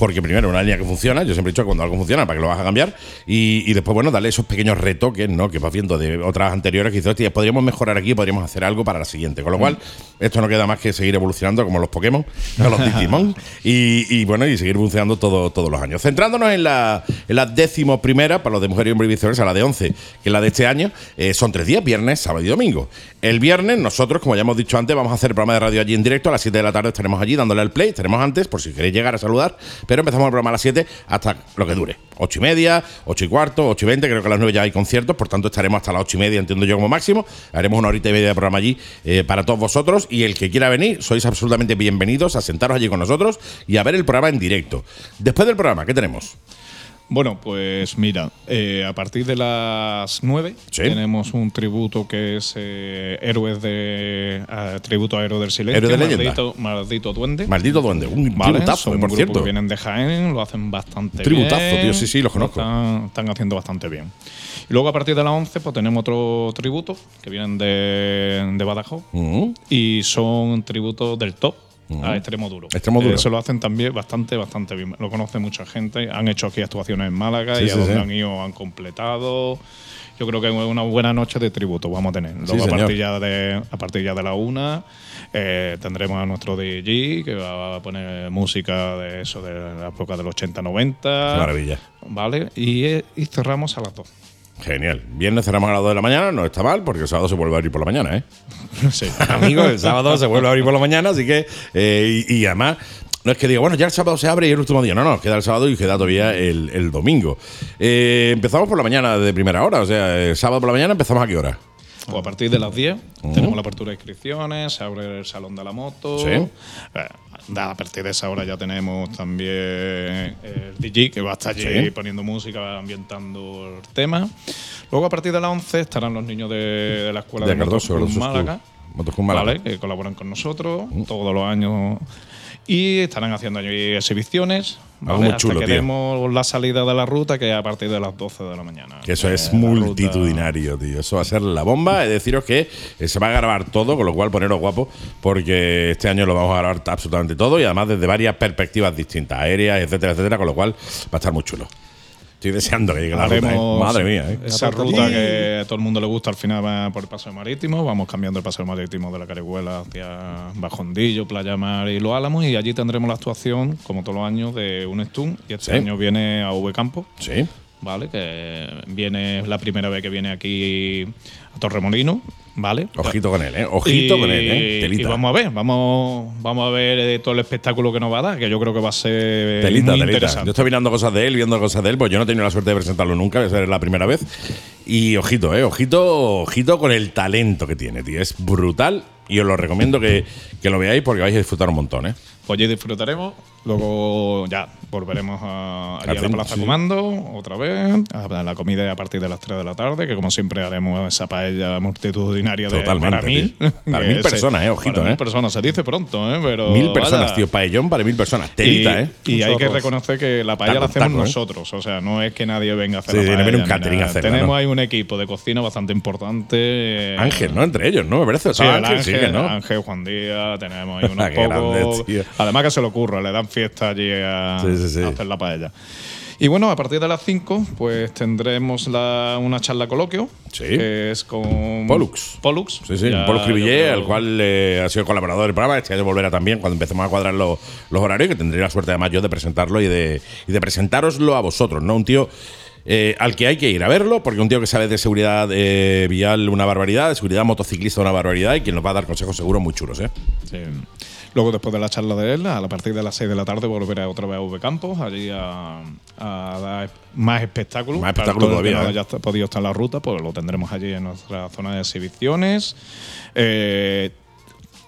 Porque primero, una línea que funciona, yo siempre he dicho que cuando algo funciona, para que lo vas a cambiar, y, y después, bueno, darle esos pequeños retoques, ¿no? Que vas viendo de otras anteriores que dices, hostia, podríamos mejorar aquí, podríamos hacer algo para la siguiente. Con lo cual, esto no queda más que seguir evolucionando como los Pokémon, como los Digimon, [laughs] y, y, bueno, y seguir evolucionando todo, todos los años. Centrándonos en la, en la décimo primera, para los de mujer y hombre y viceversa, la de 11, que es la de este año, eh, son tres días, viernes, sábado y domingo. El viernes, nosotros, como ya hemos dicho antes, vamos a hacer el programa de radio allí en directo. A las 7 de la tarde estaremos allí dándole al play. Estaremos antes, por si queréis llegar a saludar. Pero empezamos el programa a las 7 hasta lo que dure. 8 y media, 8 y cuarto, 8 y 20. Creo que a las 9 ya hay conciertos. Por tanto, estaremos hasta las 8 y media, entiendo yo, como máximo. Haremos una horita y media de programa allí eh, para todos vosotros. Y el que quiera venir, sois absolutamente bienvenidos a sentaros allí con nosotros y a ver el programa en directo. Después del programa, ¿qué tenemos? Bueno, pues mira, eh, a partir de las 9 Sí. tenemos un tributo que es eh, Héroes de. eh, tributo a Héroes del Silencio. Héroe de leyenda. maldito, maldito Duende. Maldito Duende, un Vale, tributazo, son un por cierto. que vienen de Jaén, lo hacen bastante Tributazo, bien. tío, sí, sí, los Lo conozco. Están, están haciendo bastante bien. Y luego a partir de las 11 pues tenemos otro tributo que vienen de, de Badajoz Mm. y son tributos del top. A extremo duro. Extremo duro. Eh, Eso lo hacen también bastante, bastante bien. Lo conoce mucha gente. Han hecho aquí actuaciones en Málaga Sí, y sí, a donde sí. han ido han completado. Yo creo que es una buena noche de tributo vamos a tener. Luego a, partir ya de, a partir ya de la una eh, tendremos a nuestro DJ que va a poner música de eso de la época del 80-90. Qué maravilla. Vale, y, eh, y cerramos a las 2. Genial. Viernes cerramos a las 2 de la mañana, no está mal, porque el sábado se vuelve a abrir por la mañana, ¿eh? [laughs] sí. Amigos, el sábado se vuelve a abrir por la mañana, así que. eh, y, y además, no es que diga, bueno, ya el sábado se abre y el último día. No, no, queda el sábado y queda todavía el, el domingo. Eh, empezamos por la mañana de primera hora, o sea, el sábado por la mañana empezamos a qué hora. O a partir de las 10 tenemos la apertura de inscripciones, se abre el salón de la moto. Sí. Eh, a partir de esa hora ya tenemos también el DJ que va a estar allí Sí. poniendo música, ambientando el tema. Luego a parti de las 11 estarán los niños de, de la escuela De de, Cardoso, Motoclub Málaga. School. Motoclub Málaga. Vale, que colaboran con nosotros todos los años. Y estarán haciendo allí exhibiciones. ¿Vale? muy hasta chulo, que tío. demos la salida de la ruta, que es a partir de las 12 de la mañana. Que eso Eh, es ruta- multitudinario, tío. Eso va a ser la bomba. Es deciros que eh, se va a grabar todo, con lo cual poneros guapos, porque este año lo vamos a grabar absolutamente todo y además desde varias perspectivas distintas, aéreas, etcétera, etcétera, con lo cual va a estar muy chulo. Estoy deseando que llegue la ruta. ¿eh? Haremos Madre mía, ¿eh? esa ruta que a todo el mundo le gusta al final va por el paseo marítimo. Vamos cambiando el paseo marítimo de la Carihuela hacia Bajondillo, Playa Mar y Los Álamos. Y allí tendremos la actuación, como todos los años, de un Stun. Y este Sí. año viene a V Campo. Sí. ¿Vale? Que viene es la primera vez que viene aquí a Torremolino. ¿Vale? Ojito con él, ¿eh? Ojito Y- con él, ¿eh? Y vamos a ver, vamos, vamos a ver eh, todo el espectáculo que nos va a dar, que yo creo que va a ser Telita, muy telita. interesante. Yo estoy mirando cosas de él, viendo cosas de él, pues yo no he tenido la suerte de presentarlo nunca, va a ser la primera vez. Y ojito, eh, ojito, ojito con el talento que tiene, tío. Es brutal y os lo recomiendo que, que lo veáis porque vais a disfrutar un montón, eh. Pues allí disfrutaremos. Luego ya volveremos a, allí a la Plaza sí. Comando otra vez. A la comida a partir de las 3 de la tarde, que como siempre haremos esa paella multitudinaria de Totalmente, para mil. Para [laughs] mil personas, eh, ojito, para eh. Mil personas, se dice pronto, ¿eh? Pero mil personas, vaya. tío. Paellón para mil personas. Telita, y, eh. y hay que reconocer que la paella la hacemos taco, ¿eh? nosotros. O sea, no es que nadie venga a hacer Sí, la sí, no paella. un catering a hacerla, Tenemos ¿no? ahí un equipo de cocina bastante importante. Ángel, ¿no? Entre ellos, ¿no? Me parece. Sí, Estaba el Ángel, Ángel, no. Juan Díaz, tenemos ahí [laughs] unos grande, pocos. Además que se le ocurre, le dan fiesta allí a, Sí, sí, sí. a hacer la paella. Y bueno, a partir de las 5, pues tendremos la- una charla coloquio. Sí. Que es con. Pollux. Pollux. Sí, sí, Ya, Polo Cribillé, al cual eh, ha sido colaborador del programa. Este año volverá también cuando empecemos a cuadrar los, los horarios, que tendré la suerte además yo de presentarlo y de, y de presentároslo a vosotros, ¿no? Un tío eh, al que hay que ir a verlo, porque un tío que sabe de seguridad eh, vial una barbaridad, de seguridad motociclista una barbaridad, y quien nos va a dar consejos seguros muy chulos, ¿eh? Sí. Luego, después de la charla de él, a partir de las 6 de la tarde, volveré otra vez a V Campos, allí a, a dar más espectáculo. Más Para espectáculo todo el que todavía, No ¿eh? haya podido estar en la ruta, pues lo tendremos allí en nuestra zona de exhibiciones. Eh,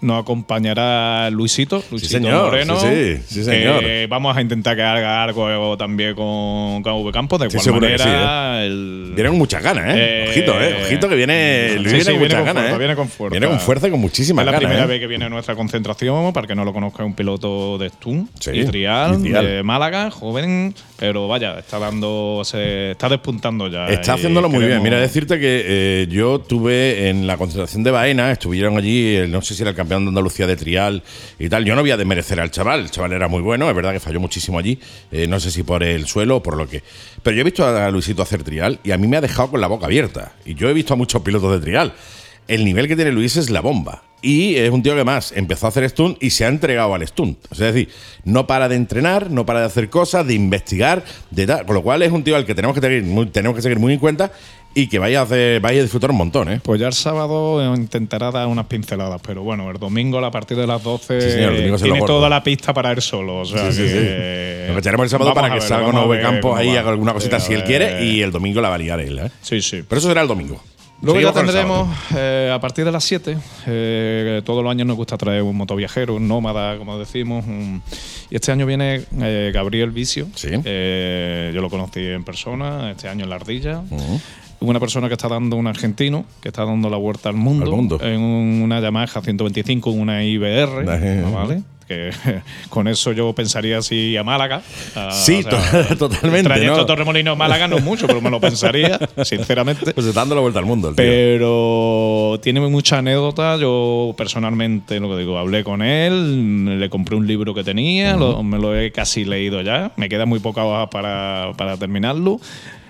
nos acompañará Luisito, Luisito señor, Moreno. sí, sí, sí, señor. vamos a intentar que haga algo también con KV Campos. De igual manera, el- Viene con muchas ganas, ¿eh? Eh, Ojito, ¿eh? Ojito que viene. Luis viene con muchas con ganas, fuerza, ¿eh? viene con fuerza. Viene con fuerza y con muchísimas es la ganas. primera ¿eh? vez que viene a nuestra concentración, para que no lo conozca, un piloto de y Trial, y Trial. de Málaga, joven, pero vaya, está dando, se está despuntando ya. Está y haciéndolo muy bien. Mira, decirte que eh, yo tuve en la concentración de Baena, estuvieron allí, eh, no sé si era el campeón de Andalucía de trial y tal. Yo no voy a desmerecer al chaval, el chaval era muy bueno, es verdad que falló muchísimo allí, eh, no sé si por el suelo o por lo que. Pero yo he visto a Luisito hacer trial y a mí me ha dejado con la boca abierta. Y yo he visto a muchos pilotos de trial. El nivel que tiene Luis es la bomba. Y es un tío que más empezó a hacer stunt y se ha entregado al stunt. O sea, es decir, no para de entrenar, no para de hacer cosas, de investigar, de tal. Con lo cual es un tío al que tenemos que seguir muy, tenemos que seguir muy en cuenta y que vaya a, hacer, vaya a disfrutar un montón, ¿eh? Pues ya el sábado intentará dar unas pinceladas, pero bueno, el domingo a partir de las 12 Sí, señor, el domingo se lo tiene toda la pista para él solo. O sea Sí, sí, que- Lo echaremos el sábado Vamos para que ver, salga Campos cómo ahí, haga alguna cosita Sí, si él quiere y el domingo la va a liar él, ¿eh? Sí, sí. Pero eso será el domingo. Luego ya Seguimos tendremos, eh, a partir de las 7, eh, todos los años nos gusta traer un motoviajero, un nómada, como decimos. un- y este año viene eh, Gabriel Vicio. Sí. Yo lo conocí en persona, este año en La Ardilla. Una persona que está dando un argentino, que está dando la vuelta al mundo, Al mundo. en un- una Yamaha 125, una IBR. ¿vale? Que [laughs] con eso yo pensaría así a Málaga. a- Sí, to- [laughs] totalmente, trayecto ¿no? Torremolinos-Málaga no es mucho, pero me lo pensaría, [laughs] sinceramente. Pues dando la vuelta al mundo, el tío. Pero tiene mucha anécdota. Yo personalmente, lo que digo, hablé con él, le compré un libro que tenía, lo- me lo he casi leído ya. Me queda muy poca hoja para, para terminarlo.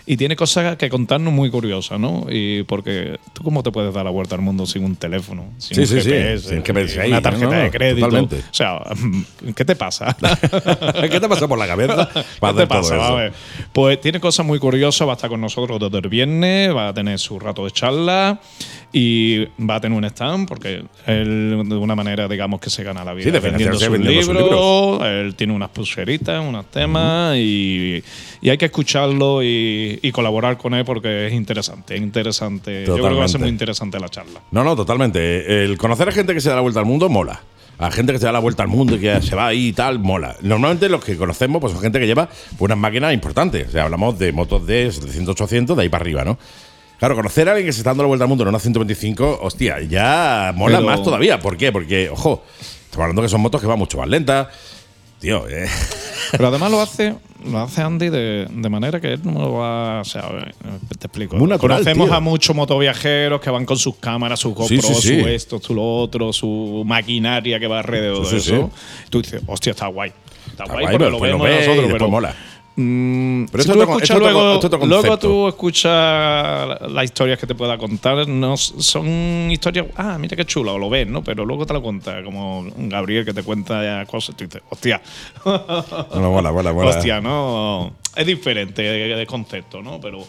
Y tiene cosas que contarnos muy curiosas, ¿no? Y porque tú cómo te puedes dar la vuelta al mundo sin un teléfono, sin Sí, un sí, sí, GPS, sin GPS ahí, una tarjeta no, no, de crédito. totalmente. O sea, [laughs] ¿qué te pasa? [laughs] ¿Qué te pasa por la cabeza? [laughs] ¿Qué te pasa? A ver, Pues tiene cosas muy curiosas, va a estar con nosotros desde el viernes, va a tener su rato de charla y va a tener un stand porque él de una manera digamos que se gana la vida Sí, vendiendo sus sus libros, él tiene unas pulseritas, unos temas y, y hay que escucharlo y, y colaborar con él porque es interesante, es interesante. Yo creo que va a ser muy interesante la charla. No, no, totalmente. El conocer a gente que se da la vuelta al mundo mola. A gente que se da la vuelta al mundo y que se va ahí y tal, mola. Normalmente los que conocemos pues son gente que lleva unas máquinas importantes. O sea, hablamos de motos de 700, 800, de ahí para arriba, ¿no? Claro, conocer a alguien que se está dando la vuelta al mundo en una 125, hostia, ya mola Pero- más todavía. ¿Por qué? Porque, ojo, estamos hablando que son motos que van mucho más lentas. Tío, eh, [laughs] Pero además lo hace, lo hace Andy de, de manera que él no lo va. O sea, te explico. Muy natural, Conocemos tío. a muchos motoviajeros que van con sus cámaras, sus GoPro, Sí, sí, sí. su esto, su lo otro, su maquinaria que va alrededor de eso. Tú dices, hostia, está guay. Está, Está guay, guay, porque pero lo lo vemos ves y nosotros, pero. mola. Mm, Pero si esto tú otro- escuchas otro- luego, otro luego tú escuchas las historias que te pueda contar, no son historias, ah, mira qué chulo, o lo ves, ¿no? Pero luego te lo cuenta, como Gabriel que te cuenta cosas, tú dices, hostia. no, mola, mola, mola. Hostia, no. Es diferente de, de concepto, ¿no? Pero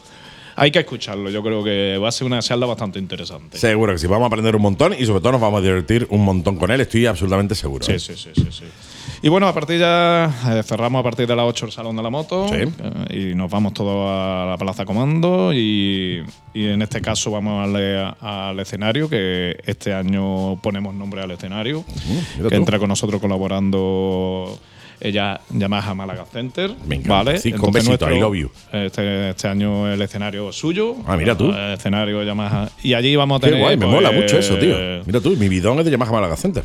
hay que escucharlo. Yo creo que va a ser una charla bastante interesante. Seguro que sí, vamos a aprender un montón y sobre todo nos vamos a divertir un montón con él, estoy absolutamente seguro. Sí, ¿eh? sí, sí, sí, sí. Y bueno, a partir ya eh, cerramos a partir de las 8 el Salón de la Moto Sí. eh, y nos vamos todos a la Plaza Comando y, y en este caso vamos al, al escenario, que este año ponemos nombre al escenario, que tú. entra con nosotros colaborando ella Yamaha Málaga Center. Encanta. ¿vale? Sí, con besito, I love you. Este, este año el escenario es suyo. Ah, mira tú. El escenario Yamaha. Y allí vamos a Qué tener. guay, me pues, mola mucho eso, tío. Mira tú, mi bidón es de Yamaha Málaga Center.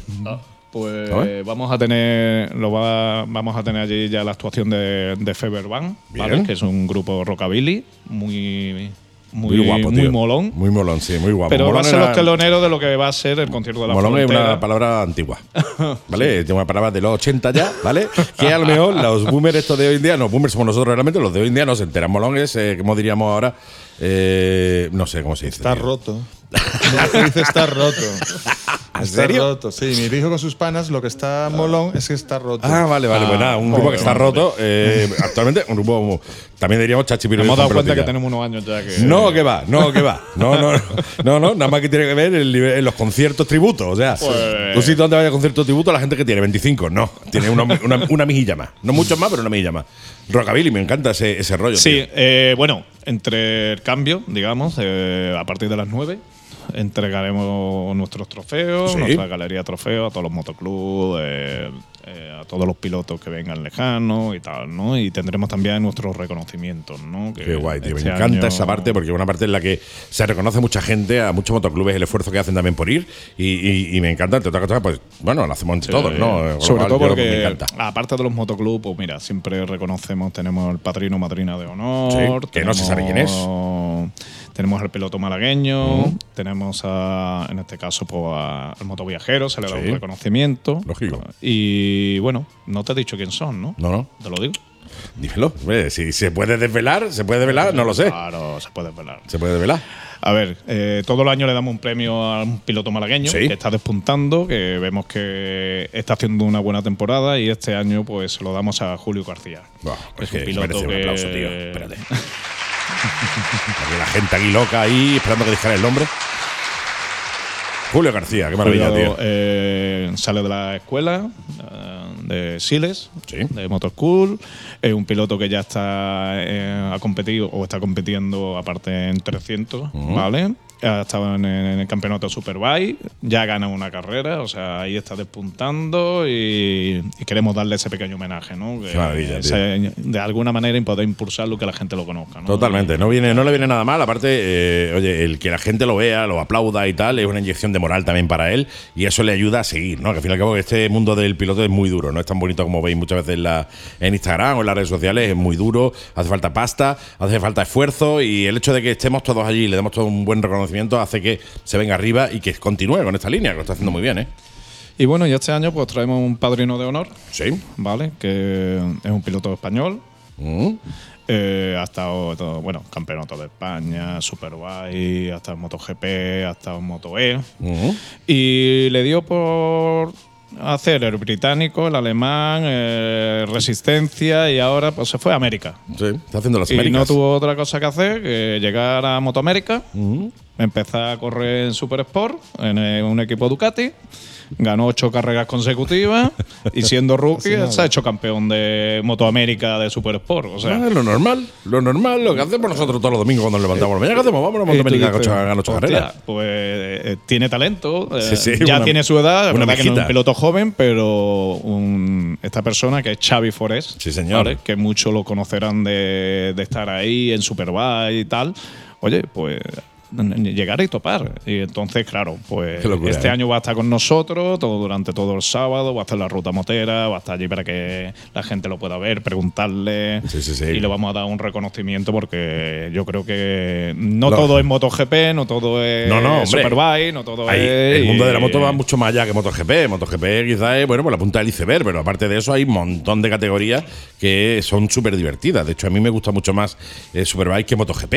Pues A vamos a tener lo va- vamos a tener allí ya la actuación de, de Feber Band, ¿vale? Que es un grupo rockabilly muy muy, Muy guapo, muy tío. molón. Muy molón, sí, muy guapo. Pero va a Molón ser era- los teloneros de lo que va a ser el concierto de la Molón es frontera. una palabra antigua, [laughs] ¿vale? Es una palabra de los 80 ya, ¿vale? Que a lo mejor los boomers estos de hoy en día, no, boomers somos nosotros realmente, los de hoy en día no se enteran. Molón es, eh, ¿cómo diríamos ahora? Eh, no sé cómo se dice. Está tío. roto. [laughs] Se dice está roto. ¿En Está serio? roto. Sí, mi hijo con sus panas, lo que está molón es que está roto. Ah, vale, vale. pues nada, un grupo que está roto. eh, actualmente, un grupo, también diríamos chachi Nos hemos dado cuenta que tenemos unos años ya que No, que va, no, que va. No, no, no, no, nada más que tiene que ver el nivel- los conciertos tributos. O sea, Pues- tú sitio donde vaya a conciertos tributo, la gente que tiene 25, no. Tiene una, una, una mijilla más. No muchos más, pero una mijilla más. Rockabilly, me encanta ese, ese rollo. Sí, eh, bueno, entre el cambio, digamos, eh, a partir de las 9, entregaremos nuestros trofeos, Sí. nuestra galería de trofeos a todos los motoclubs, eh, eh, a todos los pilotos que vengan lejanos y tal, ¿no? Y tendremos también nuestros reconocimientos, ¿no? Que Qué guay, tío. Me este encanta año- esa parte porque es una parte en la que se reconoce mucha gente, a muchos motoclubes el esfuerzo que hacen también por ir y, y- y me encanta, entre otras cosas, pues bueno, lo hacemos entre todos, ¿no? Sobre cual, todo porque, me encanta. aparte de los motoclubs, pues mira, siempre reconocemos, tenemos el padrino madrina de honor. Sí, que no se sabe quién es. Tenemos- al piloto malagueño, tenemos a, en este caso pues, a- al motoviajero, se le da Sí. un reconocimiento. Lógico. Y bueno, no te he dicho quién son, ¿no? No, no. Te lo digo. Dímelo. Hombre, Si se puede desvelar, se puede desvelar, no lo sé. Claro, se puede velar. Se puede desvelar. A ver, eh, todo el año le damos un premio a un piloto malagueño Sí. que está despuntando, que vemos que está haciendo una buena temporada y este año pues se lo damos a Julio García. Es que merece un aplauso, tío. Espérate. [laughs] La gente aquí loca ahí esperando que dijera el nombre. Julio García, qué maravilla, Julio, tío. eh, sale de la escuela eh, de Siles, Sí. de Motor School. Es un piloto que ya está eh, ha competido o está compitiendo aparte en 300, ¿vale? Ha estado en, el campeonato Superbike, ya gana una carrera, o sea, ahí está despuntando y, y queremos darle ese pequeño homenaje, ¿no? Que maravilla, de alguna manera y poder impulsarlo que la gente lo conozca, ¿no? Totalmente, no, viene, no le viene nada mal. Aparte, eh, oye, el que la gente lo vea, lo aplauda y tal, es una inyección de moral también para él y eso le ayuda a seguir, ¿no? Que al fin y al cabo este mundo del piloto es muy duro, no es tan bonito como veis muchas veces en, la, en Instagram o en las redes sociales, es muy duro, hace falta pasta, hace falta esfuerzo y el hecho de que estemos todos allí y le demos todo un buen reconocimiento hace que se venga arriba y que continúe con esta línea, que lo está haciendo muy bien, ¿eh? Y bueno, y este año pues traemos un padrino de honor, Sí. ¿vale? Que es un piloto español. Mm. Eh, ha estado, todo- bueno, campeonato de España, Superbike, ha estado en MotoGP, ha estado en Moto E. Mm. Y le dio por hacer el británico, el alemán, eh, resistencia y ahora pues se fue a América. Sí, está haciendo las Y no tuvo otra cosa que hacer que llegar a Motoamérica, Mm. Empezar a correr en Super Sport, en eh, un equipo Ducati, ganó ocho carreras consecutivas [laughs] y siendo rookie se ha hecho campeón de Motoamérica de Super Sport. O sea, Ah, lo normal, lo normal, lo que hacemos nosotros todos los domingos cuando nos levantamos. mañana, ¿qué hacemos? Vámonos a Monteamérica a ganar ocho "Hostia, carreras. Pues eh, tiene talento, eh, Sí, sí, ya una- tiene su edad, una que no es un piloto joven, pero un- esta persona que es Xavi Forés, Sí, señor. que muchos lo conocerán de, de estar ahí en Superbike y tal, oye, pues llegar y topar. Y entonces, claro, pues locura, este ¿eh? año va a estar con nosotros todo durante todo el sábado, va a hacer la ruta motera, va a estar allí para que la gente lo pueda ver, preguntarle Sí, sí, sí. y le vamos a dar un reconocimiento porque yo creo que no No. todo es MotoGP, no todo es No, no. Superbike, no todo es el mundo de la moto va mucho más allá que MotoGP. MotoGP quizás es bueno, pues la punta del iceberg, pero aparte de eso hay un montón de categorías que son súper divertidas. De hecho, a mí me gusta mucho más eh, Superbike que MotoGP.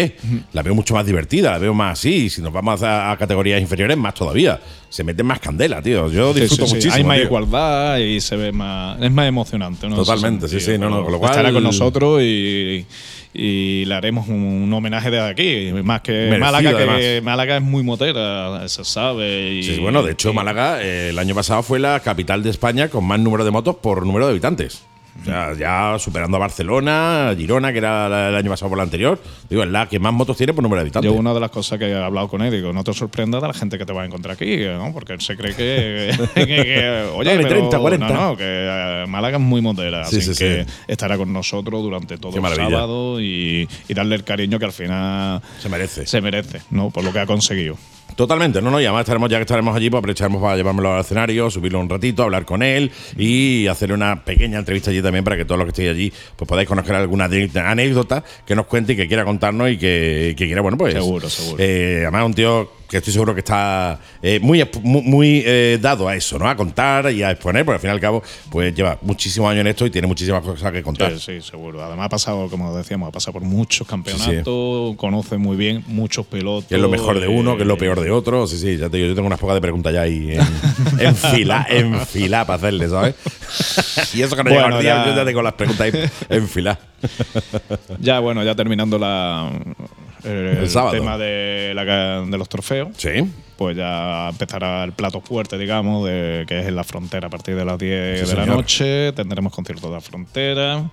La veo mucho más divertida, la veo más así. Y Si nos vamos a, a categorías inferiores, más todavía. Se meten más candela, tío. Yo disfruto sí, sí. muchísimo. Hay más tío. igualdad y se ve más. Es más emocionante, ¿no? Totalmente, sí, sí, no, no, con lo cual- Estará con nosotros y, y le haremos un, un homenaje desde aquí. Más que Merecido, Málaga, que además. Málaga es muy motera, se sabe. Y, Sí, bueno, de hecho, y- Málaga eh, el año pasado fue la capital de España con más número de motos por número de habitantes. O sea, ya superando a Barcelona, Girona, que era la- el año pasado por la anterior. Digo, es la que más motos tiene por número de habitantes. Yo una de las cosas que he hablado con él, digo, no te sorprendas de la gente que te va a encontrar aquí, ¿no? Porque él se cree que, [laughs] que- que- oye, Dale, pero 30, 40. no, no, que eh, Málaga es muy motera, Sí, así sí, que sí. estará con nosotros durante todo Qué el maravilla. sábado y, y darle el cariño que al final Se merece. se merece, ¿no? Por lo que ha conseguido. Totalmente, no, no, y además estaremos, ya que estaremos allí, pues aprovecharemos para llevármelo al escenario, subirlo un ratito, hablar con él y hacer una pequeña entrevista allí también para que todos los que estéis allí pues podáis conocer alguna anécdota que nos cuente y que quiera contarnos y que, que quiera, bueno, pues. Seguro, seguro. eh, además, un tío que estoy seguro que está eh, muy, muy eh, dado a eso, ¿no? A contar y a exponer, porque al fin y al cabo, pues lleva muchísimos años en esto y tiene muchísimas cosas que contar. Sí, sí, seguro. Además ha pasado, como decíamos, ha pasado por muchos campeonatos, conoce muy bien muchos pilotos. Que es lo mejor de uno, que es lo eh, peor de otro. Sí, sí, ya te digo, yo tengo unas pocas de preguntas ya ahí en, en fila, en fila para hacerle, ¿sabes? y eso que no Bueno, llega el día, ya- yo ya tengo las preguntas ahí en fila. [laughs] Ya, bueno, ya terminando la, El sábado. tema de, la- de los trofeos. Sí. Pues ya empezará el plato fuerte, digamos, de, que es en la frontera a partir de las 10 Sí, de la noche. Tendremos conciertos de la frontera.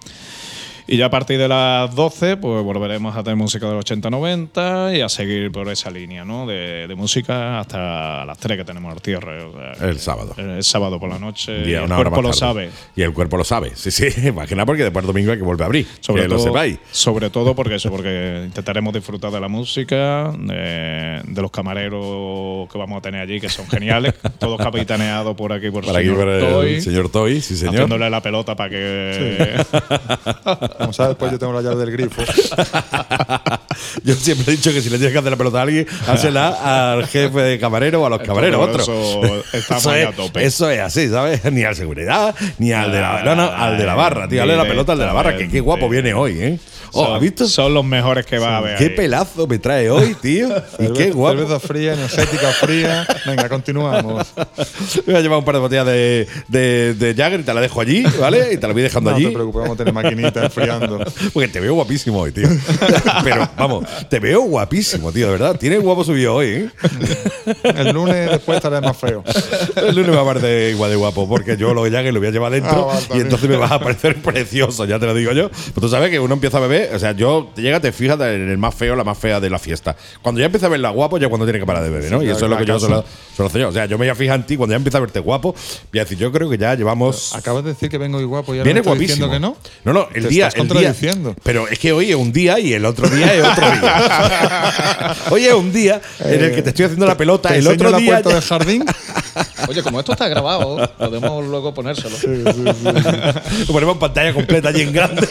Y ya a partir de las 12, pues volveremos a tener música del 80-90 y a seguir por esa línea, ¿no? De, de música hasta las 3 que tenemos el cierre. o sea, El sábado. El sábado por la noche. Día, el una hora cuerpo lo sabe. Y el cuerpo lo sabe. Sí, sí. [laughs] Nada porque después el domingo hay que volver a abrir. Sobre que todo, lo sepáis. Sobre todo porque eso, porque intentaremos disfrutar de la música, de, de los camareros que vamos a tener allí, que son geniales, [laughs] todos capitaneados por aquí por el Por aquí, señor por el Toy, señor Toy, sí, señor. haciéndole la pelota para que [laughs] Como sabes, después yo tengo la llave del grifo. [laughs] Yo siempre he dicho que si le tienes que hacer la pelota a alguien, házela al jefe de camarero o a los camareros, otro. eso estamos Eso ahí a es, tope. eso es así, ¿sabes? Ni al seguridad, ni al de la. No, no, al de la barra, tío. Dale la pelota al de la barra, que qué guapo viene hoy, ¿eh? Oh, son, ¿has visto? son los mejores que va a haber. Qué ahí. pelazo me trae hoy, tío. y [laughs] qué guapo. Cerveza fría, energética fría. Venga, continuamos. Me voy a llevar un par de botellas de, de, de Jagger y te la dejo allí, ¿vale? Y te la voy dejando No allí. te preocupes, vamos a tener maquinita enfriando. [laughs] Porque te veo guapísimo hoy, tío. [laughs] Pero, vamos, te veo guapísimo, tío, de verdad. Tienes guapo subido hoy, ¿eh? El lunes después estaré más feo. El lunes me va a parecer igual de guapo, porque yo lo Jagger lo voy a llevar dentro Ah, vale, y entonces me vas a parecer precioso, ya te lo digo yo. Pero tú sabes que uno empieza a beber, o sea, yo te llega, te fijas en el más feo, la más fea de la fiesta. Cuando ya empieza a verla guapo, ya cuando tiene que parar de beber, ¿no? Sí, y eso es lo que yo suelo hacer yo. O sea, yo me voy a fijar en ti cuando ya empieza a verte guapo, voy a decir, yo creo que ya llevamos. Acabas de decir que vengo y guapo y ahora Viene guapísimo. diciendo que no. No, no, el Te día. estás el día contradiciendo. pero es que hoy es un día y el otro día es otro día. [laughs] hoy es un día en el que te estoy haciendo la pelota, ¿Te el otro la día. puerta del jardín? [laughs] Oye, como esto está grabado, podemos luego ponérselo. Lo ponemos en pantalla completa allí en grande.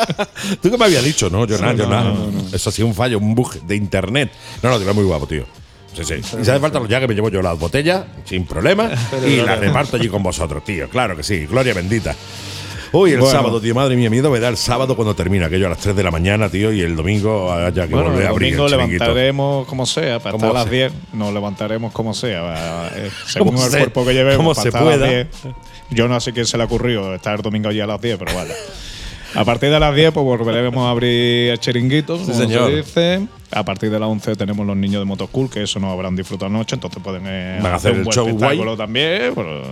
[laughs] ¿Tú qué me habías dicho? No, yo nada, yo nada. Eso ha sido un fallo, un bug de internet. No, no, te muy guapo, tío. Sí, sí. Y si hace falta los que me llevo yo las botellas, sin problema, y las reparto allí con vosotros, tío. Claro que sí, gloria bendita. Uy, el Bueno. sábado, tío, madre mía, miedo me da el sábado cuando termina aquello a las 3 de la mañana, tío, y el domingo haya que Bueno, volver a abrir domingo el chiringuito. levantaremos como sea, para estar a las sea. 10 nos levantaremos como sea, eh, [laughs] según el se- cuerpo que llevemos. como se pueda. 10. Yo no sé quién se le ocurrió estar el domingo allí a las 10, pero vale. A partir de las 10 pues volveremos a abrir el chiringuito, como señor. se dice. A partir de las 11 tenemos los niños de Motoschool, que eso no habrán disfrutado anoche, entonces pueden eh, a hacer un el buen show espectáculo también. pero-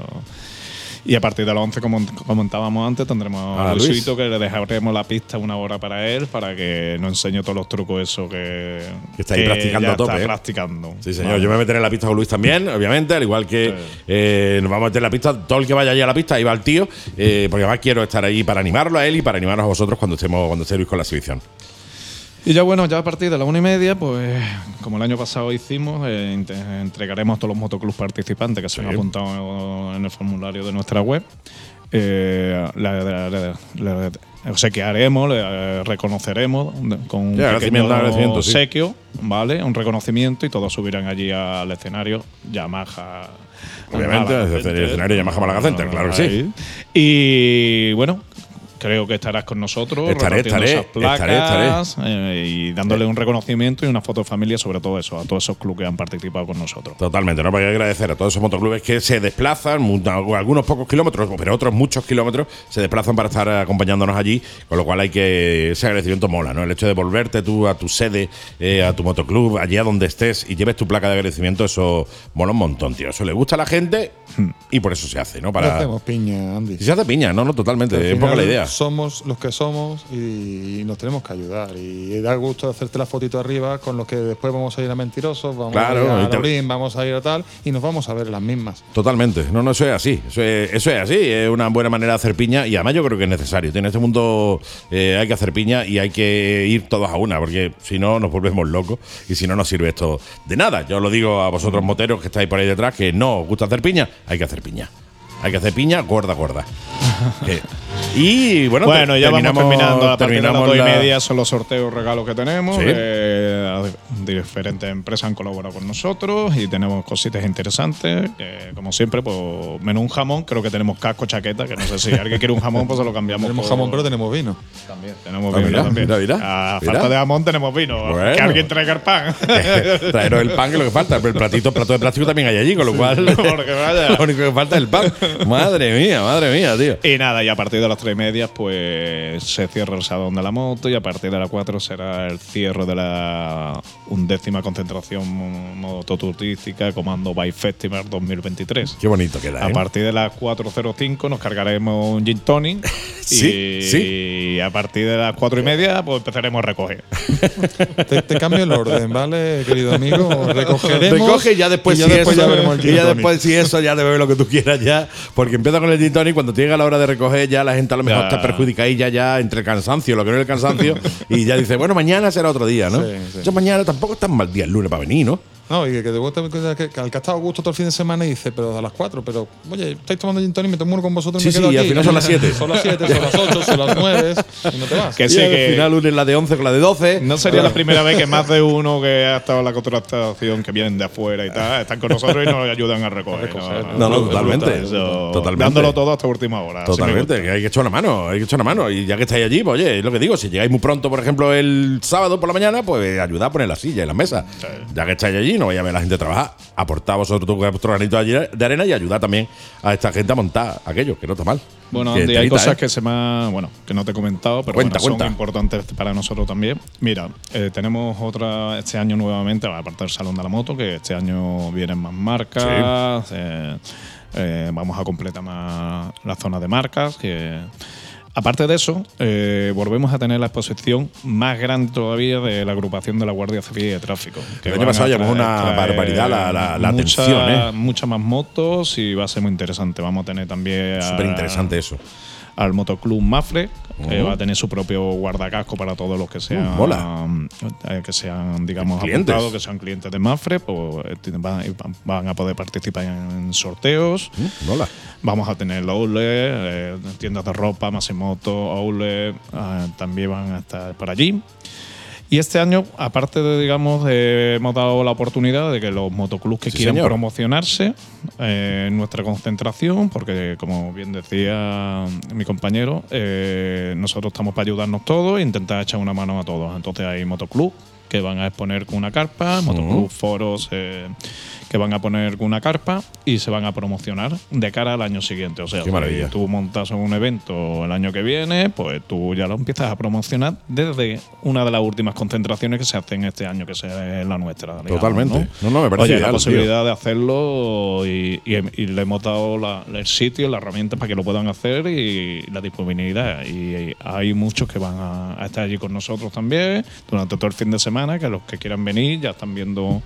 y a partir de las 11, como comentábamos antes, tendremos A a Luis. Luisito, que le dejaremos la pista una hora para él, para que nos enseñe todos los trucos eso que, Que está ahí practicando a tope, Está ¿eh? practicando. Sí, señor. Vale. Yo me meteré en la pista con Luis también, obviamente, al igual que eh, nos vamos a meter en la pista. Todo el que vaya allí a la pista, ahí va el tío, eh, porque además quiero estar ahí para animarlo a él y para animaros a vosotros cuando estemos cuando esté Luis con la exhibición. Y ya bueno, ya a partir de la una y media, pues como el año pasado hicimos, eh, entregaremos a todos los motoclubs participantes que se han apuntado en el formulario de nuestra web. Eh, la- la- la- la- obsequiaremos, le eh, reconoceremos con un Ya, agradecimiento, pequeño agradecimiento, sí. obsequio, ¿vale? Un reconocimiento y todos subirán allí al escenario Yamaha. Obviamente, el escenario Yamaha Málaga Center, claro que sí. Y bueno, creo que estarás con nosotros. Estaré, estaré, esas placas, estaré, estaré. eh, y dándole un reconocimiento y una foto de familia, sobre todo eso, a todos esos clubes que han participado con nosotros. Totalmente, ¿no? Porque hay que agradecer a todos esos motoclubes que se desplazan, algunos pocos kilómetros, pero otros muchos kilómetros, se desplazan para estar acompañándonos allí, con lo cual hay que. Ese agradecimiento mola, ¿no? El hecho de volverte tú a tu sede, eh, a tu motoclub, allí a donde estés y lleves tu placa de agradecimiento, eso mola un montón, tío. Eso le gusta a la gente y por eso se hace, ¿no? Para. hacemos piña, Andy. Se hace piña, no, no, totalmente. Al Es un poco la idea. Somos los que somos y, y nos tenemos que ayudar. Y da gusto hacerte la fotito arriba con los que después vamos a ir a Mentirosos, vamos Claro, a ir a Laurín, vamos a ir a tal y nos vamos a ver las mismas. Totalmente. No, no, eso es así. Eso es, eso es así. Es una buena manera de hacer piña y además yo creo que es necesario. En este mundo eh, hay que hacer piña y hay que ir todos a una porque si no nos volvemos locos y si no nos sirve esto de nada. Yo lo digo a vosotros moteros que estáis por ahí detrás que no os gusta hacer piña, hay que hacer piña. Hay que hacer piña gorda, gorda. [laughs] y bueno, Bueno, ya vamos terminando. A partir de las terminamos dos y la- media son los sorteos regalos que tenemos. Sí. Eh, diferentes empresas han colaborado con nosotros y tenemos cositas interesantes. como siempre, pues menú un jamón. Creo que tenemos casco, chaqueta. Que no sé si [laughs] alguien quiere un jamón, pues se lo cambiamos. Tenemos por- jamón, pero tenemos vino. También tenemos Ah, vino. mira, también. mira, mira, A mira. falta de jamón tenemos vino. Bueno. Que alguien traiga el pan. [laughs] Traeros el pan que es lo que falta. Pero el platito, plato de plástico también hay allí, con lo cual [laughs] Porque vaya. lo único que falta es el pan. Madre mía, madre mía, tío. Y nada, y a partir de las tres y media pues se cierra el Salón de la Moto y a partir de las 4 será el cierre de la undécima concentración mototurística Comando Bike Festival 2023. Qué bonito queda, A ¿eh? partir de las 4.05 nos cargaremos un gin tonic [laughs] Sí, y, sí. y a partir de las 4 y media pues empezaremos a recoger. [laughs] Te, te cambio el orden, ¿vale, querido amigo? Recogeremos. Recoge y ya después, y si después eso, ya veremos el y gin ya tonic. después si eso ya te bebe lo que tú quieras ya, porque empieza con el gin tonic, cuando llega la hora de recoger ya la gente a lo mejor Ya. está perjudicadilla ya entre el cansancio, lo que no es el cansancio, [laughs] y ya dice, bueno, mañana será otro día, ¿no? Sí, sí. Yo mañana tampoco es tan mal día el lunes para venir, ¿no? No, y que, que de vuelta, que, que, que al que ha estado gusto todo el fin de semana y dice, pero a las 4, pero oye, estáis tomando gin tonic, me tomo uno con vosotros y Sí, me quedo sí, y aquí. al final son las 7. Son las 7, son las 8, son las 9 y no te vas. Que Y sí, al que final lunes la de 11 con la de 12. no sería la primera vez que más de [laughs] uno que ha estado en la contratación, que vienen de afuera y tal, están con nosotros y nos ayudan a recoger. No, no, es totalmente. eso. Totalmente. Dándolo todo hasta última hora. Totalmente, gusta. que hay que echar una mano, hay que echar una mano. Y ya que estáis allí, pues oye, es lo que digo, si llegáis muy pronto, por ejemplo, el sábado por la mañana, pues ayudad a poner la silla y la mesa. Ya que estáis allí, no vaya a ver a la gente trabajar. Aportad vosotros tu- granito de arena y ayudad también a esta gente a montar aquello, que no está mal. Bueno, Andy, hay cosas ¿eh? que se me bueno, que no te he comentado, pero Cuenta, bueno, cuenta. son importantes para nosotros también. Mira, eh, tenemos otra este año nuevamente, aparte del Salón de la Moto, que este año vienen más marcas. eh, eh, vamos a completar más la zona de marcas. Que, aparte de eso, eh, volvemos a tener la exposición más grande todavía de la agrupación de la Guardia Civil de Tráfico. que El año pasado llamó una barbaridad la- la- la mucha- atención, ¿eh? Muchas más motos y va a ser muy interesante. Vamos a tener también. Súper interesante eso. al Motoclub Mafre, que Ujú. va a tener su propio guardacasco para todos los que sean, Uh, mola. eh, que sean, digamos, apuntados, que sean clientes de Mafre, pues eh, van, van a poder participar en sorteos. Mm, Mola. Vamos a tener outlet, eh, tiendas de ropa, Masimoto, outlet, eh, también van a estar por allí. Y este año, aparte de, digamos, hemos dado la oportunidad de que los motoclubs que Sí, quieran señor. promocionarse eh, en nuestra concentración, porque como bien decía mi compañero, eh, nosotros estamos para ayudarnos todos e intentar echar una mano a todos. Entonces hay motoclub que van a exponer con una carpa, motoclub foros eh, que van a poner una carpa y se van a promocionar de cara al año siguiente. O sea, Qué maravilla. si tú montas un evento el año que viene, pues tú ya lo empiezas a promocionar desde una de las últimas concentraciones que se hacen este año, que sea la nuestra. digamos, Totalmente. ¿no? No, no, me parece Oye, ideal, la tío. posibilidad de hacerlo y, y- y le hemos dado la- el sitio, las herramientas para que lo puedan hacer y la disponibilidad. Y hay muchos que van a, a estar allí con nosotros también durante todo el fin de semana, que los que quieran venir ya están viendo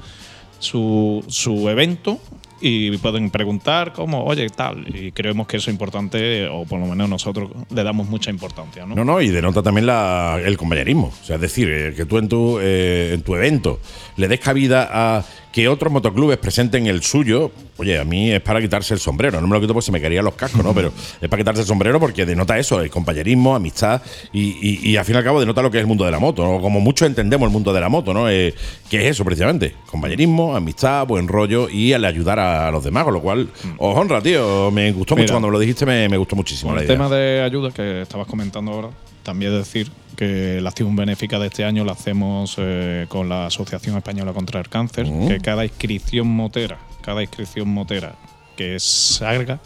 su, su evento y pueden preguntar cómo, oye, tal. Y creemos que eso es importante, o por lo menos nosotros le damos mucha importancia. ¿no? No, no, y denota también la- el compañerismo. O sea, es decir, eh, que tú en tu, eh, en tu evento le des cabida a que otros motoclubes presenten el suyo. Oye, a mí es para quitarse el sombrero. No me lo quito porque se me caerían los cascos, ¿no? [laughs] Pero es para quitarse el sombrero porque denota eso, el compañerismo, amistad y, y- y al fin y al cabo denota lo que es el mundo de la moto. ¿no? Como muchos entendemos el mundo de la moto, ¿no? Eh, que es eso precisamente. Compañerismo, amistad, buen rollo y al ayudar a los demás. Con lo cual, os honra, tío. Me gustó mucho cuando me lo dijiste, me, me gustó muchísimo Con la el idea. tema de ayuda que estabas comentando ahora, también decir que la acción benéfica de este año la hacemos eh, con la Asociación Española contra el Cáncer, Mm. que cada inscripción motera, cada inscripción motera que salga,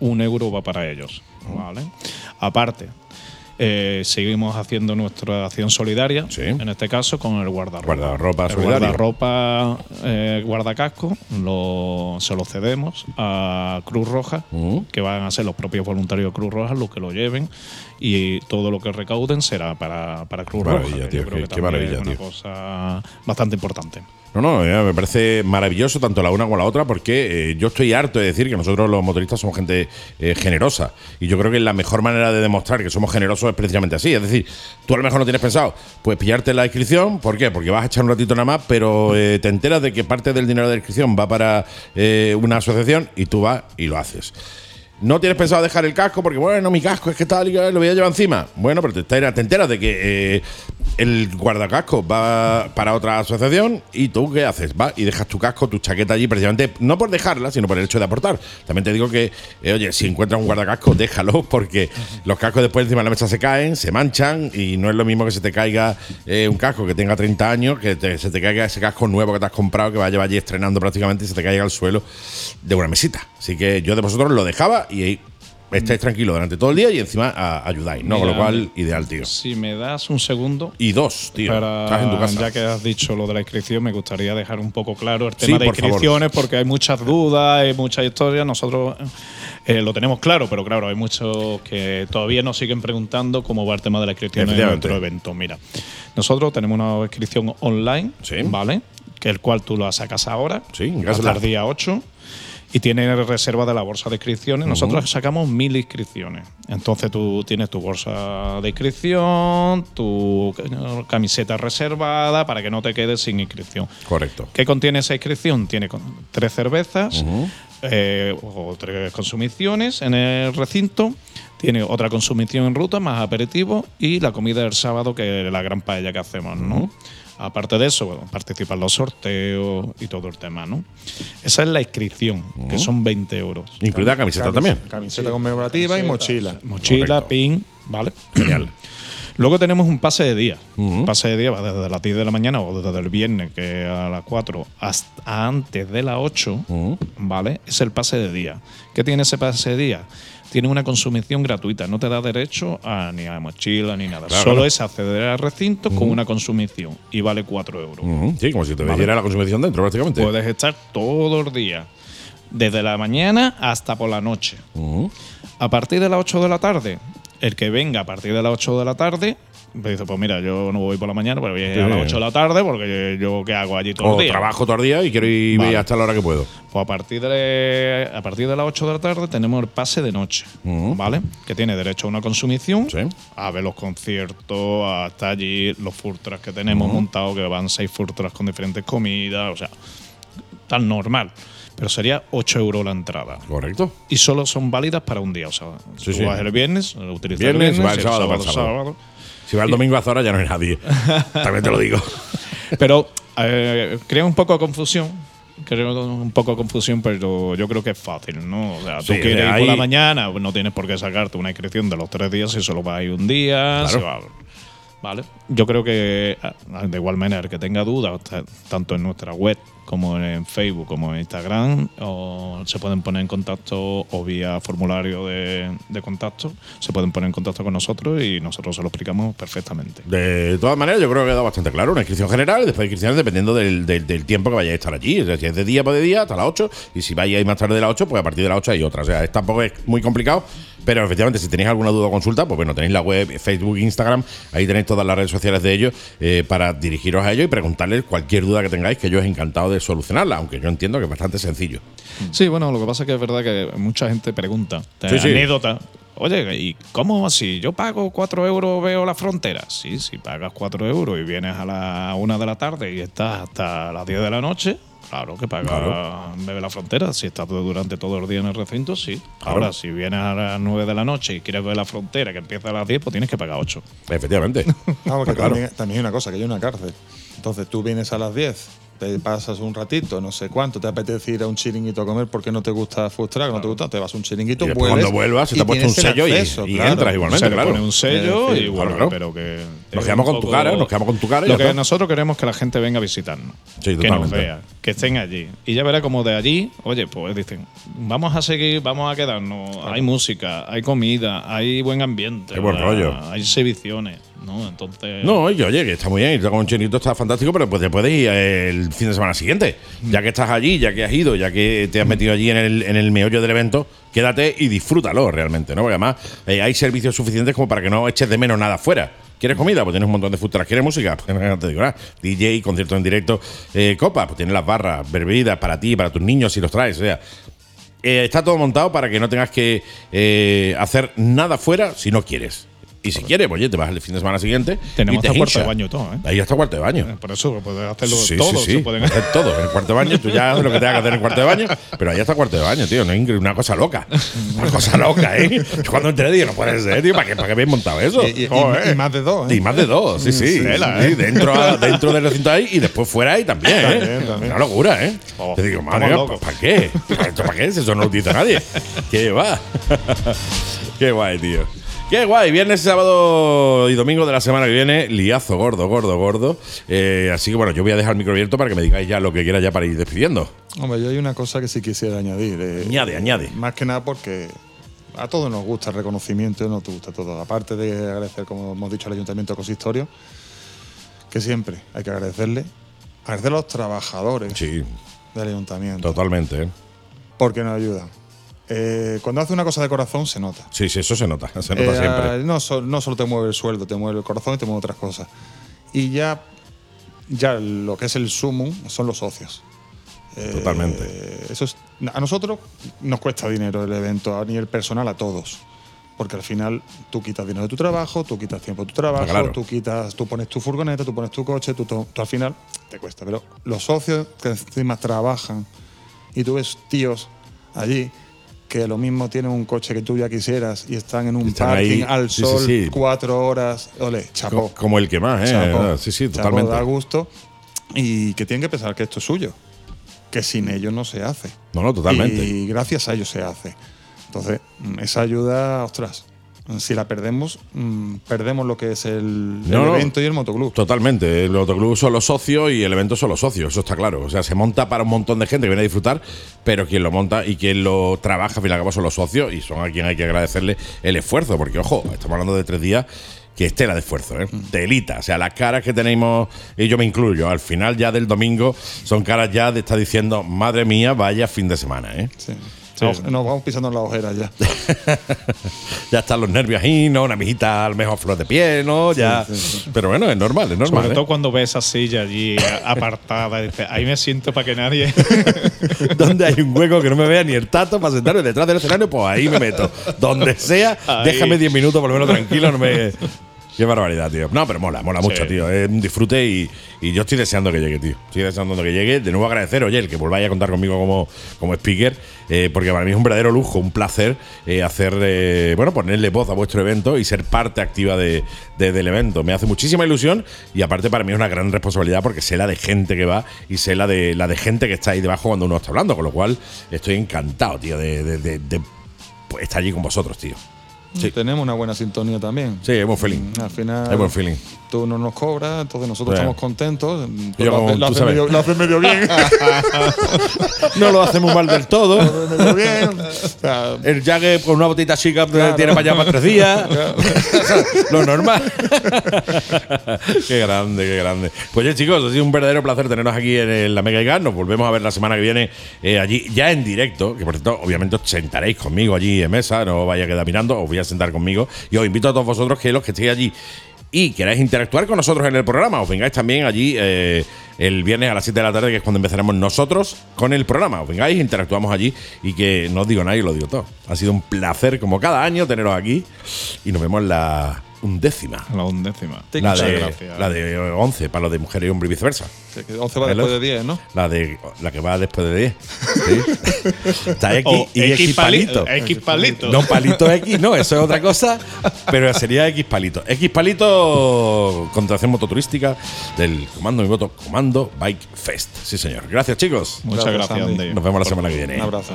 un euro va para ellos. ¿vale? Aparte, eh, seguimos haciendo nuestra acción solidaria, en este caso con el guardarropa. Guardarropa el solidario. guardarropa eh, guardacasco lo, se lo cedemos a Cruz Roja, Mm. que van a ser los propios voluntarios de Cruz Roja los que lo lleven y todo lo que recauden será para, para Cruz Qué maravilla, Roja. tío, yo creo qué- que qué también maravilla, es una tío. cosa bastante importante. No, no, eh, me parece maravilloso tanto la una como la otra porque eh, yo estoy harto de decir que nosotros los motoristas somos gente eh, generosa y yo creo que la mejor manera de demostrar que somos generosos es precisamente así. Es decir, tú a lo mejor no tienes pensado, pues pillarte la inscripción, ¿por qué? Porque vas a echar un ratito nada más, pero te enteras de que parte del dinero de la inscripción va para una asociación y tú vas y lo haces. No tienes pensado dejar el casco porque, bueno, mi casco es que tal y lo voy a llevar encima. Bueno, pero te enteras, te enteras de que el guardacasco va para otra asociación y tú, ¿qué haces? Vas y dejas tu casco, tu chaqueta allí, precisamente no por dejarla, sino por el hecho de aportar. También te digo que, eh, oye, si encuentras un guardacasco, déjalo [laughs] porque los cascos después encima de la mesa se caen, se manchan y no es lo mismo que se te caiga eh, un casco que tenga 30 años, que se te caiga ese casco nuevo que te has comprado, que va a llevar allí estrenando prácticamente y se te caiga al suelo de una mesita. Así que yo de vosotros lo dejaba y estáis tranquilos durante todo el día y encima a- ayudáis, ¿no? Con lo cual, ideal, tío. Si me das un segundo. Y dos, tío. Para, Estás en tu casa. Ya que has dicho lo de la inscripción, me gustaría dejar un poco claro el Sí, tema de por favor. inscripciones, porque hay muchas dudas, hay muchas historias. Nosotros eh, lo tenemos claro, pero claro, hay muchos que todavía nos siguen preguntando cómo va el tema de la inscripción en nuestro evento. Mira, nosotros tenemos una inscripción online, ¿vale? Que el cual tú la sacas ahora, hasta el día 8 y tiene reserva de la bolsa de inscripciones. Nosotros sacamos mil inscripciones. Entonces tú tienes tu bolsa de inscripción, tu camiseta reservada para que no te quedes sin inscripción. Correcto. ¿Qué contiene esa inscripción? Tiene tres cervezas eh, o tres consumiciones en el recinto. Tiene otra consumición en ruta, más aperitivo y la comida del sábado, que es la gran paella que hacemos, ¿no? Aparte de eso, bueno, participan los sorteos y todo el tema, ¿no? Esa es la inscripción, que son 20 euros. Incluida camiseta Camis- también. Camiseta conmemorativa y mochila. Mochila, pin, ¿vale? Genial. Luego tenemos un pase de día. Un pase de día va desde las 10 de la mañana o desde el viernes, que a las 4 hasta antes de las 8, ¿vale? Es el pase de día. ¿Qué tiene ese pase de día? Tiene una consumición gratuita, no te da derecho a, ni a mochila ni nada. Claro, Solo claro. es acceder al recinto con una consumición y vale 4 euros. Sí, como si te Vale. metiera la consumición dentro, prácticamente. Puedes estar todo el día, desde la mañana hasta por la noche. A partir de las 8 de la tarde, el que venga a partir de las 8 de la tarde, me dice, pues mira, yo no voy por la mañana, pero voy a, ir a las 8 de la tarde porque yo qué hago allí todo O el día. trabajo todo el día y quiero ir Vale. hasta la hora que puedo. Pues a partir de, a partir de las 8 de la tarde tenemos el pase de noche, ¿vale? Que tiene derecho a una consumición, a ver los conciertos, hasta allí los trucks que tenemos Ujú. montados, que van seis trucks con diferentes comidas, o sea, tan normal. Pero sería 8 euros la entrada. Correcto. Y solo son válidas para un día. O sea, Sí, tú sí. vas el viernes, lo utilizas Viernes, el viernes, va el sábado, va el sábado. Si va el domingo a Zora ya no hay nadie. [laughs] También te lo digo. Pero eh, crea un poco de confusión. Creo un poco de confusión, pero yo creo que es fácil, ¿no? O sea, tú Sí, quieres ir por la mañana, pues no tienes por qué sacarte una inscripción de los tres días si solo vas a ir un día. Claro. se va- ¿Vale? Yo creo que, ah, de igual manera, el que tenga dudas, ta- tanto en nuestra web como en Facebook, como en Instagram, o se pueden poner en contacto o vía formulario de, de contacto, se pueden poner en contacto con nosotros y nosotros se lo explicamos perfectamente. De todas maneras, yo creo que ha quedado bastante claro. Una inscripción general, después inscripciones dependiendo del, del- del tiempo que vayáis a estar allí. O sea, si es de día, pues de día, hasta las 8. Y si vais más tarde de las 8, pues a partir de las 8 hay otra. O sea, es- tampoco es muy complicado. Pero efectivamente, si tenéis alguna duda o consulta, pues bueno, tenéis la web, Facebook, Instagram. Ahí tenéis todas las redes sociales de ellos eh, para dirigiros a ellos y preguntarles cualquier duda que tengáis, que ellos encantados de solucionarla. Aunque yo entiendo que es bastante sencillo. Sí, bueno, lo que pasa es que es verdad que mucha gente pregunta, Sí, sí. anécdota. Oye, ¿y cómo así? ¿Yo pago 4 euros, veo la frontera? Sí, si pagas 4 euros y vienes a la 1 de la tarde y estás hasta las 10 de la noche, claro que pagas Claro. Bebe la frontera. Si estás durante todo el día en el recinto, sí. Claro. Ahora, si vienes a las 9 de la noche y quieres ver la frontera que empieza a las 10, pues tienes que pagar 8. Efectivamente. Vamos, que Está claro. también, también hay una cosa, que hay una cárcel. Entonces tú vienes a las 10, te pasas un ratito, no sé cuánto, te apetece ir a un chiringuito a comer porque no te gusta frustrar, no te gusta, te vas a un chiringuito, Y vuelves cuando vuelvas, se te y ha puesto un sello y- acceso, y claro. entras igualmente, Se le claro. pone un sello y bueno, claro, claro. pero que. Nos quedamos con tu cara, nos quedamos con tu cara y Lo que nosotros queremos que la gente venga a visitarnos. Sí, que nos vea, que estén allí. Y ya verá como de allí, oye, pues dicen, vamos a seguir, vamos a quedarnos. Hay música, hay comida, hay buen ambiente. Qué buen ¿verdad? rollo. Hay exhibiciones, ¿no? Entonces. No, que oye, que está muy bien, irte con un chinito está fantástico, pero pues te puedes ir el fin de semana siguiente. Ya que estás allí, ya que has ido, ya que te has metido allí en el, en el meollo del evento, quédate y disfrútalo realmente, ¿no? Porque además eh, hay servicios suficientes como para que no eches de menos nada fuera. ¿Quieres comida? Pues tienes un montón de food trucks. ¿Quieres música? Pues [laughs] no te digo nada. DJ, conciertos en directo, eh, copa, pues tienes las barras, bebidas para ti, para tus niños si los traes. O sea, eh, está todo montado para que no tengas que eh, hacer nada fuera si no quieres. Y si quieres, pues oye, te vas el fin de semana siguiente. Tenemos y te hasta cuarto de baño y todo, ¿eh? Ahí hasta cuarto de baño. Por eso puedes hacerlo Sí, todo. sí, sí. Se pueden Hacer todo en el cuarto de baño. Tú ya haces lo que tengas que hacer en el cuarto de baño, pero ahí está el cuarto de baño, tío. No es una cosa loca. Una cosa loca, ¿eh? Yo cuando entré dije, no puede ser, tío. ¿Para qué, para qué habéis montado eso? Y, y- y- Joder. y más de dos, ¿eh? Y más de dos, sí, sí. Sí, ¿eh? dentro, a- dentro del recinto ahí y después fuera ahí también, ¿eh? También, también. Una locura, ¿eh? Oh, Te digo, madre. ¿para qué? ¿Esto para qué? Si eso no lo utiliza nadie. [laughs] ¿Qué va? qué guay, tío. Qué guay, viernes, sábado y domingo de la semana que viene, liazo gordo, gordo, gordo. Eh, así que bueno, yo voy a dejar el micro abierto para que me digáis ya lo que quiera ya para ir despidiendo. Hombre, yo hay una cosa que sí quisiera añadir. eh, Añade, añade. Más que nada porque a todos nos gusta el reconocimiento, nos gusta todo. Aparte de agradecer, como hemos dicho, al Ayuntamiento de Consistorio, que siempre hay que agradecerle, agradecer a los trabajadores Sí, del Ayuntamiento, totalmente. ¿eh? porque nos ayudan. Eh, cuando hace una cosa de corazón se nota. Sí, sí, eso se nota. Se nota Eh, siempre. No, so- no solo te mueve el sueldo, te mueve el corazón y te mueve otras cosas. Y ya, ya lo que es el sumum son los socios. Eh, Totalmente. Eso es, a nosotros nos cuesta dinero el evento, a nivel personal, a todos. Porque al final tú quitas dinero de tu trabajo, tú quitas tiempo de tu trabajo, Claro. tú quitas, tú pones tu furgoneta, tú pones tu coche, tú, tú- tú al final te cuesta. Pero los socios que encima trabajan y tú ves tíos allí que lo mismo tienen un coche que tú ya quisieras y están en un Están parking ahí, al sí, sol sí. cuatro horas. Ole, chapó. Co- Como el que más, ¿eh? Chapó. Sí, sí, Chapó, totalmente. da gusto y que tienen que pensar que esto es suyo, que sin ellos no se hace. No, no, totalmente. Y gracias a ellos se hace. Entonces, esa ayuda, ostras, si la perdemos, mm, perdemos lo que es el, el No, no. evento y el motoclub. Totalmente. El motoclub son los socios y el evento son los socios, eso está claro. O sea, se monta para un montón de gente que viene a disfrutar, pero quien lo monta y quien lo trabaja, al fin y al cabo, son los socios y son a quien hay que agradecerle el esfuerzo, porque, ojo, estamos hablando de tres días que es tela de esfuerzo, ¿eh? Telita. O sea, las caras que tenemos, y yo me incluyo, al final ya del domingo, son caras ya de estar diciendo, madre mía, vaya fin de semana, ¿eh? Sí. Nos, nos vamos pisando en la ojera ya. [laughs] ya están los nervios ahí, ¿no? Una mijita al mejor flor de piel, ¿no? Ya. Pero bueno, es normal, es normal. Sobre ¿eh? todo cuando ves esa silla allí apartada, dices, ahí me siento para que nadie. [laughs] Donde hay un hueco que no me vea ni el tato para sentarme detrás del escenario, pues ahí me meto. Donde sea, Ahí. déjame 10 minutos por lo menos tranquilo, no me. Qué barbaridad, tío. No, pero mola, mola mucho, Sí. tío. Es un disfrute y, y yo estoy deseando que llegue, tío. Estoy deseando que llegue. De nuevo agradecer, oye, el que volváis a contar conmigo como, como speaker, eh, porque para mí es un verdadero lujo, un placer eh, hacer, eh, bueno, ponerle voz a vuestro evento y ser parte activa de, de- del evento. Me hace muchísima ilusión y aparte para mí es una gran responsabilidad porque sé la de gente que va y sé la de, la de gente que está ahí debajo cuando uno está hablando, con lo cual estoy encantado, tío, de, estar allí con vosotros, tío. Sí. Tenemos una buena sintonía también. Sí, hay buen feeling. Al final, Hay buen feeling. Tú no nos cobras, entonces nosotros estamos contentos. Yo lo, sabes. medio, bien. [laughs] No lo hacemos mal del todo. Lo haces medio bien. O [laughs] sea, El Jagger con una botita chica Claro. tiene para allá para tres días. [laughs] Lo normal. qué grande, qué grande. Pues ya, chicos, ha sido un verdadero placer tenernos aquí en la Mega IGAN. Nos volvemos a ver la semana que viene eh, allí, ya en directo. Que por cierto, obviamente os sentaréis conmigo allí en mesa. No os vaya a quedar mirando, os voy a sentar conmigo. Y os invito a todos vosotros que los que estéis allí y queráis interactuar con nosotros en el programa, os vengáis también allí eh, el viernes a las 7 de la tarde, que es cuando empezaremos nosotros con el programa. Os vengáis, interactuamos allí y que no os digo nada y lo digo todo. Ha sido un placer, como cada año, teneros aquí y nos vemos la undécima. La undécima. Sí, La de, la de 11, para los de mujer y hombre y viceversa. que- que 11 va después de 10, ¿no? La de la que va después de 10. ¿sí? [laughs] Está X O y X, palito. X palito. No, palito X, no, eso es otra cosa, pero sería X palito. X palito, contratación mototurística del Comando Mi Moto, Comando Bike Fest. Sí, señor. Gracias, chicos. Muchas Gracias, gracias, Andy. Andy. Nos vemos la semana que viene. Un abrazo.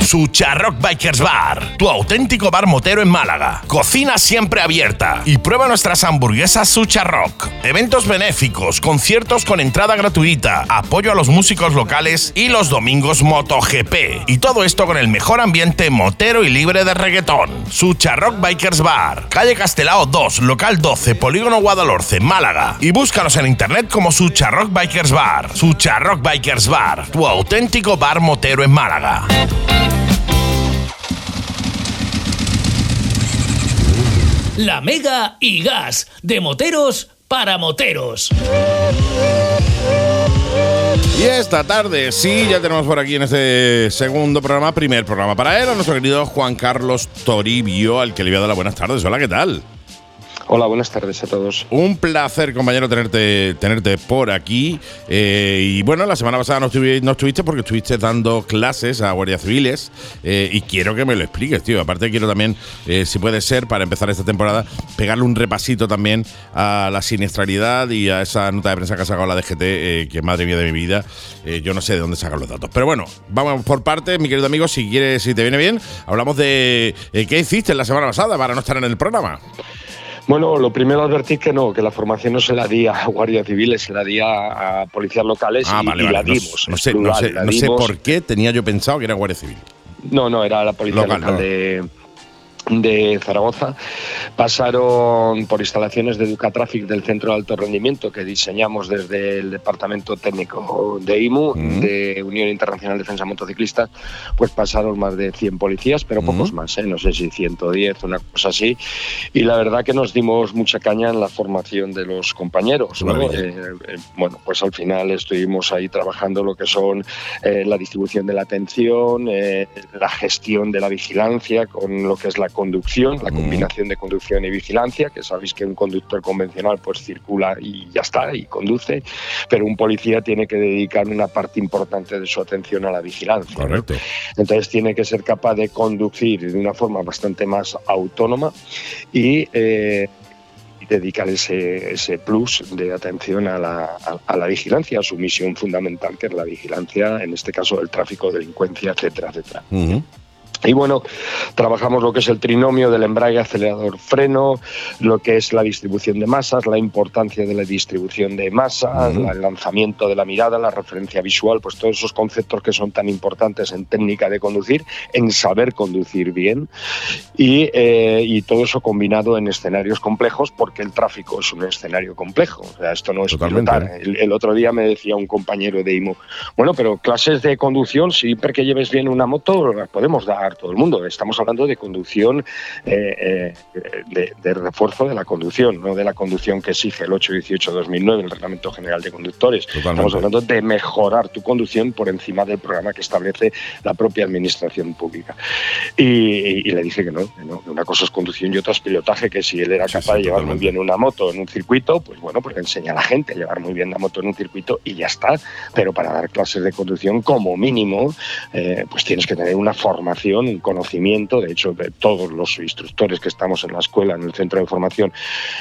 Sucharrock Bikers Bar, tu auténtico bar motero en Málaga. Cocina siempre abierta y prueba nuestras hamburguesas Sucharrock. Eventos benéficos, conciertos con entrada gratuita, apoyo a los músicos locales y los domingos MotoGP. Y todo esto con el mejor ambiente motero y libre de reggaetón. Sucharrock Bikers Bar, calle Castelao 2, local 12, Polígono Guadalhorce, Málaga. Y búscanos en internet como Sucharrock Bikers Bar. Sucharrock Bikers Bar, tu auténtico bar motero en Málaga. La Mega y Gas, de moteros para moteros. Y esta tarde, sí, ya tenemos por aquí en este segundo programa, primer programa para él, a nuestro querido Juan Carlos Toribio, al que le voy a dar las buenas tardes. Hola, ¿qué tal? Hola, buenas tardes a todos. Un placer, compañero, tenerte, tenerte por aquí. Eh, y bueno, la semana pasada no, estuvi- no estuviste porque estuviste dando clases a guardias civiles. eh, y quiero que me lo expliques, tío. Aparte, quiero también, eh, si puede ser, para empezar esta temporada, pegarle un repasito también a la siniestralidad y a esa nota de prensa que ha sacado la DGT, eh, que madre mía de mi vida, eh, yo no sé de dónde sacan los datos. Pero bueno, vamos por partes, mi querido amigo, si quieres, si te viene bien, hablamos de eh, qué hiciste la semana pasada para no estar en el programa. Bueno, lo primero advertir que no, que la formación no se la di a guardias civiles, se la di a, a policías locales Ah, y, vale, y vale. la No- dimos. No, sé, no plural, sé, la no sé dimos. por qué tenía yo pensado que era Guardia Civil. No, no, era la policía Local, local, no. de, de Zaragoza. Pasaron por instalaciones de Educatraffic del Centro de Alto Rendimiento que diseñamos desde el Departamento Técnico de IMU, de Unión Internacional de Defensa Motociclistas, pues pasaron más de 100 policías, pero pocos más, ¿eh? no sé si 110, una cosa así. Y la verdad que nos dimos mucha caña en la formación de los compañeros. Eh, eh, bueno, pues al final estuvimos ahí trabajando lo que son la distribución de la atención, la gestión de la vigilancia con lo que es la conducción, la combinación de conducción y vigilancia, que sabéis que un conductor convencional pues circula y ya está, y conduce, pero un policía tiene que dedicar una parte importante de su atención a la vigilancia. ¿no? Correcto. Entonces tiene que ser capaz de conducir de una forma bastante más autónoma y eh, dedicar ese, ese plus de atención a la, a- a la vigilancia, a su misión fundamental, que es la vigilancia, en este caso del tráfico, delincuencia, etcétera, etcétera. Y bueno, trabajamos lo que es el trinomio del embrague, acelerador, freno, lo que es la distribución de masas, la importancia de la distribución de masas, el lanzamiento de la mirada, la referencia visual, pues todos esos conceptos que son tan importantes en técnica de conducir, en saber conducir bien y, eh, y todo eso combinado en escenarios complejos porque el tráfico es un escenario complejo. O sea, esto no es pilotar. ¿eh? El, el otro día me decía un compañero de IMO, bueno, pero clases de conducción, siempre que lleves bien una moto, las podemos dar todo el mundo. Estamos hablando de conducción, eh, eh, de, de refuerzo de la conducción, no de la conducción que exige el 818-2009, el Reglamento General de Conductores. Estamos hablando de mejorar tu conducción por encima del programa que establece la propia Administración Pública. Y, y- y le dije que no, que no, una cosa es conducción y otra es pilotaje, que si él era capaz de llevar muy bien una moto en un circuito, pues bueno, pues enseña a la gente a llevar muy bien la moto en un circuito y ya está. Pero para dar clases de conducción, como mínimo, eh, pues tienes que tener una formación, un conocimiento. De hecho, de todos los instructores que estamos en la escuela, en el centro de formación,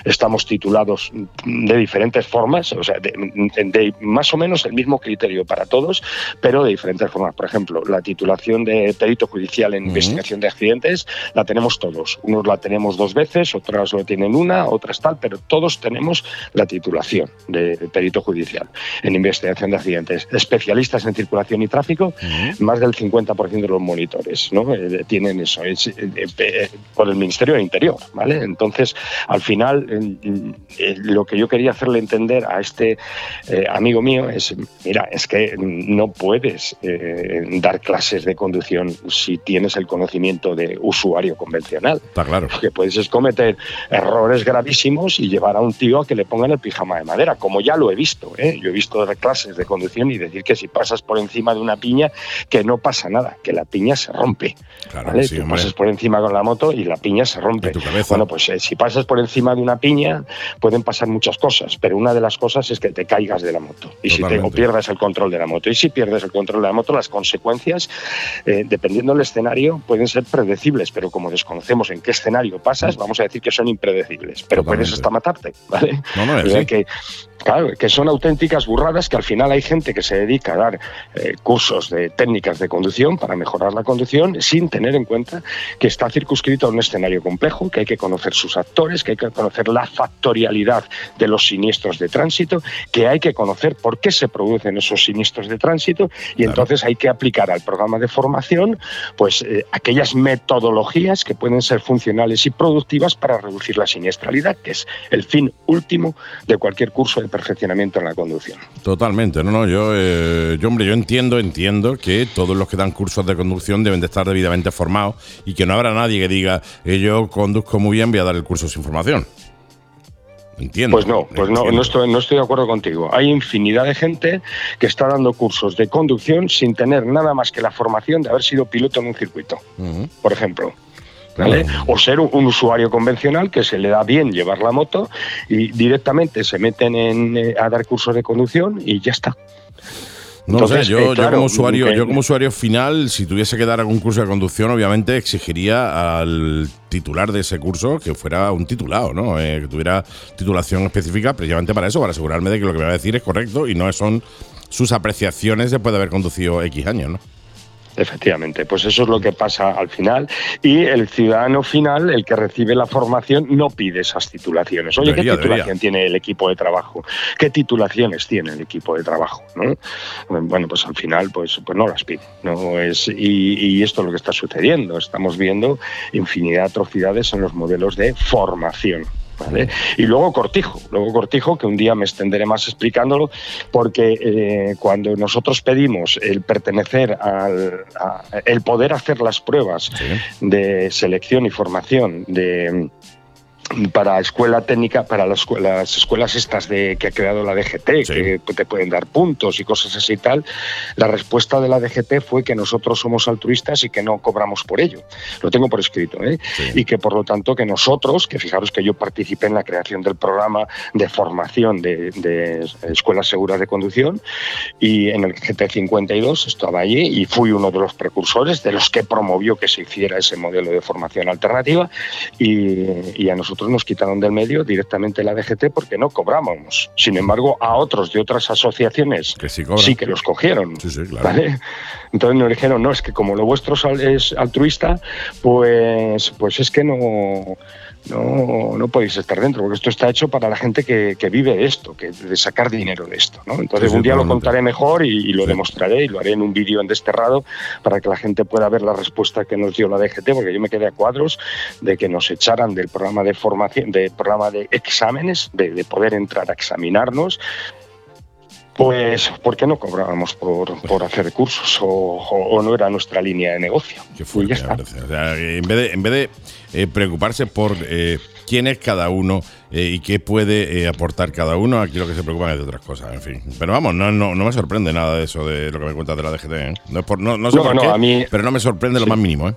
estamos titulados de diferentes formas, o sea, de, de más o menos el mismo criterio para todos, pero de diferentes formas. Por ejemplo, la titulación de perito judicial en investigación de accidentes la tenemos todos. Unos la tenemos dos veces, otras lo tienen una, otras tal, pero todos tenemos la titulación de perito judicial en investigación de accidentes. Especialistas en circulación y tráfico, más del 50% de los monitores ¿no? Eh, tienen eso, es, eh, eh, por el Ministerio del Interior. ¿vale? Entonces, al final, lo que yo quería hacerle entender a este amigo mío es, mira, es que no puedes dar clases de conducción si tienes el conocimiento de usuario convencional. Está claro. Lo que puedes es cometer errores gravísimos y llevar a un tío a que le pongan el pijama de madera, como ya lo he visto. ¿eh? Yo he visto dar clases de conducción y decir que si pasas por encima de una piña, que no pasa nada, que la piña se rompe. ¿Vale? sí, Tú hombre. pasas por encima con la moto y la piña se rompe. Bueno, pues eh, si pasas por encima de una piña, pueden pasar muchas cosas, pero una de las cosas es que te caigas de la moto y si te, pierdas el control de la moto. Y si pierdes el control de la moto, las consecuencias, eh, dependiendo del escenario, pueden ser predecibles, pero como desconocemos en qué escenario pasas, vamos a decir que son impredecibles, pero puedes hasta matarte, ¿vale? No, no, es que, claro, que son auténticas burradas que al final hay gente que se dedica a dar eh, cursos de técnicas de conducción para mejorar la conducción sin tener en cuenta que está circunscrito a un escenario complejo, que hay que conocer sus actores, que hay que conocer la factorialidad de los siniestros de tránsito, que hay que conocer por qué se producen esos siniestros de tránsito y entonces hay que aplicar al programa de formación pues eh, aquellas metodologías que pueden ser funcionales y productivas para reducir la siniestralidad, que es el fin último de cualquier curso de perfeccionamiento en la conducción. Totalmente, no, no, yo, eh, yo, hombre, yo entiendo, entiendo que todos los que dan cursos de conducción deben de estar debidamente formados y que no habrá nadie que diga, eh, yo conduzco muy bien, voy a dar el curso sin formación. Entiendo. Pues no, pues no, no estoy, no estoy de acuerdo contigo. Hay infinidad de gente que está dando cursos de conducción sin tener nada más que la formación de haber sido piloto en un circuito, por ejemplo. ¿vale? O ser un, un usuario convencional que se le da bien llevar la moto y directamente se meten en, eh, a dar cursos de conducción y ya está. No lo sé, yo, eh, yo claro, como usuario, que- yo como usuario final, si tuviese que dar algún curso de conducción, obviamente exigiría al titular de ese curso que fuera un titulado, ¿no? Eh, que tuviera titulación específica precisamente para eso, para asegurarme de que lo que me va a decir es correcto y no son sus apreciaciones después de haber conducido X años, ¿no? Efectivamente, pues eso es lo que pasa al final y el ciudadano final, el que recibe la formación, no pide esas titulaciones. Oye, Debería, ¿qué titulación debería. tiene el equipo de trabajo? ¿Qué titulaciones tiene el equipo de trabajo? ¿no? Bueno, pues al final pues, pues no las pide. ¿no? Es, y, y esto es lo que está sucediendo. Estamos viendo infinidad de atrocidades en los modelos de formación. ¿Vale? Y luego Cortijo, luego Cortijo, que un día me extenderé más explicándolo, porque eh, cuando nosotros pedimos el pertenecer al a- el poder hacer las pruebas de selección y formación de para escuela técnica, para las escuelas, las escuelas estas de que ha creado la DGT, que te pueden dar puntos y cosas así y tal, la respuesta de la DGT fue que nosotros somos altruistas y que no cobramos por ello. Lo tengo por escrito, ¿eh? Y que por lo tanto que nosotros, que fijaros que yo participé en la creación del programa de formación de, de escuelas seguras de conducción y en el GT 52 estaba allí y fui uno de los precursores de los que promovió que se hiciera ese modelo de formación alternativa y, y a nosotros nos quitaron del medio directamente la DGT porque no cobrábamos. Sin embargo, a otros de otras asociaciones sí, que los cogieron. claro. ¿vale? Entonces nos dijeron, no, es que como lo vuestro es altruista, pues, pues es que no, no, no podéis estar dentro, porque esto está hecho para la gente que, que vive de esto, que de sacar dinero de esto. ¿no? Entonces Sí, un día lo contaré mejor y, y lo demostraré y lo haré en un vídeo en Desterrado para que la gente pueda ver la respuesta que nos dio la DGT, porque yo me quedé a cuadros de que nos echaran del programa de formación, del programa de exámenes, de, de poder entrar a examinarnos. Pues, ¿por qué no cobrábamos por, por hacer cursos? O, o- o no era nuestra línea de negocio. Qué fuerte, parece. O sea, en vez de, en vez de eh, preocuparse por eh, quién es cada uno eh, y qué puede eh, aportar cada uno, aquí lo que se preocupan es de otras cosas, en fin. Pero vamos, no, no, no me sorprende nada de eso, de lo que me cuentas de la DGT. ¿eh? No, es por- no- no sé No, por no, qué, a mí- pero no me sorprende lo más mínimo. ¿eh?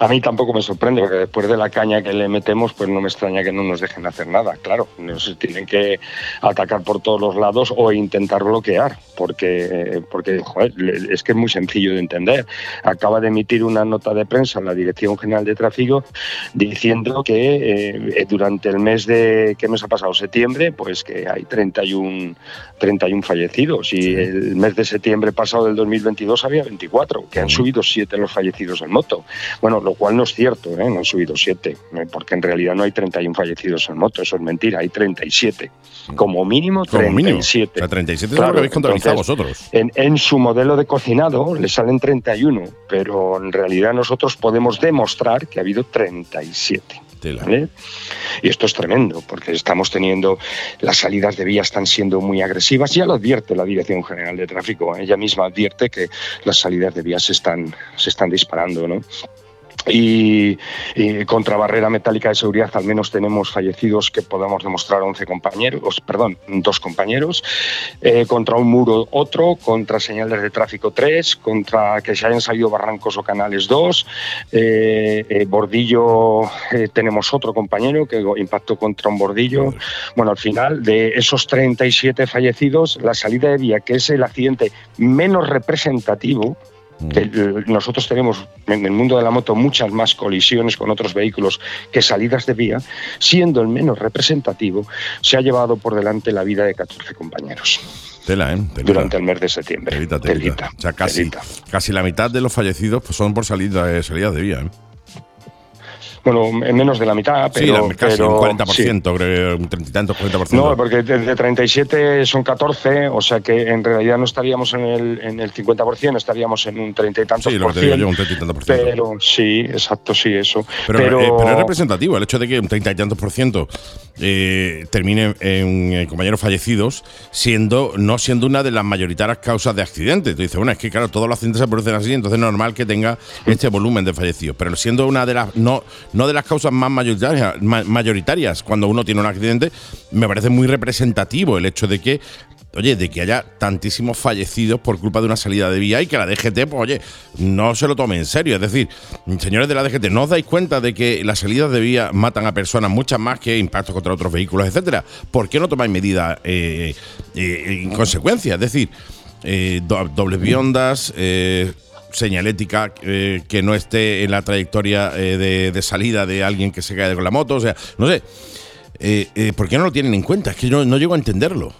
A mí tampoco me sorprende, porque después de la caña que le metemos, pues no me extraña que no nos dejen hacer nada. Claro, nos tienen que atacar por todos los lados o intentar bloquear, porque, porque joder, es que es muy sencillo de entender. Acaba de emitir una nota de prensa la Dirección General de Tráfico diciendo que eh, durante el mes de, ¿qué mes ha pasado? Septiembre, pues que hay 31, 31 fallecidos y el mes de septiembre pasado del 2022 había 24, que han subido 7 los fallecidos en moto. Bueno, lo cual no es cierto, ¿eh? no han subido 7, porque en realidad no hay 31 fallecidos en moto, eso es mentira, hay 37. Como mínimo Como 37. mínimo. O sea, 37 es lo que habéis contabilizado entonces, vosotros. En, en su modelo de cocinado le salen 31, pero en realidad nosotros podemos demostrar que ha habido 37. ¿vale? Y esto es tremendo, porque estamos teniendo, las salidas de vía están siendo muy agresivas, ya lo advierte la Dirección General de Tráfico, ella misma advierte que las salidas de vía se están, se están disparando, ¿no? Y, y contra barrera metálica de seguridad al menos tenemos fallecidos que podamos demostrar 11 compañeros, perdón, dos compañeros, eh, contra un muro otro, contra señales de tráfico 3, contra que se hayan salido barrancos o canales 2, eh, eh, bordillo eh, tenemos otro compañero que impactó contra un bordillo. Bueno, al final de esos 37 fallecidos, la salida de vía, que es el accidente menos representativo, que, eh, nosotros tenemos en el mundo de la moto muchas más colisiones con otros vehículos que salidas de vía, siendo el menos representativo, se ha llevado por delante la vida de 14 compañeros Tela, ¿eh? Telita. durante el mes de septiembre. Telita, telita. O sea, casi, casi la mitad de los fallecidos pues, son por eh, salidas de vía. ¿eh? Bueno, en menos de la mitad, sí, pero. la- casi pero- un 40%, sí. creo, un 30 y tantos, 40%. No, porque de, de 37 son 14, o sea que en realidad no estaríamos en el, en el 50%, estaríamos en un 30 y tantos Sí, lo por que te digo yo, un 30 y tantos por ciento. Pero sí, exacto, sí, eso. Pero, Pero, eh, pero es representativo el hecho de que un 30 y tantos por ciento eh, termine en compañeros fallecidos, siendo no siendo una de las mayoritarias causas de accidentes. Tú dices, bueno, es que claro, todos los accidentes se producen así, entonces es normal que tenga este volumen de fallecidos. Pero siendo una de las no, no de las causas más mayoritarias, ma- mayoritarias cuando uno tiene un accidente, me parece muy representativo el hecho de que oye, de que haya tantísimos fallecidos por culpa de una salida de vía y que la DGT, pues oye, no se lo tome en serio. Es decir, señores de la DGT, ¿no os dais cuenta de que las salidas de vía matan a personas muchas más que impactos contra otros vehículos, etcétera? ¿Por qué no tomáis medidas eh, eh, en consecuencia? Es decir, eh, do- dobles biondas, eh, señalética eh, que no esté en la trayectoria de, salida de alguien que se cae con la moto, o sea, no sé. ¿Por qué no lo tienen en cuenta? Es que yo no llego a entenderlo.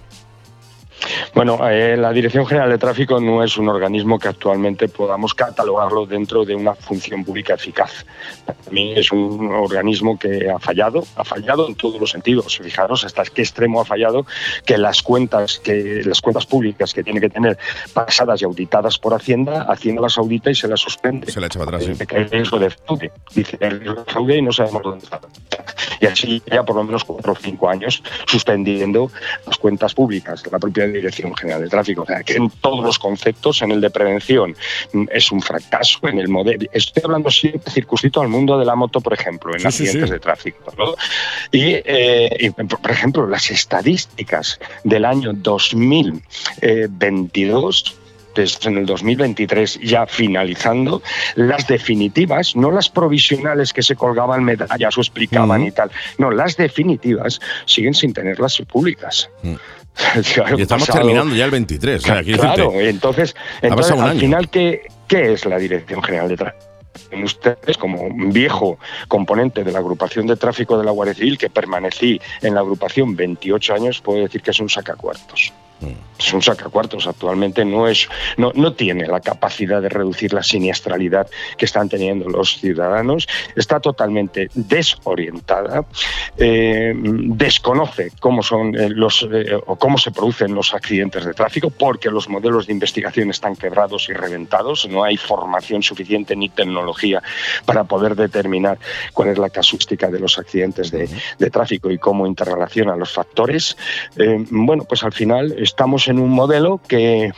Bueno, eh, la Dirección General de Tráfico no es un organismo que actualmente podamos catalogarlo dentro de una función pública eficaz. Para mí es un organismo que ha fallado, ha fallado en todos los sentidos. Fijaros hasta qué extremo ha fallado que las cuentas, que las cuentas públicas que tiene que tener pasadas y auditadas por Hacienda, Hacienda las audita y se las suspende. Se la echa para atrás, sí. Dice que hay riesgo de fraude. Dice que hay riesgo de fraude y no sabemos dónde está. Y así ya por lo menos cuatro o cinco años suspendiendo las cuentas públicas de la propia Dirección General de Tráfico. O sea, que en todos los conceptos, en el de prevención, mm, es un fracaso. En el modelo, estoy hablando siempre circunscrito al mundo de la moto, por ejemplo, en Sí, sí, accidentes sí. de tráfico. ¿no? Y, eh, y, por ejemplo, las estadísticas del año 2022 desde en el 2023 ya finalizando, las definitivas, no las provisionales que se colgaban medallas o explicaban y tal, no, las definitivas siguen sin tenerlas públicas. [laughs] Claro, y estamos pasado- terminando ya el 23. o sea, quiero claro, entonces, al año. final, ¿qué, ¿qué es la Dirección General de Tráfico? Ustedes, como un viejo componente de la agrupación de tráfico de la Guardia Civil, que permanecí en la agrupación 28 años, puedo decir que es un sacacuartos. Es un sacacuartos. Actualmente no, es, no, no tiene la capacidad de reducir la siniestralidad que están teniendo los ciudadanos. Está totalmente desorientada. eh, desconoce cómo son eh, los eh, o cómo se producen los accidentes de tráfico, porque los modelos de investigación están quebrados y reventados. No hay formación suficiente ni tecnología para poder determinar cuál es la casuística de los accidentes de, de tráfico y cómo interrelaciona los factores. Eh, bueno, pues al final estamos en un modelo que eh,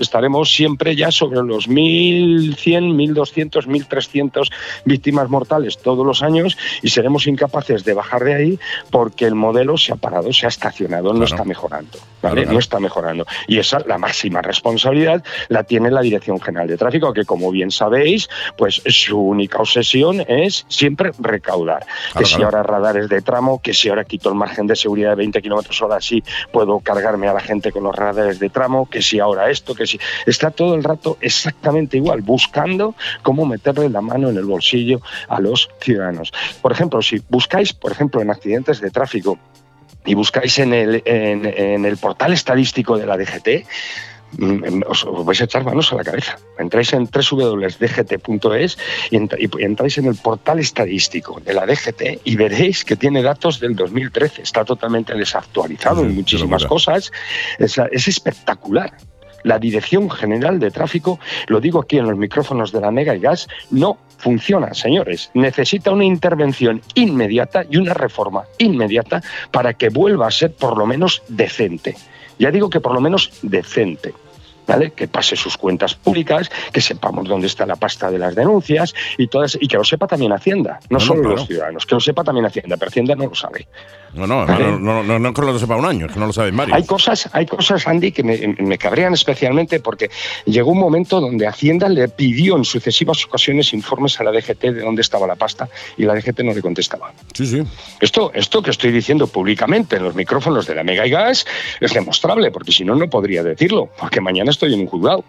estaremos siempre ya sobre los 1.100, 1.200, 1.300 víctimas mortales todos los años y seremos incapaces de bajar de ahí porque el modelo se ha parado, se ha estacionado, no Claro. está mejorando. ¿vale? claro. No está mejorando. Y esa, la máxima responsabilidad la tiene la Dirección General de Tráfico, que como bien sabéis, pues su única obsesión es siempre recaudar. Que si ahora radares de tramo, que si ahora quito el margen de seguridad de 20 kilómetros hora, sí puedo cargarme a la gente con los radares de tramo, que si ahora esto, que si. Está todo el rato exactamente igual, buscando cómo meterle la mano en el bolsillo a los ciudadanos. Por ejemplo, si buscáis, por ejemplo, en accidentes de tráfico, y buscáis en el, en, en el portal estadístico de la DGT, os, os vais a echar manos a la cabeza. Entráis en www.dgt.es y, entráis en el portal estadístico de la DGT y veréis que tiene datos del 2013. Está totalmente desactualizado en muchísimas cosas. Es, es espectacular. La Dirección General de Tráfico, lo digo aquí en los micrófonos de la Mega y Gas, no funciona, señores. Necesita una intervención inmediata y una reforma inmediata para que vuelva a ser por lo menos decente. Ya digo que por lo menos decente. ¿Vale? Que pase sus cuentas públicas, que sepamos dónde está la pasta de las denuncias y todas, y que lo sepa también Hacienda, no, No, no, solo los ciudadanos, que lo sepa también Hacienda, pero Hacienda no lo sabe. No, no, no, no, no, no lo sepa un año, es que no lo sabes, Mario. Hay cosas, hay cosas, Andy, que me, me cabrean especialmente porque llegó un momento donde Hacienda le pidió en sucesivas ocasiones informes a la DGT de dónde estaba la pasta y la DGT no le contestaba. Sí, sí. Esto, esto que estoy diciendo públicamente en los micrófonos de la Mega y Gas es demostrable, porque si no, no podría decirlo, porque mañana estoy en un juzgado.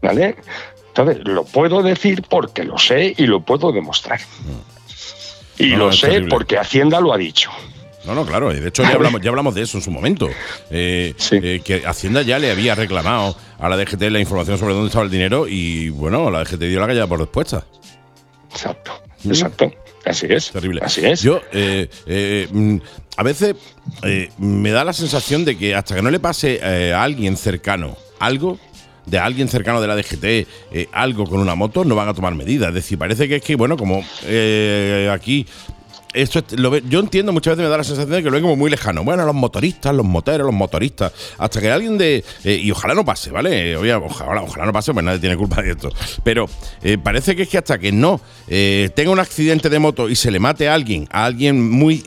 ¿Vale? Entonces, lo puedo decir porque lo sé y lo puedo demostrar. Y lo sé terrible. porque Hacienda lo ha dicho. No, no, claro. De hecho, ya [laughs] hablamos, ya hablamos de eso en su momento. Eh, eh, que Hacienda ya le había reclamado a la DGT la información sobre dónde estaba el dinero y, bueno, la DGT dio la callada por respuesta. Exacto. Exacto. Así es. Terrible. Así es. Yo, eh, eh, mm, a veces eh, me da la sensación de que hasta que no le pase a alguien cercano algo, de alguien cercano de la DGT, algo con una moto, no van a tomar medidas. Es decir, parece que es que, bueno, como aquí. Esto es- lo yo entiendo, muchas veces me da la sensación de que lo ven como muy lejano. Bueno, los motoristas, los moteros, los motoristas. Hasta que alguien de. eh, y ojalá no pase, ¿vale? Ojalá, ojalá no pase, pues nadie tiene culpa de esto. Pero eh, parece que es que hasta que no eh, tenga un accidente de moto y se le mate a alguien, a alguien muy.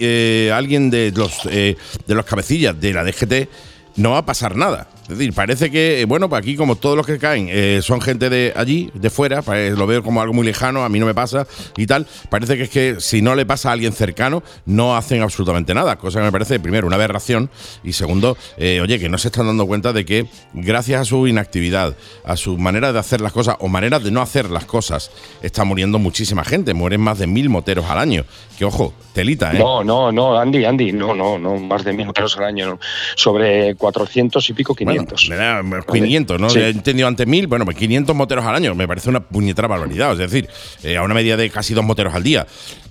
alguien de los, de los cabecillas de la DGT, no va a pasar nada. Es decir, parece que, eh, bueno, pues aquí como todos los que caen eh, son gente de allí, de fuera, pues lo veo como algo muy lejano, a mí no me pasa y tal, parece que es que si no le pasa a alguien cercano, no hacen absolutamente nada, cosa que me parece, primero, una aberración y segundo, eh, oye, que no se están dando cuenta de que gracias a su inactividad, a su manera de hacer las cosas o manera de no hacer las cosas, está muriendo muchísima gente, mueren más de mil moteros al año, que ojo, telita, ¿eh? No, no, no, Andy, Andy, no, no, no, más de mil moteros al año, no. sobre 400 y pico, 500. Bueno, me da 500, ¿no? Sí. He entendido antes 1000, bueno, pues 500 moteros al año. Me parece una puñetera barbaridad. Es decir, eh, a una media de casi dos moteros al día.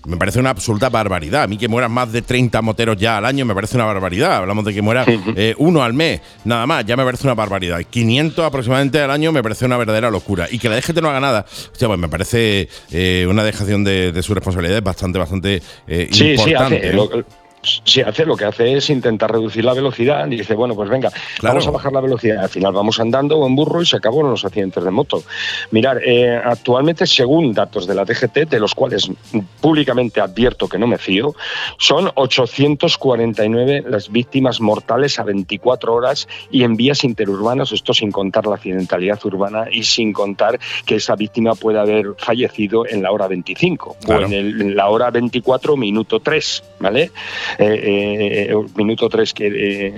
Me parece una absoluta barbaridad. A mí que mueran más de 30 moteros ya al año me parece una barbaridad. Hablamos de que muera eh, uno al mes, nada más, ya me parece una barbaridad. 500 aproximadamente al año me parece una verdadera locura. Y que la DGT no haga nada, hostia, pues me parece eh, una dejación de, de su responsabilidad bastante, bastante eh, Sí, sí, importante. hace lo, sí, hace lo que hace es intentar reducir la velocidad y dice, bueno, pues venga, Claro. vamos a bajar la velocidad. Al final vamos andando o en burro y se acabaron los accidentes de moto. Mirar, eh, actualmente, según datos de la DGT, de los cuales públicamente advierto que no me fío, son 849 las víctimas mortales a 24 horas y en vías interurbanas, esto sin contar la accidentalidad urbana y sin contar que esa víctima puede haber fallecido en la hora 25 Claro. o en, el- en la hora 24, minuto 3, ¿vale? Eh, eh, minuto 3 que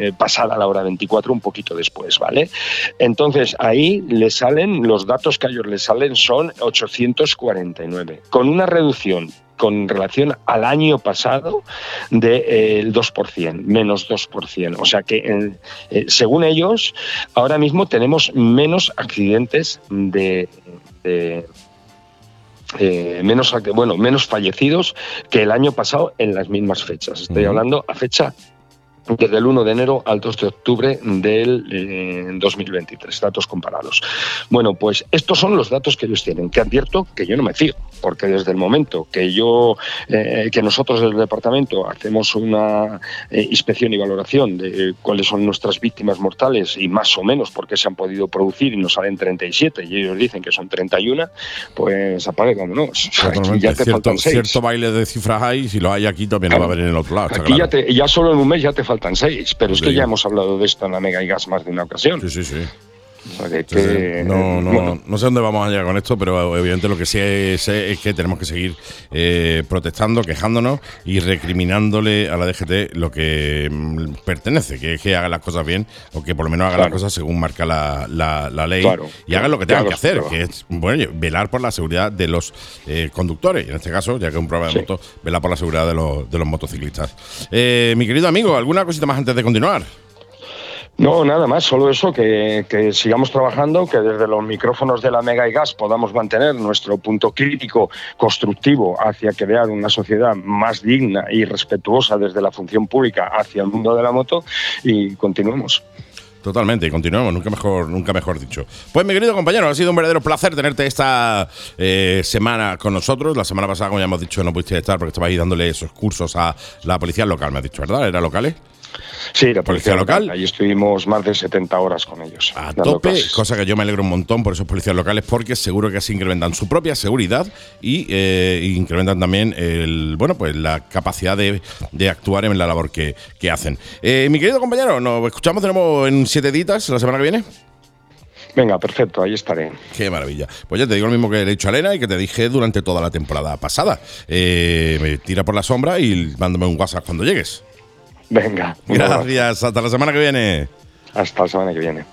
eh, pasada la hora 24, un poquito después, ¿vale? Entonces ahí le salen, los datos que a ellos les salen son 849, con una reducción con relación al año pasado del 2%, menos 2%. O sea que, eh, eh, según ellos, ahora mismo tenemos menos accidentes de- de, eh, menos bueno menos fallecidos que el año pasado en las mismas fechas. Estoy hablando a fecha desde el 1 de enero al 2 de octubre del eh, 2023, datos comparados. Bueno, pues estos son los datos que ellos tienen, que advierto que yo no me fío, porque desde el momento que yo, eh, que nosotros desde el departamento hacemos una eh, inspección y valoración de eh, cuáles son nuestras víctimas mortales y más o menos por qué se han podido producir y nos salen 37 y ellos dicen que son 31, pues apague. Aquí Totalmente. ya te cierto, faltan seis. cierto baile de cifras hay, si lo hay aquí también lo va a haber en el otro lado. Aquí claro. ya, te- ya solo en un mes ya te faltan seis, pero es Te que ya hemos hablado de esto en la Mega y Gas más de una ocasión. Sí, sí, sí. O sea que- Sí, sí. que, No, no, bueno, no sé dónde vamos a llegar con esto, pero evidente lo que sí sé es que tenemos que seguir eh, protestando, quejándonos y recriminándole a la DGT lo que mm, pertenece, que es que haga las cosas bien o que por lo menos haga las cosas según marca la, la- la ley Claro, y haga lo que tengan que hacer, que es bueno, velar por la seguridad de los eh, conductores. Y en este caso, ya que es un programa de Sí. moto, velar por la seguridad de los, de los motociclistas. Eh, mi querido amigo, ¿alguna cosita más antes de continuar? No, nada más, solo eso, que, que sigamos trabajando, que desde los micrófonos de la Mega y Gas podamos mantener nuestro punto crítico constructivo hacia crear una sociedad más digna y respetuosa desde la función pública hacia el mundo de la moto y continuemos. Totalmente, y continuemos, nunca mejor, nunca mejor dicho. Pues mi querido compañero, ha sido un verdadero placer tenerte esta eh, semana con nosotros. La semana pasada, como ya hemos dicho, no pudiste estar porque estabais dándole esos cursos a la policía local, me has dicho, ¿verdad? ¿Era locales? Sí, la Policía policía local. local. Ahí estuvimos más de 70 horas con ellos. A tope, clases. cosa que yo me alegro un montón por esos policías locales porque seguro que así incrementan su propia seguridad y eh, incrementan también el, bueno, pues la capacidad de, de actuar en la labor que, que hacen. Eh, mi querido compañero, nos escuchamos de nuevo en siete ditas la semana que viene. Venga, perfecto, ahí estaré. Qué maravilla. Pues ya te digo lo mismo que le he dicho a Elena y que te dije durante toda la temporada pasada. Eh, me tira por la sombra y mándame un WhatsApp cuando llegues. Venga. Gracias. Hasta la semana que viene. Hasta la semana que viene.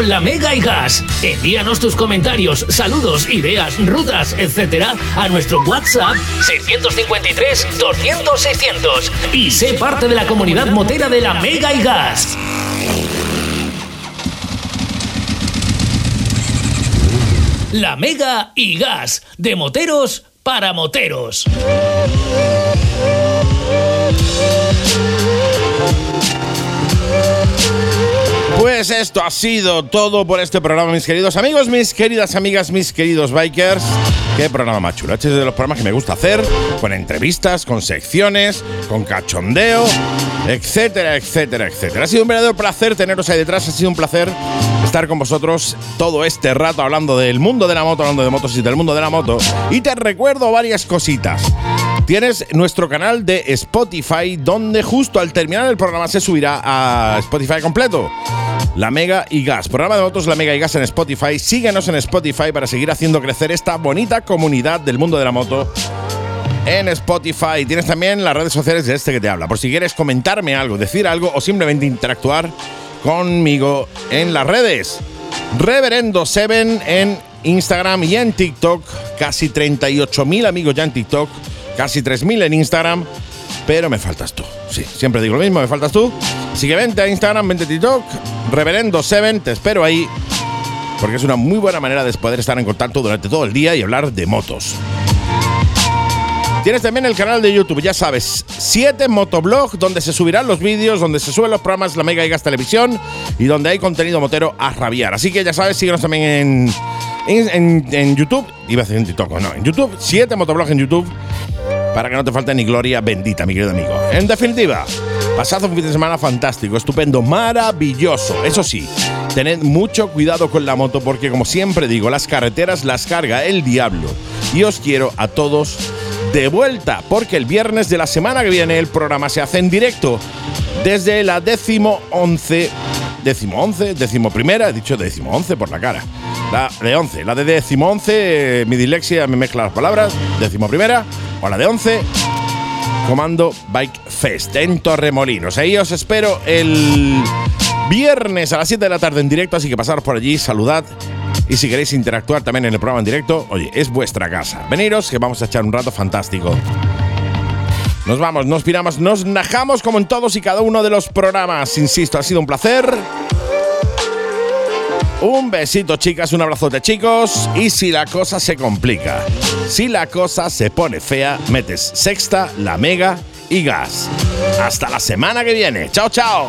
La Mega y Gas. Envíanos tus comentarios, saludos, ideas, rutas, etcétera, a nuestro WhatsApp 653 200 600 y sé parte de la comunidad motera de la Mega y Gas. La Mega y Gas, de moteros para moteros. Pues esto ha sido todo por este programa, mis queridos amigos, mis queridas amigas, mis queridos bikers. Qué programa más chulo. Este es de los programas que me gusta hacer, con entrevistas, con secciones, con cachondeo, etcétera, etcétera, etcétera. Ha sido un verdadero placer teneros ahí detrás, ha sido un placer estar con vosotros todo este rato hablando del mundo de la moto, hablando de motos y del mundo de la moto. Y te recuerdo varias cositas. Tienes nuestro canal de Spotify, donde justo al terminar el programa se subirá a Spotify completo. La Mega y Gas. Programa de motos La Mega y Gas en Spotify. Síguenos en Spotify para seguir haciendo crecer esta bonita comunidad del mundo de la moto en Spotify. Tienes también las redes sociales de este que te habla. Por si quieres comentarme algo, decir algo o simplemente interactuar conmigo en las redes. Reverendo Seven en Instagram y en TikTok. Casi 38.000 amigos ya en TikTok. Casi 3.000 en Instagram. Pero me faltas tú. Sí, siempre digo lo mismo, me faltas tú. Así que vente a Instagram, vente a TikTok. Reverendo Seven, te espero ahí. Porque es una muy buena manera de poder estar en contacto durante todo el día y hablar de motos. Tienes también el canal de YouTube, ya sabes, 7 Motoblog, donde se subirán los vídeos, donde se suben los programas La Mega y Gas Televisión y donde hay contenido motero a rabiar. Así que ya sabes, síguenos también en, en, YouTube. Iba a decir en TikTok, no, en YouTube, 7 Motoblog en YouTube, para que no te falte ni gloria bendita, mi querido amigo. En definitiva, pasad un fin de semana fantástico, estupendo, maravilloso. Eso sí, tened mucho cuidado con la moto porque, como siempre digo, las carreteras las carga el diablo. Y os quiero a todos de vuelta, porque el viernes de la semana que viene el programa se hace en directo desde la décimo once, décimo once, décimo primera, he dicho décimo once por la cara. La de once, la de décimo once, eh, mi dislexia me mezcla las palabras, décimo primera, o la de once, Comando Bike Fest en Torremolinos. Ahí os espero el viernes a las 7 de la tarde en directo, así que pasaros por allí, saludad. Y si queréis interactuar también en el programa en directo, oye, es vuestra casa. Veniros que vamos a echar un rato fantástico. Nos vamos, nos piramos, nos najamos como en todos y cada uno de los programas. Insisto, ha sido un placer. Un besito, chicas, un abrazote, chicos. Y si la cosa se complica, si la cosa se pone fea, metes sexta, la mega y gas. Hasta la semana que viene. Chao, chao.